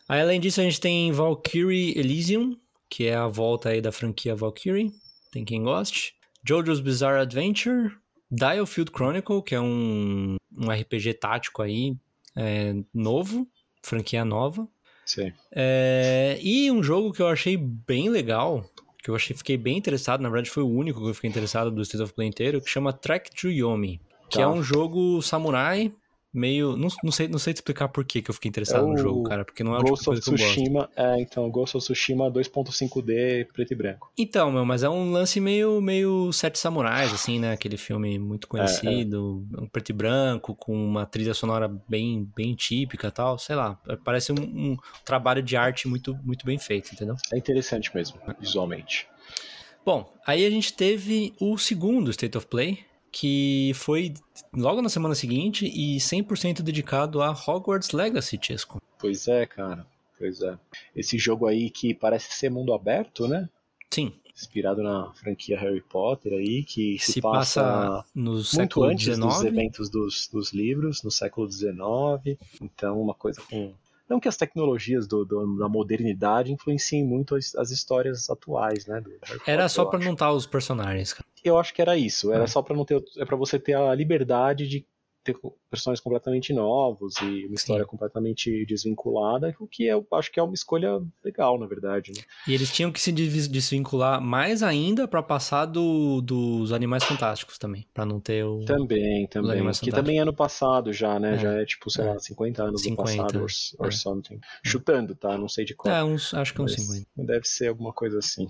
Aí, além disso, a gente tem Valkyrie Elysium, que é a volta aí da franquia Valkyrie. Tem quem goste. JoJo's Bizarre Adventure. Dialfield Chronicle, que é um, um RPG tático aí, é, novo, franquia nova. Sim. É, e um jogo que eu achei bem legal, que eu achei, fiquei bem interessado, na verdade foi o único que eu fiquei interessado do State of Play inteiro, que chama Trek to Yomi, que Tá. é um jogo samurai meio. Não, não, sei, não sei te explicar por que, que eu fiquei interessado É no jogo, cara, porque não é o tipo de Ghost coisa of que eu gosto. Tsushima, é, então, Ghost of Tsushima 2.5D preto e branco. Então, meu, mas é um lance meio, meio Sete Samurais, assim, né? Aquele filme muito conhecido, um preto e branco, com uma trilha sonora bem, bem típica e tal, sei lá. Parece um, um trabalho de arte muito, muito bem feito, entendeu? É interessante mesmo, visualmente. Bom, aí a gente teve o segundo State of Play, que foi logo na semana seguinte e 100% dedicado a Hogwarts Legacy, Chesco. Pois é, cara. Pois é. Esse jogo aí que parece ser mundo aberto, né? Sim, Inspirado na franquia Harry Potter aí, que se, se passa, passa no muito século antes dos XIX. eventos dos, dos livros, no século XIX. Então, uma coisa com. Não que as tecnologias do, do- da modernidade influenciem muito as, as histórias atuais, né? Era Potter, só acho. não estar os personagens, cara. Eu acho que era isso. Era É. só para não ter. É para você ter a liberdade de ter personagens completamente novos e uma história completamente desvinculada, o que eu acho que é uma escolha legal, na verdade. Né? E eles tinham que se desvi- desvincular mais ainda pra passar do, dos Animais Fantásticos também, Pra não ter o... Também, também. Que também é no passado já, né? É. Já é tipo, sei É. lá, 50 anos 50, no passado, or, or é. something. Chutando, tá? Não sei de qual. É, uns, acho que uns mas 50. Deve ser alguma coisa assim.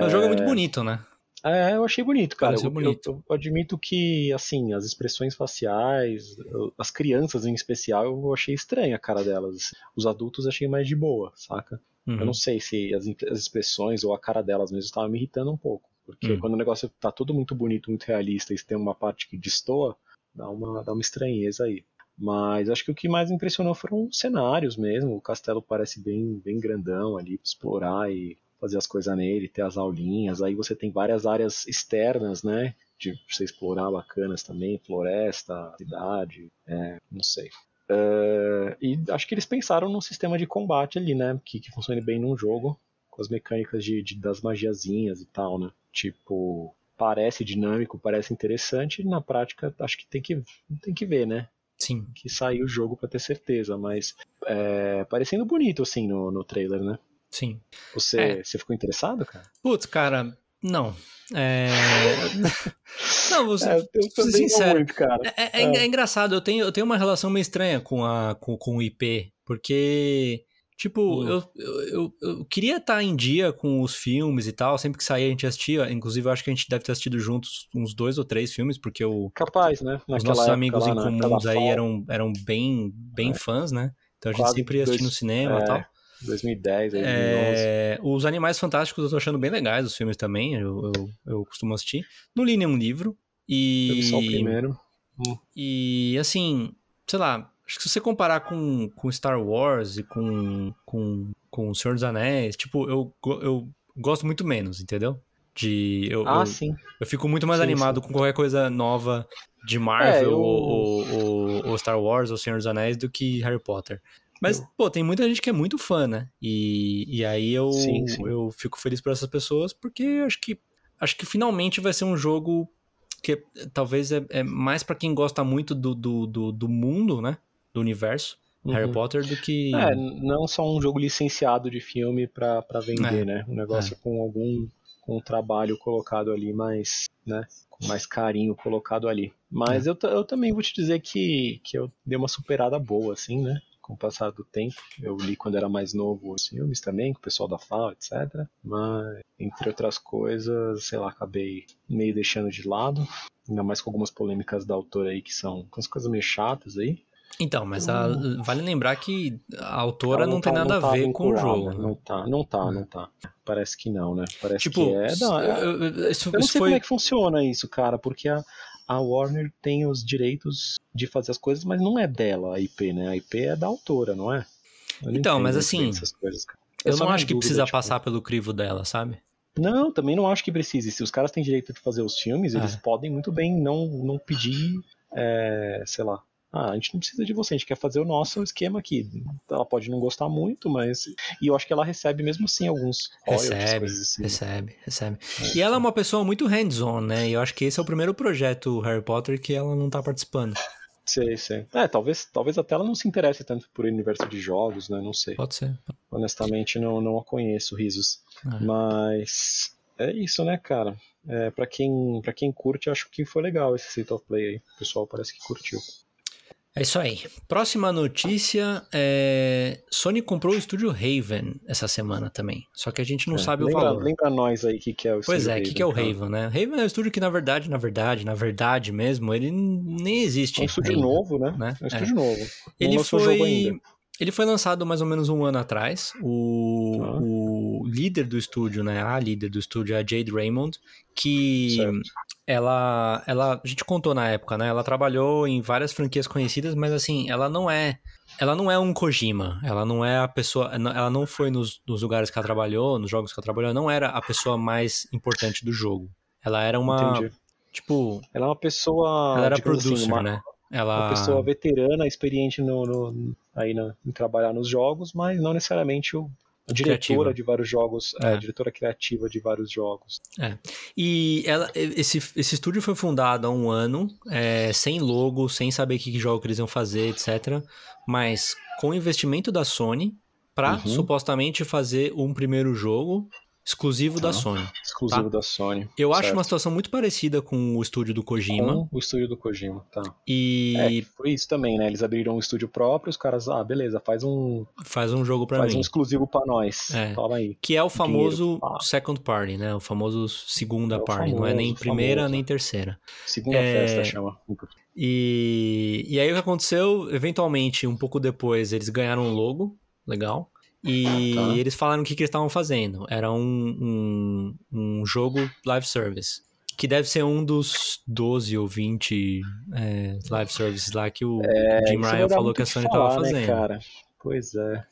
O jogo é muito bonito, né? É, eu achei bonito, cara. Eu, bonito. eu- eu admito que, assim, as expressões faciais, eu- as crianças em especial, eu achei estranha a cara delas. Os adultos achei mais de boa, saca? Uhum. Eu não sei se as, as expressões ou a cara delas mesmo estavam me irritando um pouco. Porque Hum. quando o negócio tá tudo muito bonito, muito realista, e tem uma parte que destoa, dá uma, dá uma estranheza aí. Mas acho que o que mais impressionou foram os cenários mesmo. O castelo parece bem, bem grandão ali, pra explorar e fazer as coisas nele, ter as aulinhas. Aí você tem várias áreas externas, né? De você explorar bacanas também, floresta, cidade, é, não sei. É, e acho que eles pensaram num sistema de combate ali, né? Que, que funcione bem num jogo, com as mecânicas de, de- das magiazinhas e tal, né? Tipo, parece dinâmico, parece interessante, na prática acho que tem que, tem que ver, né? Sim. Que sair o jogo pra ter certeza, mas é, parecendo bonito assim no, no trailer, né? Sim. Você, É. você ficou interessado, cara? Putz, cara, não. É... não, você, É, eu sincero. muito, cara. É, é- é engraçado, eu tenho, eu tenho uma relação meio estranha com, a, com, com o IP, porque, tipo, Hum. eu, eu, eu, eu queria estar em dia com os filmes e tal, sempre que saía a gente assistia, inclusive eu acho que a gente deve ter assistido juntos uns dois ou três filmes, porque o, Capaz, né? os Naquela nossos época amigos lá, em na- comuns aí eram, eram bem, bem É. fãs, né? Então a gente Quase sempre ia assistir no cinema e é, tal. 2010, 2011. É, os Animais Fantásticos eu tô achando bem legais, os filmes também, eu, eu, eu costumo assistir. Não li nenhum livro. E. Eu só o primeiro. E assim, sei lá, acho que se você comparar com, com Star Wars e com, com, com O Senhor dos Anéis, tipo, eu, eu gosto muito menos, entendeu? De. Eu, Ah, eu, sim. eu fico muito mais Sim, animado sim. com qualquer coisa nova de Marvel É, eu- ou, ou- ou- ou Star Wars ou Senhor dos Anéis do que Harry Potter. Mas, Eu- pô, tem muita gente que é muito fã, né? E, e aí eu, Sim, sim. eu fico feliz por essas pessoas, porque acho que acho que finalmente vai ser um jogo que talvez é, é mais pra quem gosta muito do, do, do, do mundo, né? Do universo, Harry Uhum. Potter, do que. É, não só um jogo licenciado de filme pra, pra vender, É, né? Um negócio com algum com um trabalho colocado ali mais, né? Com mais carinho colocado ali. Mas É. eu, eu também vou te dizer que, que eu dei uma superada boa, assim, né? Com o passar do tempo. Eu li quando era mais novo os filmes também, com o pessoal da FAO, etc. Mas, entre outras coisas, sei lá, acabei meio deixando de lado. Ainda mais com algumas polêmicas da autora aí que são com as coisas meio chatas aí. Então, mas a- vale lembrar que a autora Ela não, tem tá- nada tá a ver com o jogo. né? Não tá, não tá, não tá. Parece que não, né? Parece Tipo, que é. Não, é- eu- eu- eu não sei foi. como é que funciona isso, cara, porque a, a Warner tem os direitos de fazer as coisas, mas não é dela a IP, né? A IP é da autora, não é? Eu não Então, mas assim, coisas. Eu só não acho que dúvida, precisa tipo, passar pelo crivo dela, sabe? Não, também não acho que precise. Se os caras têm direito de fazer os filmes, eles É. podem muito bem não, não pedir, é, sei lá. Ah, a gente não precisa de você, a gente quer fazer o nosso esquema aqui. Ela pode não gostar muito, mas. E eu acho que ela recebe mesmo assim alguns Recebe, assim. recebe, recebe. É. E ela é uma pessoa muito hands-on, né? E eu acho que esse é o primeiro projeto Harry Potter que ela não tá participando. Sei, sei. É, talvez, talvez até ela não se interesse tanto por universo de jogos, né? Não sei. Pode ser. Honestamente, não, não a conheço, risos. É. Mas é isso, né, cara? É, para quem, pra quem curte, acho que foi legal esse State of Play aí. O pessoal parece que curtiu. É isso aí. Próxima notícia é. Sony comprou o estúdio Raven essa semana também. Só que a gente não É, sabe lembra, o valor. Lembra nós aí o que, que é o Pois estúdio é, o que, que é o cara? Raven, né? Raven é um estúdio que, na verdade, na verdade, na verdade mesmo, ele nem existe. É um estúdio ainda, novo, né? né? É um estúdio novo. Não Ele foi. Ele foi lançado mais ou menos um ano atrás. O, Tá. o líder do estúdio, né? A líder do estúdio é a Jade Raymond, que Certo. Ela, ela. A gente contou na época, né? Ela trabalhou em várias franquias conhecidas, mas assim, ela não é. Ela não é um Kojima, ela não é a pessoa. Ela não foi nos, nos lugares que ela trabalhou, nos jogos que ela trabalhou, ela não era a pessoa mais importante do jogo. Ela era uma. Entendi. Tipo, Ela é uma pessoa. ela era assim, producer, uma, né? Ela. uma pessoa veterana, experiente no, no- aí na- em trabalhar nos jogos, mas não necessariamente o, diretora Criativa. de vários jogos, é, É. diretora criativa de vários jogos. E ela, esse, esse estúdio foi fundado há um ano, é, sem logo, sem saber que jogo que eles iam fazer, etc. Mas com investimento da Sony para Uhum. supostamente fazer um primeiro jogo exclusivo da Tá. Sony. Exclusivo da Sony. Eu acho certo. uma situação muito parecida com o estúdio do Kojima. Com o estúdio do Kojima, tá. E É, foi isso também, né? Eles abriram um estúdio próprio, os caras, ah, beleza, faz um, faz um jogo para faz mim. um exclusivo pra nós. É. Toma aí. Que é o famoso pá. second party, né? O famoso segunda É o party. não é nem famoso, primeira famoso. nem terceira. Segunda É. festa chama. E, e aí o que aconteceu, eventualmente, um pouco depois, eles ganharam um logo, legal. E Tá. eles falaram o que, que eles estavam fazendo. Era um, um, um jogo live service. Que deve ser um dos 12 ou 20 é, live services lá que o É, Jim Ryan falou que a Sony estava né, fazendo. cara? Pois é.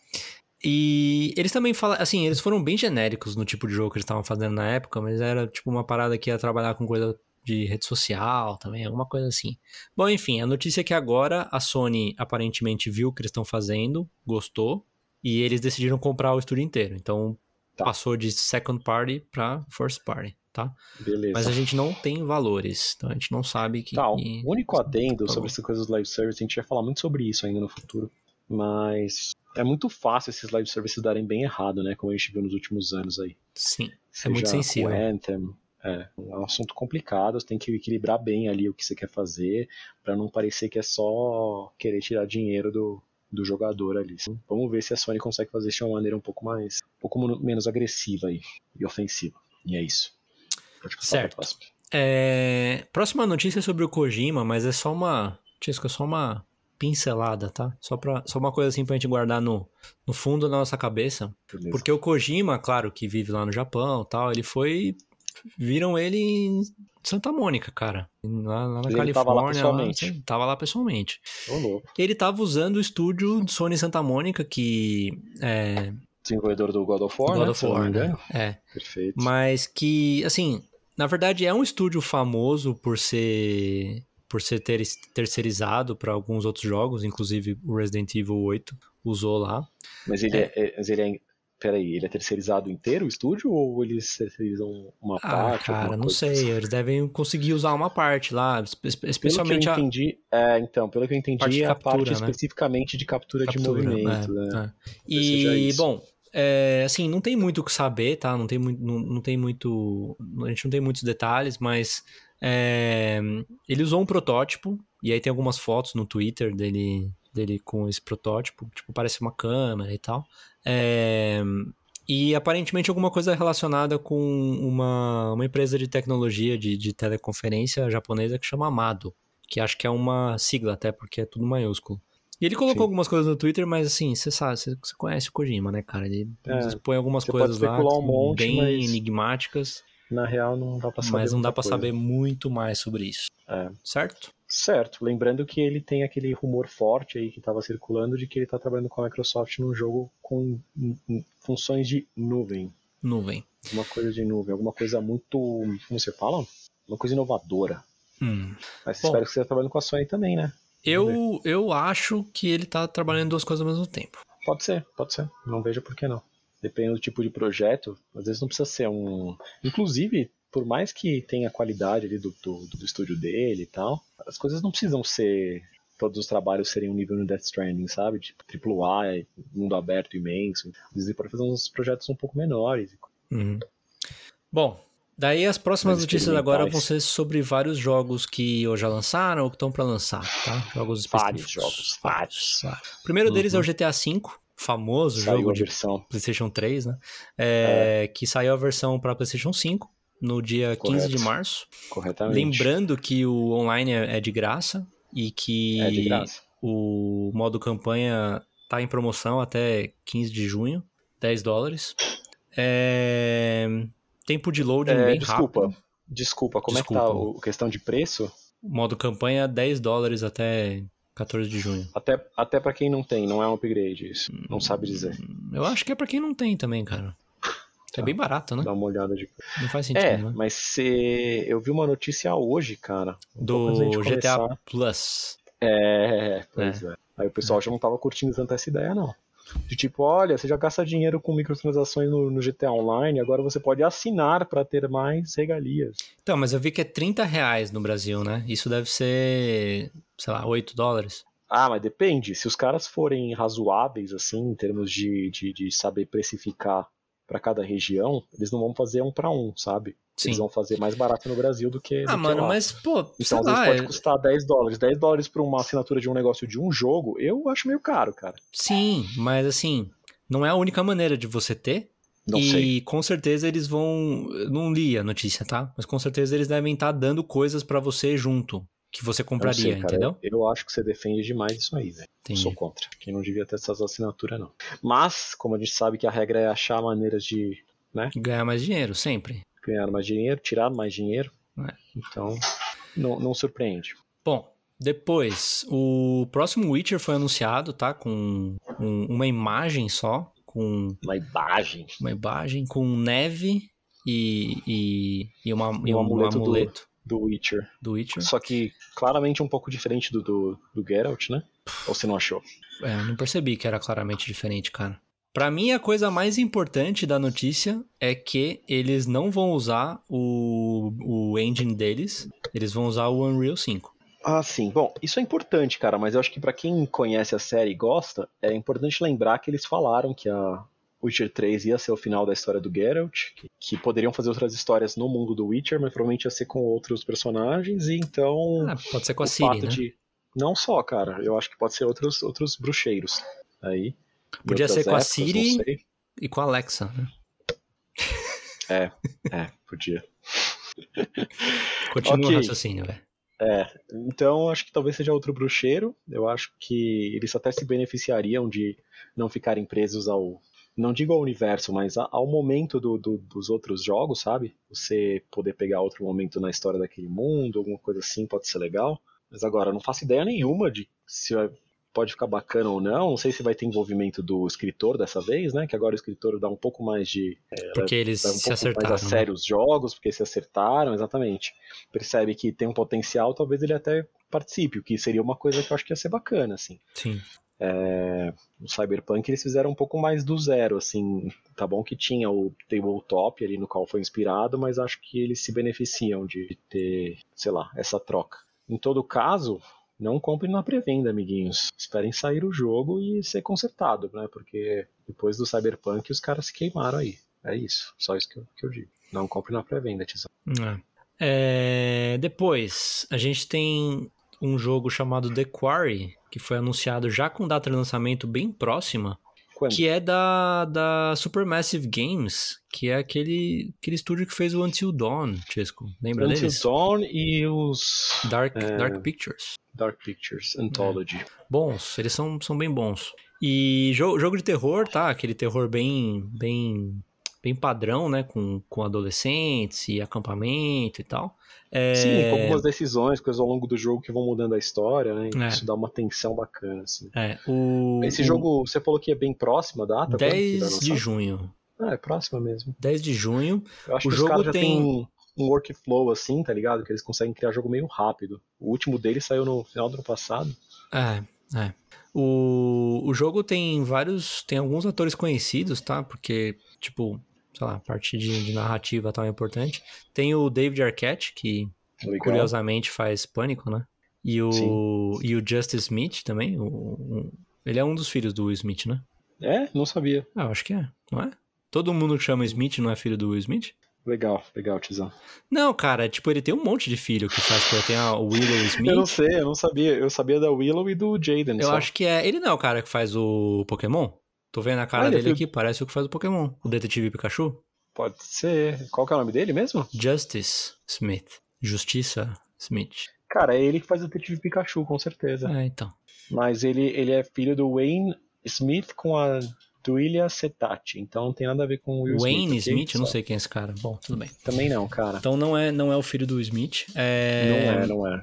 E eles também falam, assim, eles foram bem genéricos no tipo de jogo que eles estavam fazendo na época, mas era tipo uma parada que ia trabalhar com coisa de rede social também, alguma coisa assim. Bom, enfim, a notícia é que agora a Sony aparentemente viu o que eles estão fazendo, gostou, e eles decidiram comprar o estúdio inteiro. Então Tá. passou de second party pra first party, tá? Beleza. Mas a gente não tem valores, então a gente não sabe que. Tá, o que- único adendo Por sobre essas coisas do live service, a gente vai falar muito sobre isso ainda no futuro, mas é muito fácil esses live services darem bem errado, né? Como a gente viu nos últimos anos aí. Sim, é Seja muito sensível. O Anthem, é, é um assunto complicado, você tem que equilibrar bem ali o que você quer fazer, pra não parecer que é só querer tirar dinheiro do, do jogador ali. Vamos ver se a Sony consegue fazer isso de uma maneira um pouco mais, um pouco menos agressiva aí, e ofensiva. E é isso. Pode passar Certo. próxima. É, Próxima notícia é sobre o Kojima, mas é só uma. Tisco, é só uma pincelada, tá? Só, pra... só uma coisa assim pra gente guardar no, no fundo da nossa cabeça. Beleza. Porque o Kojima, claro, que vive lá no Japão e tal, ele foi. Viram ele em Santa Mônica, cara. Lá, lá na Ele tava lá Califórnia. pessoalmente. sim, tava lá pessoalmente. Louco. Ele tava usando o estúdio Sony Santa Mônica, que. É. Desenvolvedor do God of War, God né? of War, né? É. Perfeito. Mas que, assim, na verdade é um estúdio famoso por ser por ser ter, terceirizado para alguns outros jogos, inclusive o Resident Evil 8 usou lá. Mas ele é, é- mas ele é. Peraí, ele é terceirizado inteiro o estúdio ou eles terceirizam uma Ah, parte? cara, não sei, assim? eles devem conseguir usar uma parte lá, espe- especialmente pelo a que eu entendi, é, então, pelo que eu entendi, parte é a captura, parte né? especificamente de captura, de captura, movimento, é, né? é. Seja E, isso. bom, é, assim, não tem muito o que saber, tá? Não tem, muito, não, não tem muito. A gente não tem muitos detalhes, mas é, ele usou um protótipo, e aí tem algumas fotos no Twitter dele, dele com esse protótipo, tipo, parece uma câmera e tal. É, e aparentemente alguma coisa relacionada com uma, uma empresa de tecnologia de, de teleconferência japonesa que chama Amado, que acho que é uma sigla até, porque é tudo maiúsculo. E ele colocou Sim. algumas coisas no Twitter, mas assim, você sabe, você conhece o Kojima, né, cara? Ele É, põe algumas coisas lá um monte, bem mas- enigmáticas, Na real, não dá pra saber. mas não dá pra coisa. saber muito mais sobre isso. É. Certo? Certo, lembrando que ele tem aquele rumor forte aí que estava circulando de que ele está trabalhando com a Microsoft num jogo com funções de nuvem. Nuvem. Alguma coisa de nuvem, alguma coisa muito. Como você fala? Uma coisa inovadora. Hum. Mas Bom. espero que você esteja trabalhando com a Sony também, né? Eu, eu acho que ele tá trabalhando duas coisas ao mesmo tempo. Pode ser, pode ser. Não vejo por que não. Dependendo do tipo de projeto, às vezes não precisa ser um. Inclusive, por mais que tenha a qualidade ali do, do, do estúdio dele e tal, as coisas não precisam ser. Todos os trabalhos serem um nível no Death Stranding, sabe? Tipo, AAA, mundo aberto imenso. Às vezes pode fazer uns projetos um pouco menores. Uhum. Bom, Daí as próximas notícias agora vão ser sobre vários jogos que ou já lançaram ou que estão pra lançar, tá? Jogos Vários específicos. jogos, vários. O primeiro deles é o Uhum. GTA V, famoso Saiu jogo a de versão. PlayStation 3, né? É, Que saiu a versão para PlayStation 5 no dia 15 de Correto. março. Corretamente. Lembrando que o online é é de graça e que É de graça. o modo campanha tá em promoção até 15 de junho, 10 dólares. É, Tempo de loading É, bem desculpa. rápido. Desculpa, como é que Desculpa. tá o questão de preço? Modo campanha 10 dólares até 14 de junho. Até, até para quem não tem, não é um upgrade isso. Não sabe dizer. Eu acho que é pra quem não tem também, cara. É Tá. bem barato, né? Dá uma olhada de. Não faz sentido, É, né? mas se... eu vi uma notícia hoje, cara. Do GTA começar. Plus. É, pois é. Aí o pessoal já não tava curtindo tanto essa ideia, não. De tipo, olha, você já gasta dinheiro com microtransações no, no GTA Online, agora você pode assinar pra ter mais regalias. Então, mas eu vi que é 30 reais no Brasil, né? Isso deve ser, sei lá, 8 dólares. Ah, mas depende. Se os caras forem razoáveis, assim, em termos de, de, de saber precificar pra cada região, eles não vão fazer um pra um, sabe? Sim. Eles vão fazer mais barato no Brasil do que. do Ah, que mano, lá. mas, pô, Então, às lá, vezes pode é- custar 10 dólares. 10 dólares pra uma assinatura de um negócio de um jogo, eu acho meio caro, cara. sim, mas assim, não é a única maneira de você ter. Não e sei. com certeza eles vão. Eu não li a notícia, tá? Mas com certeza eles devem estar dando coisas pra você junto, que você Eu compraria, sei, entendeu? Eu acho que você defende demais isso aí, velho. Sou contra. Quem não devia ter essas assinaturas, não. Mas, como a gente sabe que a regra é achar maneiras de Ganhar mais dinheiro, sempre. Ganhar mais dinheiro, tirar mais dinheiro. É. Então, não, não surpreende. Bom, depois, o próximo Witcher foi anunciado, tá? Com um- uma imagem só, com Uma imagem. uma imagem com neve e, e, e, uma, e um um amuleto amuleto, do- Do Witcher. do, Witcher. Só que claramente um pouco diferente do, do, do Geralt, né? Ou você não achou? É, eu não percebi que era claramente diferente, cara. Pra mim, a coisa mais importante da notícia é que eles não vão usar o, o engine deles, eles vão usar o Unreal 5. Ah, sim. Bom, isso é importante, cara, mas eu acho que pra quem conhece a série e gosta, é importante lembrar que eles falaram que a Witcher 3 ia ser o final da história do Geralt, que, que poderiam fazer outras histórias no mundo do Witcher, mas provavelmente ia ser com outros personagens, e então Ah, pode ser com a Siri, né? de não só, cara, eu acho que pode ser outros outros bruxeiros aí. Podia ser com a épocas, Siri. E com a Alexa, né? É, podia. Continua Ok. o raciocínio, velho. É, então acho que talvez seja outro bruxeiro. Eu acho que eles até se beneficiariam de não ficarem presos ao. Não digo ao universo, mas ao momento do- do- dos outros jogos, sabe? Você poder pegar outro momento na história daquele mundo, alguma coisa assim, pode ser legal. Mas agora, eu não faço ideia nenhuma de se pode ficar bacana ou não. Não sei se vai ter envolvimento do escritor dessa vez, né? Que agora o escritor dá um pouco mais de Porque eles um se acertaram. mais a né? sério os jogos, porque se acertaram, exatamente. Percebe que tem um potencial, talvez ele até participe, o que seria uma coisa que eu acho que ia ser bacana, assim. Sim. É, no Cyberpunk eles fizeram um pouco mais do zero, assim. Tá bom que tinha o tabletop ali no qual foi inspirado, mas acho que eles se beneficiam de ter, sei lá, essa troca. Em todo caso, não comprem na pré-venda, amiguinhos. Esperem sair o jogo e ser consertado, né? Porque depois do Cyberpunk os caras se queimaram aí. É isso, só isso que eu, que eu digo. Não compre na pré-venda, Tizão. É. É, Depois, a gente tem um jogo chamado The Quarry, que foi anunciado já com data de lançamento bem próxima, Quando? que é da, da Supermassive Games, que é aquele, aquele estúdio que fez o Until Dawn, Chesco. Lembra Until deles? Dawn e os Dark, É. Dark Pictures. Dark Pictures Anthology. Bons, eles são, são bem bons. E jo- jogo de terror, tá? Aquele terror bem bem bem padrão, né? Com, com adolescentes e acampamento e tal. É, Sim, com algumas decisões, coisas ao longo do jogo que vão mudando a história, né? É. Isso dá uma tensão bacana, assim. é, o, Esse jogo, você falou que é bem próximo a data? Quando que vai 10 lançar? de junho. Ah, é próxima mesmo. 10 de junho. Eu acho O que jogo os caras já tem- um, um workflow assim, tá ligado? Que eles conseguem criar jogo meio rápido. O último dele saiu no final do ano passado. É, é. O, o jogo tem vários. Tem alguns atores conhecidos, tá? Porque, tipo, sei lá, a parte de, de narrativa tal é importante. Tem o David Arquette, que Legal. curiosamente faz Pânico, né? E o, e o Justice Smith também. O, o- ele é um dos filhos do Will Smith, né? É? Não sabia. Ah, eu acho que é, não é? Todo mundo que chama Smith não é filho do Will Smith? Legal, legal, Tizão. Não, cara, tipo, ele tem um monte de filho que faz, tipo, tem a Willow Smith. Eu não sei, eu não sabia. Eu sabia da Willow e do Jaden. Eu só. acho que é. Ele não é o cara que faz o Pokémon? Tô vendo a cara é dele filho- aqui, parece o que faz o Pokémon. O Detetive Pikachu? Pode ser. Qual que é o nome dele mesmo? Justice Smith. Justiça Smith. Cara, é ele que faz o Detetive Pikachu, com certeza. É, então. Mas ele, ele é filho do Wayne Smith com a Duilia Setati. Então não tem nada a ver com o Will Wayne Smith. ok? Smith, eu não sei quem é esse cara. Bom, tudo bem. Também não, cara. Então não é, não é o filho do Smith. É... Não é, não é.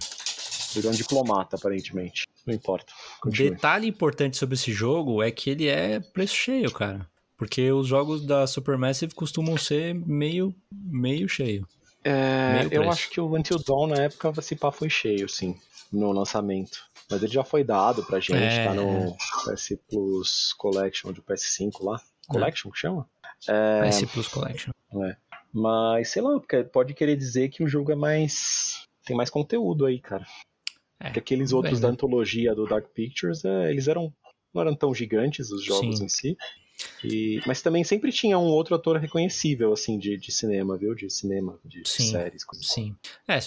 Ele é um diplomata, aparentemente. Não importa. Continue. Detalhe importante sobre esse jogo é que ele é preço cheio, cara. Porque os jogos da Supermassive costumam ser meio, meio cheio. É, Meio eu acho que o Until Dawn na época esse pá foi cheio, sim, no lançamento. Mas ele já foi dado pra gente, É, tá no PS Plus Collection do PS5 lá. Collection que chama? É, PS Plus Collection. mas sei lá, pode querer dizer que o jogo é mais. tem mais conteúdo aí, cara. É, Porque aqueles outros bem, da né? antologia do Dark Pictures, é, eles eram. não eram tão gigantes os jogos Sim. em si. E- mas também sempre tinha um outro ator reconhecível, assim, de, de cinema, viu? De cinema, de Sim. séries. coisas. Sim. É,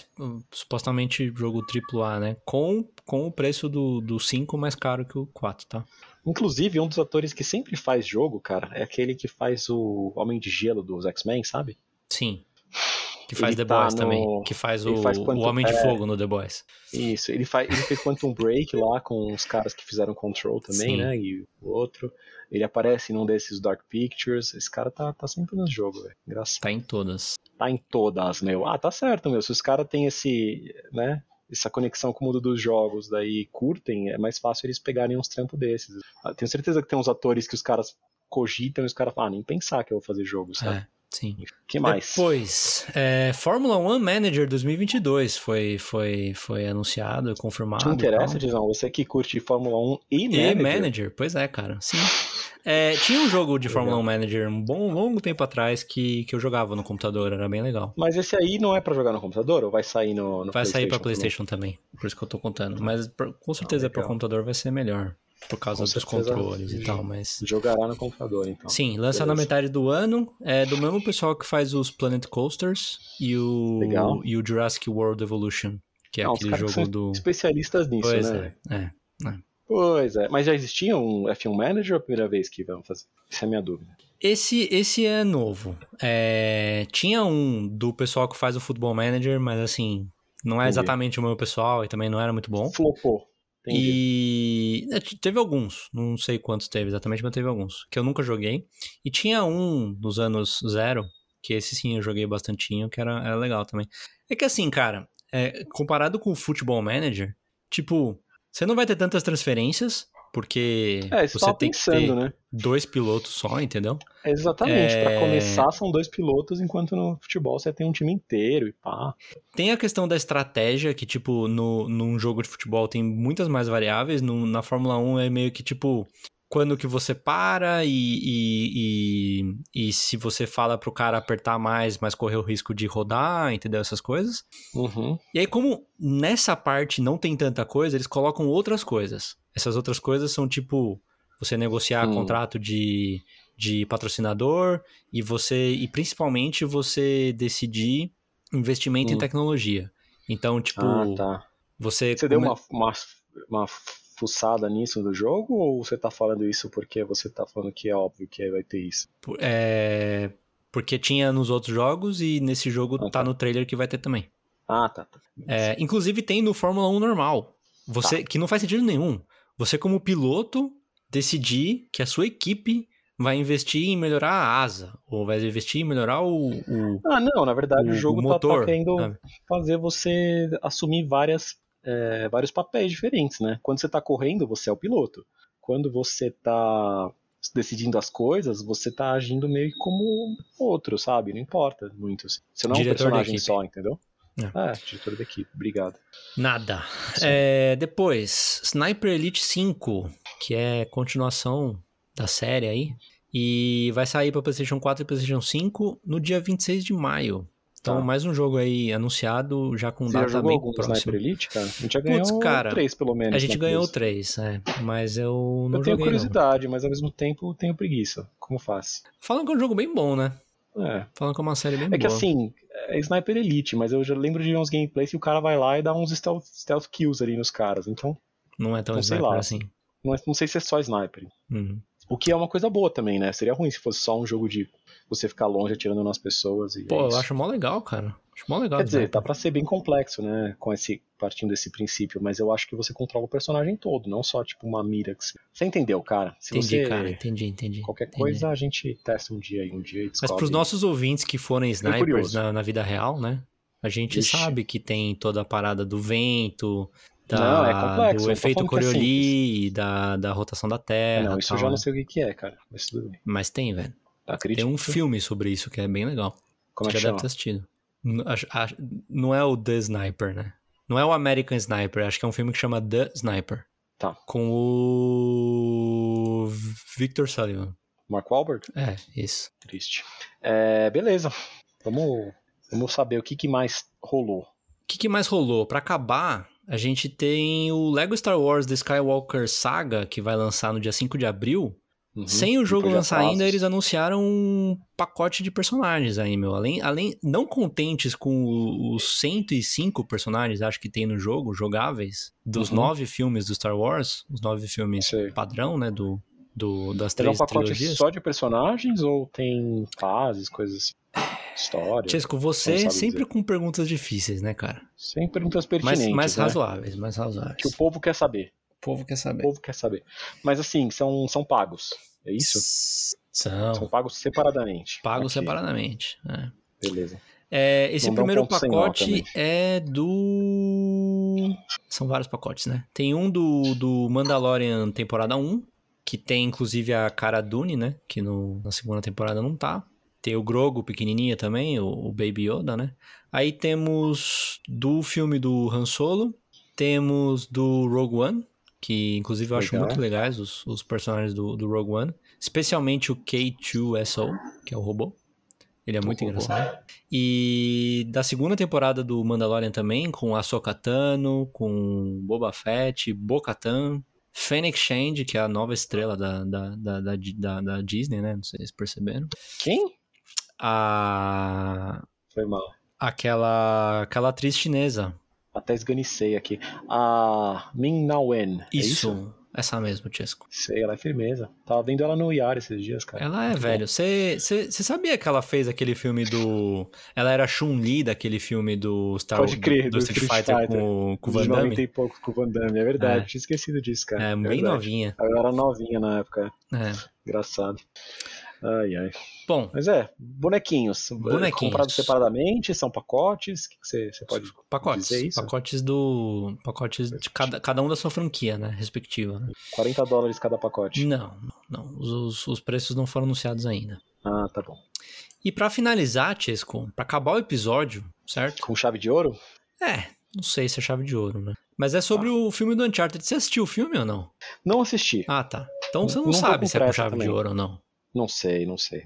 supostamente jogo AAA, né? Com, com o preço do, do 5 mais caro que o 4, tá? Inclusive, um dos atores que sempre faz jogo, cara, é aquele que faz o Homem de Gelo dos X-Men, sabe? Sim. Que faz Ele The tá Boys no- também. Que faz o, faz o quanto- Homem de é. Fogo no The Boys. Isso, ele, faz, ele fez Quantum Break lá com os caras que fizeram Control também, Sim. né? E o outro. Ele aparece num desses Dark Pictures. Esse cara tá, tá sempre no jogo, velho. Engraçado. Tá em todas. Tá em todas, meu. Ah, tá certo, meu. Se os caras têm esse, né? Essa conexão com o mundo dos jogos, daí curtem, é mais fácil eles pegarem uns trampos desses. Ah, Tenho certeza que tem uns atores que os caras cogitam e os caras falam, ah, nem pensar que eu vou fazer jogo, sabe? É, sim. que mais? Depois, é, Fórmula 1 Manager 2022 foi, foi, foi anunciado, confirmado. Te interessa, e tal. Dizão? Você que curte Fórmula 1 e E Manager? Manager, pois é, cara. Sim. É, tinha um jogo de. Fórmula 1 Manager um bom longo tempo atrás que, que eu jogava no computador, era bem legal. Mas esse aí não é pra jogar no computador ou vai sair no, no Vai sair pra PlayStation PlayStation também, por isso que eu tô contando. Mas com certeza Ah, para legal. computador vai ser melhor, por causa Com dos controles e tal, mas... Jogará no computador, então. Sim, lança na Beleza. metade do ano, é do mesmo pessoal que faz os Planet Coasters e o, Legal. e o Jurassic World Evolution, que é os aquele jogo são do... Especialistas nisso, Pois né? é, velho? é. Pois é. Mas já existia um F1 Manager ou é a primeira vez que vão fazer? Essa é a minha dúvida. Esse, esse é novo. É, tinha um do pessoal que faz o Football Manager, mas assim, não é exatamente o meu pessoal e também não era muito bom. Flopou. Entendi. E é, t- teve alguns, não sei quantos teve exatamente, mas teve alguns, que eu nunca joguei. E tinha um nos anos zero, que esse sim eu joguei bastantinho, que era, era legal também. É que assim, cara, é, comparado com o Football Manager, tipo, você não vai ter tantas transferências, porque É, você tem que pensando, ter né? dois pilotos só, entendeu? Exatamente. É. Pra começar, são dois pilotos, enquanto no futebol você tem um time inteiro e pá. Tem a questão da estratégia, que, tipo, no, num jogo de futebol tem muitas mais variáveis. No- na Fórmula 1 é meio que, tipo, quando que você para e, e, e, e se você fala pro cara apertar mais, mas correr o risco de rodar, entendeu? Essas coisas. Uhum. E aí, como nessa parte não tem tanta coisa, eles colocam outras coisas. Essas outras coisas são, tipo, você negociar Hum. contrato de, de patrocinador e você, e principalmente você decidir investimento em Hum. tecnologia. Então, tipo, Ah, tá. você. Você deu uma, uma, uma fuçada nisso do jogo ou você tá falando isso porque você tá falando que é óbvio que vai ter isso? É, porque tinha nos outros jogos e nesse jogo Ah, tá tá. no trailer que vai ter também. Ah, tá. tá. É, inclusive tem no Fórmula 1 normal. Você, Que não faz sentido nenhum. Você, como piloto, decidir que a sua equipe vai investir em melhorar a asa, ou vai investir em melhorar o. o- Ah, não, na verdade o, O- jogo o tá- tá, motor, querendo sabe? fazer você assumir várias, é, vários papéis diferentes, né? Quando você tá correndo, você é o piloto. Quando você tá decidindo as coisas, você tá agindo meio que como outro, sabe? Não importa muito. Você não é um Diretor personagem só, entendeu? É. É, diretor da equipe, obrigado. Nada. É, depois, Sniper Elite 5, que é continuação da série aí. E vai sair para PlayStation 4 e PlayStation 5 no dia 26 de maio. Então, Tá. mais um jogo aí anunciado, já com Você já data jogou bem próxima. Sniper Elite, cara? A gente já ganhou cara, três, pelo menos. A gente na ganhou três, é. Mas eu não Eu tenho joguei, não. curiosidade, mas ao mesmo tempo tenho preguiça. Como faz? Falam que é um jogo bem bom, né? É. Falam que é uma série bem É boa. que assim, é Sniper Elite, mas eu já lembro de uns gameplays que o cara vai lá e dá uns stealth, stealth kills ali nos caras. Então, Não é tão não sei sniper lá. assim. não, é- não sei se é só sniper. Uhum. O que é uma coisa boa também, né? Seria ruim se fosse só um jogo de você ficar longe atirando nas pessoas. E Pô, é eu acho mó legal, cara. Acho mó legal. Quer dizer, tá pra ser bem complexo, né? Com esse, partindo desse princípio, mas eu acho que você controla o personagem todo, não só tipo uma mira. Que você... você entendeu, cara? Se Entendi, você. cara. Entendi, entendi. Qualquer entendi. coisa a gente testa um dia aí, um dia e Mas descobre. pros nossos ouvintes que forem snipers na, na vida real, né? A gente Ixi. sabe que tem toda a parada do vento, da- Não, é complexo, do tô efeito que é Coriolis, da, da rotação da É, Terra. não, isso tal, eu já não sei o que, que é, cara. Mas tudo bem. Mas tem, velho. Acredito. Tem um filme sobre isso que é bem legal. Como é Você já chama? deve ter assistido. Não é o The Sniper, né? Não é o American Sniper, acho que é um filme que chama The Sniper. Tá. Com o Victor Sullivan. Mark Wahlberg? É, isso. Triste. É, beleza. Vamos, vamos saber o que, que mais rolou. O que, que mais rolou? Pra acabar, a gente tem o Lego Star Wars The Skywalker Saga, que vai lançar no dia 5 de abril. Uhum. Sem o jogo lançar ainda, eles anunciaram um pacote de personagens aí, meu. Além, além não contentes com os 105 personagens, acho que tem no jogo, jogáveis, dos Uhum. nove filmes do Star Wars, os nove filmes padrão, né, do, do, das Mas é um três pacote trilogias. só de personagens ou tem fases, coisas assim? História? Chesco, você sempre dizer. com perguntas difíceis, né, cara? Sem perguntas Mais, pertinentes, mais né? razoáveis, mais razoáveis. Que o povo quer saber. O povo quer O saber. povo quer saber. Mas assim, são, são pagos. É isso? São São pagos separadamente. pagos separadamente. é. Beleza. É, esse Não um primeiro nó pacote é do. São vários pacotes, né? Tem um do, do Mandalorian temporada 1, que tem inclusive a cara Dune, né? Que no, na segunda temporada não tá. Tem o Grogu pequenininha também, o, o Baby Yoda, né? Aí temos do filme do Han Solo, temos do Rogue One, que inclusive eu acho Legal. muito legais os, os personagens do, do Rogue One. Especialmente o K2SO, que é o robô. Ele é muito robô. engraçado. E da segunda temporada do Mandalorian também, com Ahsoka Tano, com Boba Fett, Bo-Katan, Fennec Shand, que é a nova estrela da, da, da, da, da- Disney, né? Não sei se vocês perceberam. Quem? A... Foi mal. Aquela, aquela atriz chinesa. Até esganicei aqui. A Min Na Wen. é Isso, isso? Essa mesmo, Chesco. Sei, ela é firmeza. Tava vendo ela no IAR esses dias, cara. Ela é, Muito velho. Você sabia que ela fez aquele filme do. Ela era Chun-Li daquele filme do Star Pode crer, do, do Street Street Fighter, Fighter. com, com o. Van De Damme. 90 e pouco com o Van Damme, é verdade. É. Tinha esquecido disso, cara. É, bem verdade. novinha. Ela era novinha na época. É. Engraçado. Ai, ai. Bom, Mas é, bonequinhos. Bonequinhos. Comprados separadamente, são pacotes. O que que você, você pode pacotes. dizer isso? Pacotes do. Pacotes de cada, cada um da sua franquia, né? Respectiva. Né? 40 dólares cada pacote. Não, não. Os, os, os preços não foram anunciados ainda. Ah, tá bom. E pra finalizar, Chesco, pra acabar o episódio, certo? Com chave de ouro? É, não sei se é chave de ouro, né? Mas é sobre o filme do Uncharted. Você assistiu o filme ou não? Não assisti. Ah, tá. Então você não, Não sabe se é com chave de também. ouro ou não. Não sei, não sei.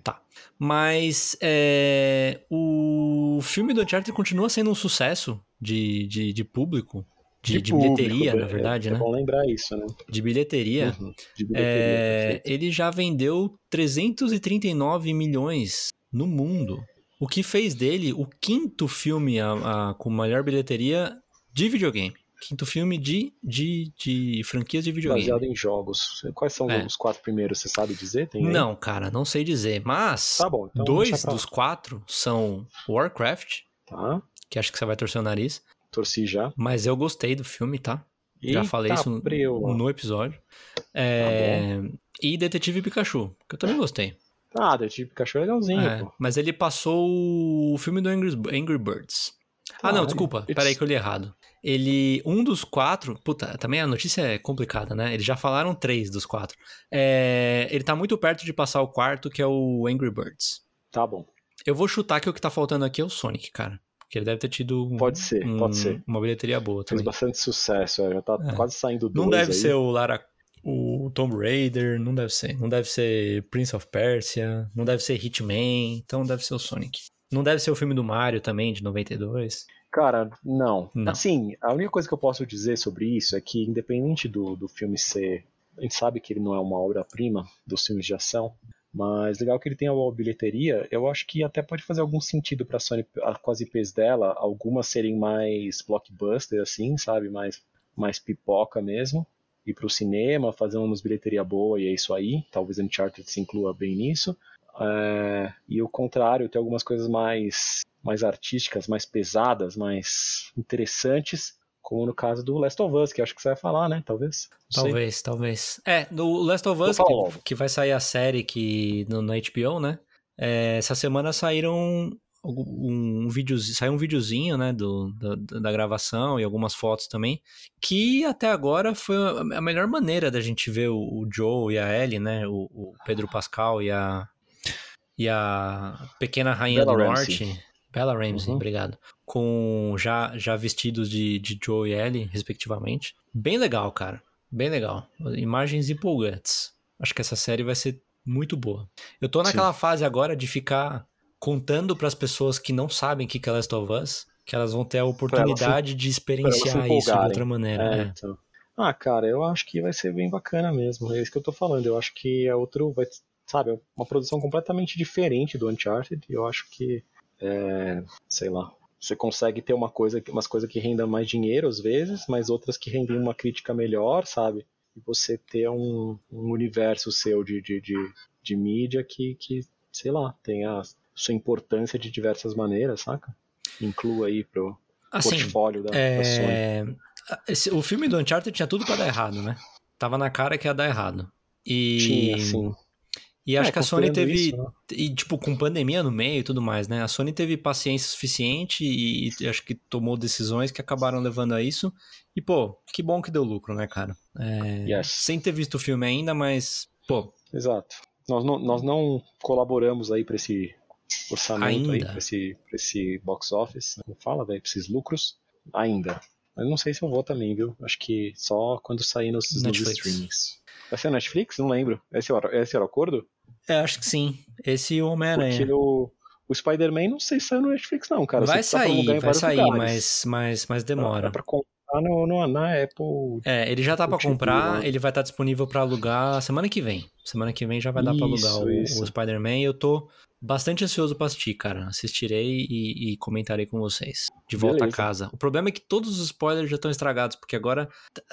Mas é, o filme do Uncharted continua sendo um sucesso de, de, de público, de, de, público, bilheteria, é- na verdade, é, né? bom lembrar isso, né? De bilheteria. Uhum, de bilheteria, É, perfeito. ele já vendeu 339 milhões no mundo. O que fez dele o quinto filme a- a- com maior bilheteria de videogame. Quinto filme de, de, de franquias de videogame. Baseado em jogos. Quais são É. os quatro primeiros, você sabe dizer? Tem aí? Não, cara, não sei dizer. Mas Tá bom, então dois dos quatro são Warcraft, Tá, que acho que você vai torcer o nariz. torci já. Mas eu gostei do filme, tá? Já Eita, falei isso no- no episódio. É, e Detetive Pikachu, que eu também gostei. Ah, Detetive Pikachu é legalzinho, É, pô. mas ele passou o filme do Angry, Angry Birds. Ah, não, desculpa. Peraí que eu li errado. Ele, um dos quatro... Puta, também a notícia é complicada, né? Eles já falaram três dos quatro. É, ele tá muito perto de passar o quarto, que é o Angry Birds. Tá bom. Eu vou chutar que o que tá faltando aqui é o Sonic, cara. Porque ele deve ter tido um- Pode ser, um- pode ser. uma bilheteria boa Fez também. bastante sucesso, é, já tá É. quase saindo dois Não deve aí. ser o Lara... O Tomb Raider, não deve ser. Não deve ser Prince of Persia, não deve ser Hitman, então deve ser o Sonic. Não deve ser o filme do Mario também, de 92. Cara, não. Não. Assim, a única coisa que eu posso dizer sobre isso é que, independente do, do filme ser. A gente sabe que ele não é uma obra-prima dos filmes de ação, Mas legal que ele tenha uma bilheteria, eu acho que até pode fazer algum sentido pra Sony, com as IPs dela, algumas serem mais blockbuster, assim, sabe? Mais, mais pipoca mesmo. Ir pro cinema, fazer uma bilheteria boa e é isso aí. Talvez Uncharted se inclua bem nisso. É, e o contrário, ter algumas coisas mais, mais artísticas, mais pesadas, mais interessantes, como no caso do Last of Us, que acho que você vai falar, né? Talvez. Talvez, talvez. É, no Last of Us, que, que, vai sair a série que, no, no HBO, né? É, essa semana saíram um, um vídeo, saiu um videozinho, né, do, da, da, gravação e algumas fotos também, que até agora foi a melhor maneira da gente ver o, o Joe e a Ellie, né, o, o, Pedro Pascal e a e a pequena rainha Bella do Ramsey. Norte, Bella Ramsey, uhum. obrigado, com já já vestidos de, de Joe e Ellie, respectivamente. Bem legal, cara, bem legal. Imagens empolgantes. Acho que essa série vai ser muito boa. Eu tô naquela Sim. fase agora de ficar contando para as pessoas que não sabem o que é Last of Us, que elas vão ter a oportunidade se, de experienciar isso de outra maneira. É, é. Então. Ah, cara, eu acho que vai ser bem bacana mesmo. É isso que eu tô falando. Eu acho que é outro, vai, sabe, uma produção completamente diferente do Uncharted. Eu acho que, é, sei lá, você consegue ter uma coisa, umas coisas que rendam mais dinheiro às vezes, mas outras que rendem uma crítica melhor, sabe? E você ter um, um universo seu de, de, de, de mídia que, que, sei lá, tem as sua importância de diversas maneiras, saca? Inclua aí pro assim, portfólio da, é... da Sony. Esse, o filme do Uncharted tinha tudo para dar errado, né? Tava na cara que ia dar errado. E... Tinha, sim. E acho é, que a Sony teve. Isso, né? E, tipo, com pandemia no meio e tudo mais, né? A Sony teve paciência suficiente e, e, acho que tomou decisões que acabaram levando a isso. E, pô, que bom que deu lucro, né, cara? É, yes. Sem ter visto o filme ainda, mas, pô. Exato. Nós não, nós não colaboramos aí para esse orçamento Ainda. aí pra esse, pra esse box office. Não fala, velho, pra esses lucros. Ainda. Mas não sei se eu vou também, viu? Acho que só quando sair nos, nos streamings. Vai ser Netflix? Não lembro. Esse era, esse era o acordo? É, acho que sim. Esse o Homem-Aranha. Porque o, o Spider-Man não sei se saiu no Netflix, não, cara. Vai sair, vai sair, mas, mas, mas demora. Dá pra comprar no, no, na Apple. É, ele já tá pra comprar, né? ele vai estar tá disponível pra alugar semana que vem. Semana que vem já vai dar pra alugar o, o Spider-Man e eu tô bastante ansioso pra assistir, cara. Assistirei e, e comentarei com vocês. De volta Beleza. a casa. O problema é que todos os spoilers já estão estragados, porque agora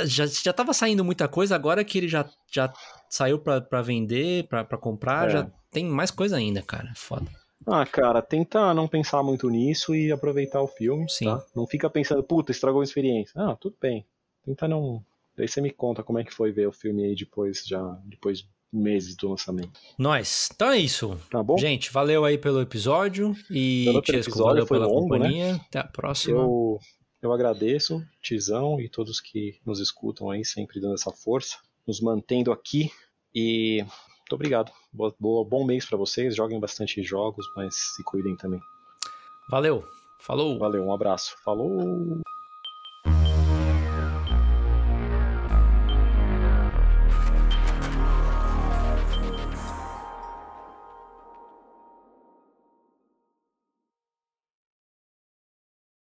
já, já tava saindo muita coisa, agora que ele já, já saiu pra, pra vender, pra, pra comprar, é. já tem mais coisa ainda, cara. Foda. Ah, cara, tenta não pensar muito nisso e aproveitar o filme, Sim. tá? Não fica pensando, puta, estragou a experiência. Ah, tudo bem. Tenta não... Daí você me conta como é que foi ver o filme aí depois, já, depois meses do lançamento. Nós. Então é isso. Tá bom? Gente, valeu aí pelo episódio e pelo episódio, valeu foi pela longo, né? companhia. Né? Até a próxima. Eu, eu agradeço, Tizão e todos que nos escutam aí, sempre dando essa força, nos mantendo aqui e muito obrigado. Boa, boa bom mês para vocês, joguem bastante jogos, mas se cuidem também. Valeu. Falou. Valeu, um abraço. Falou.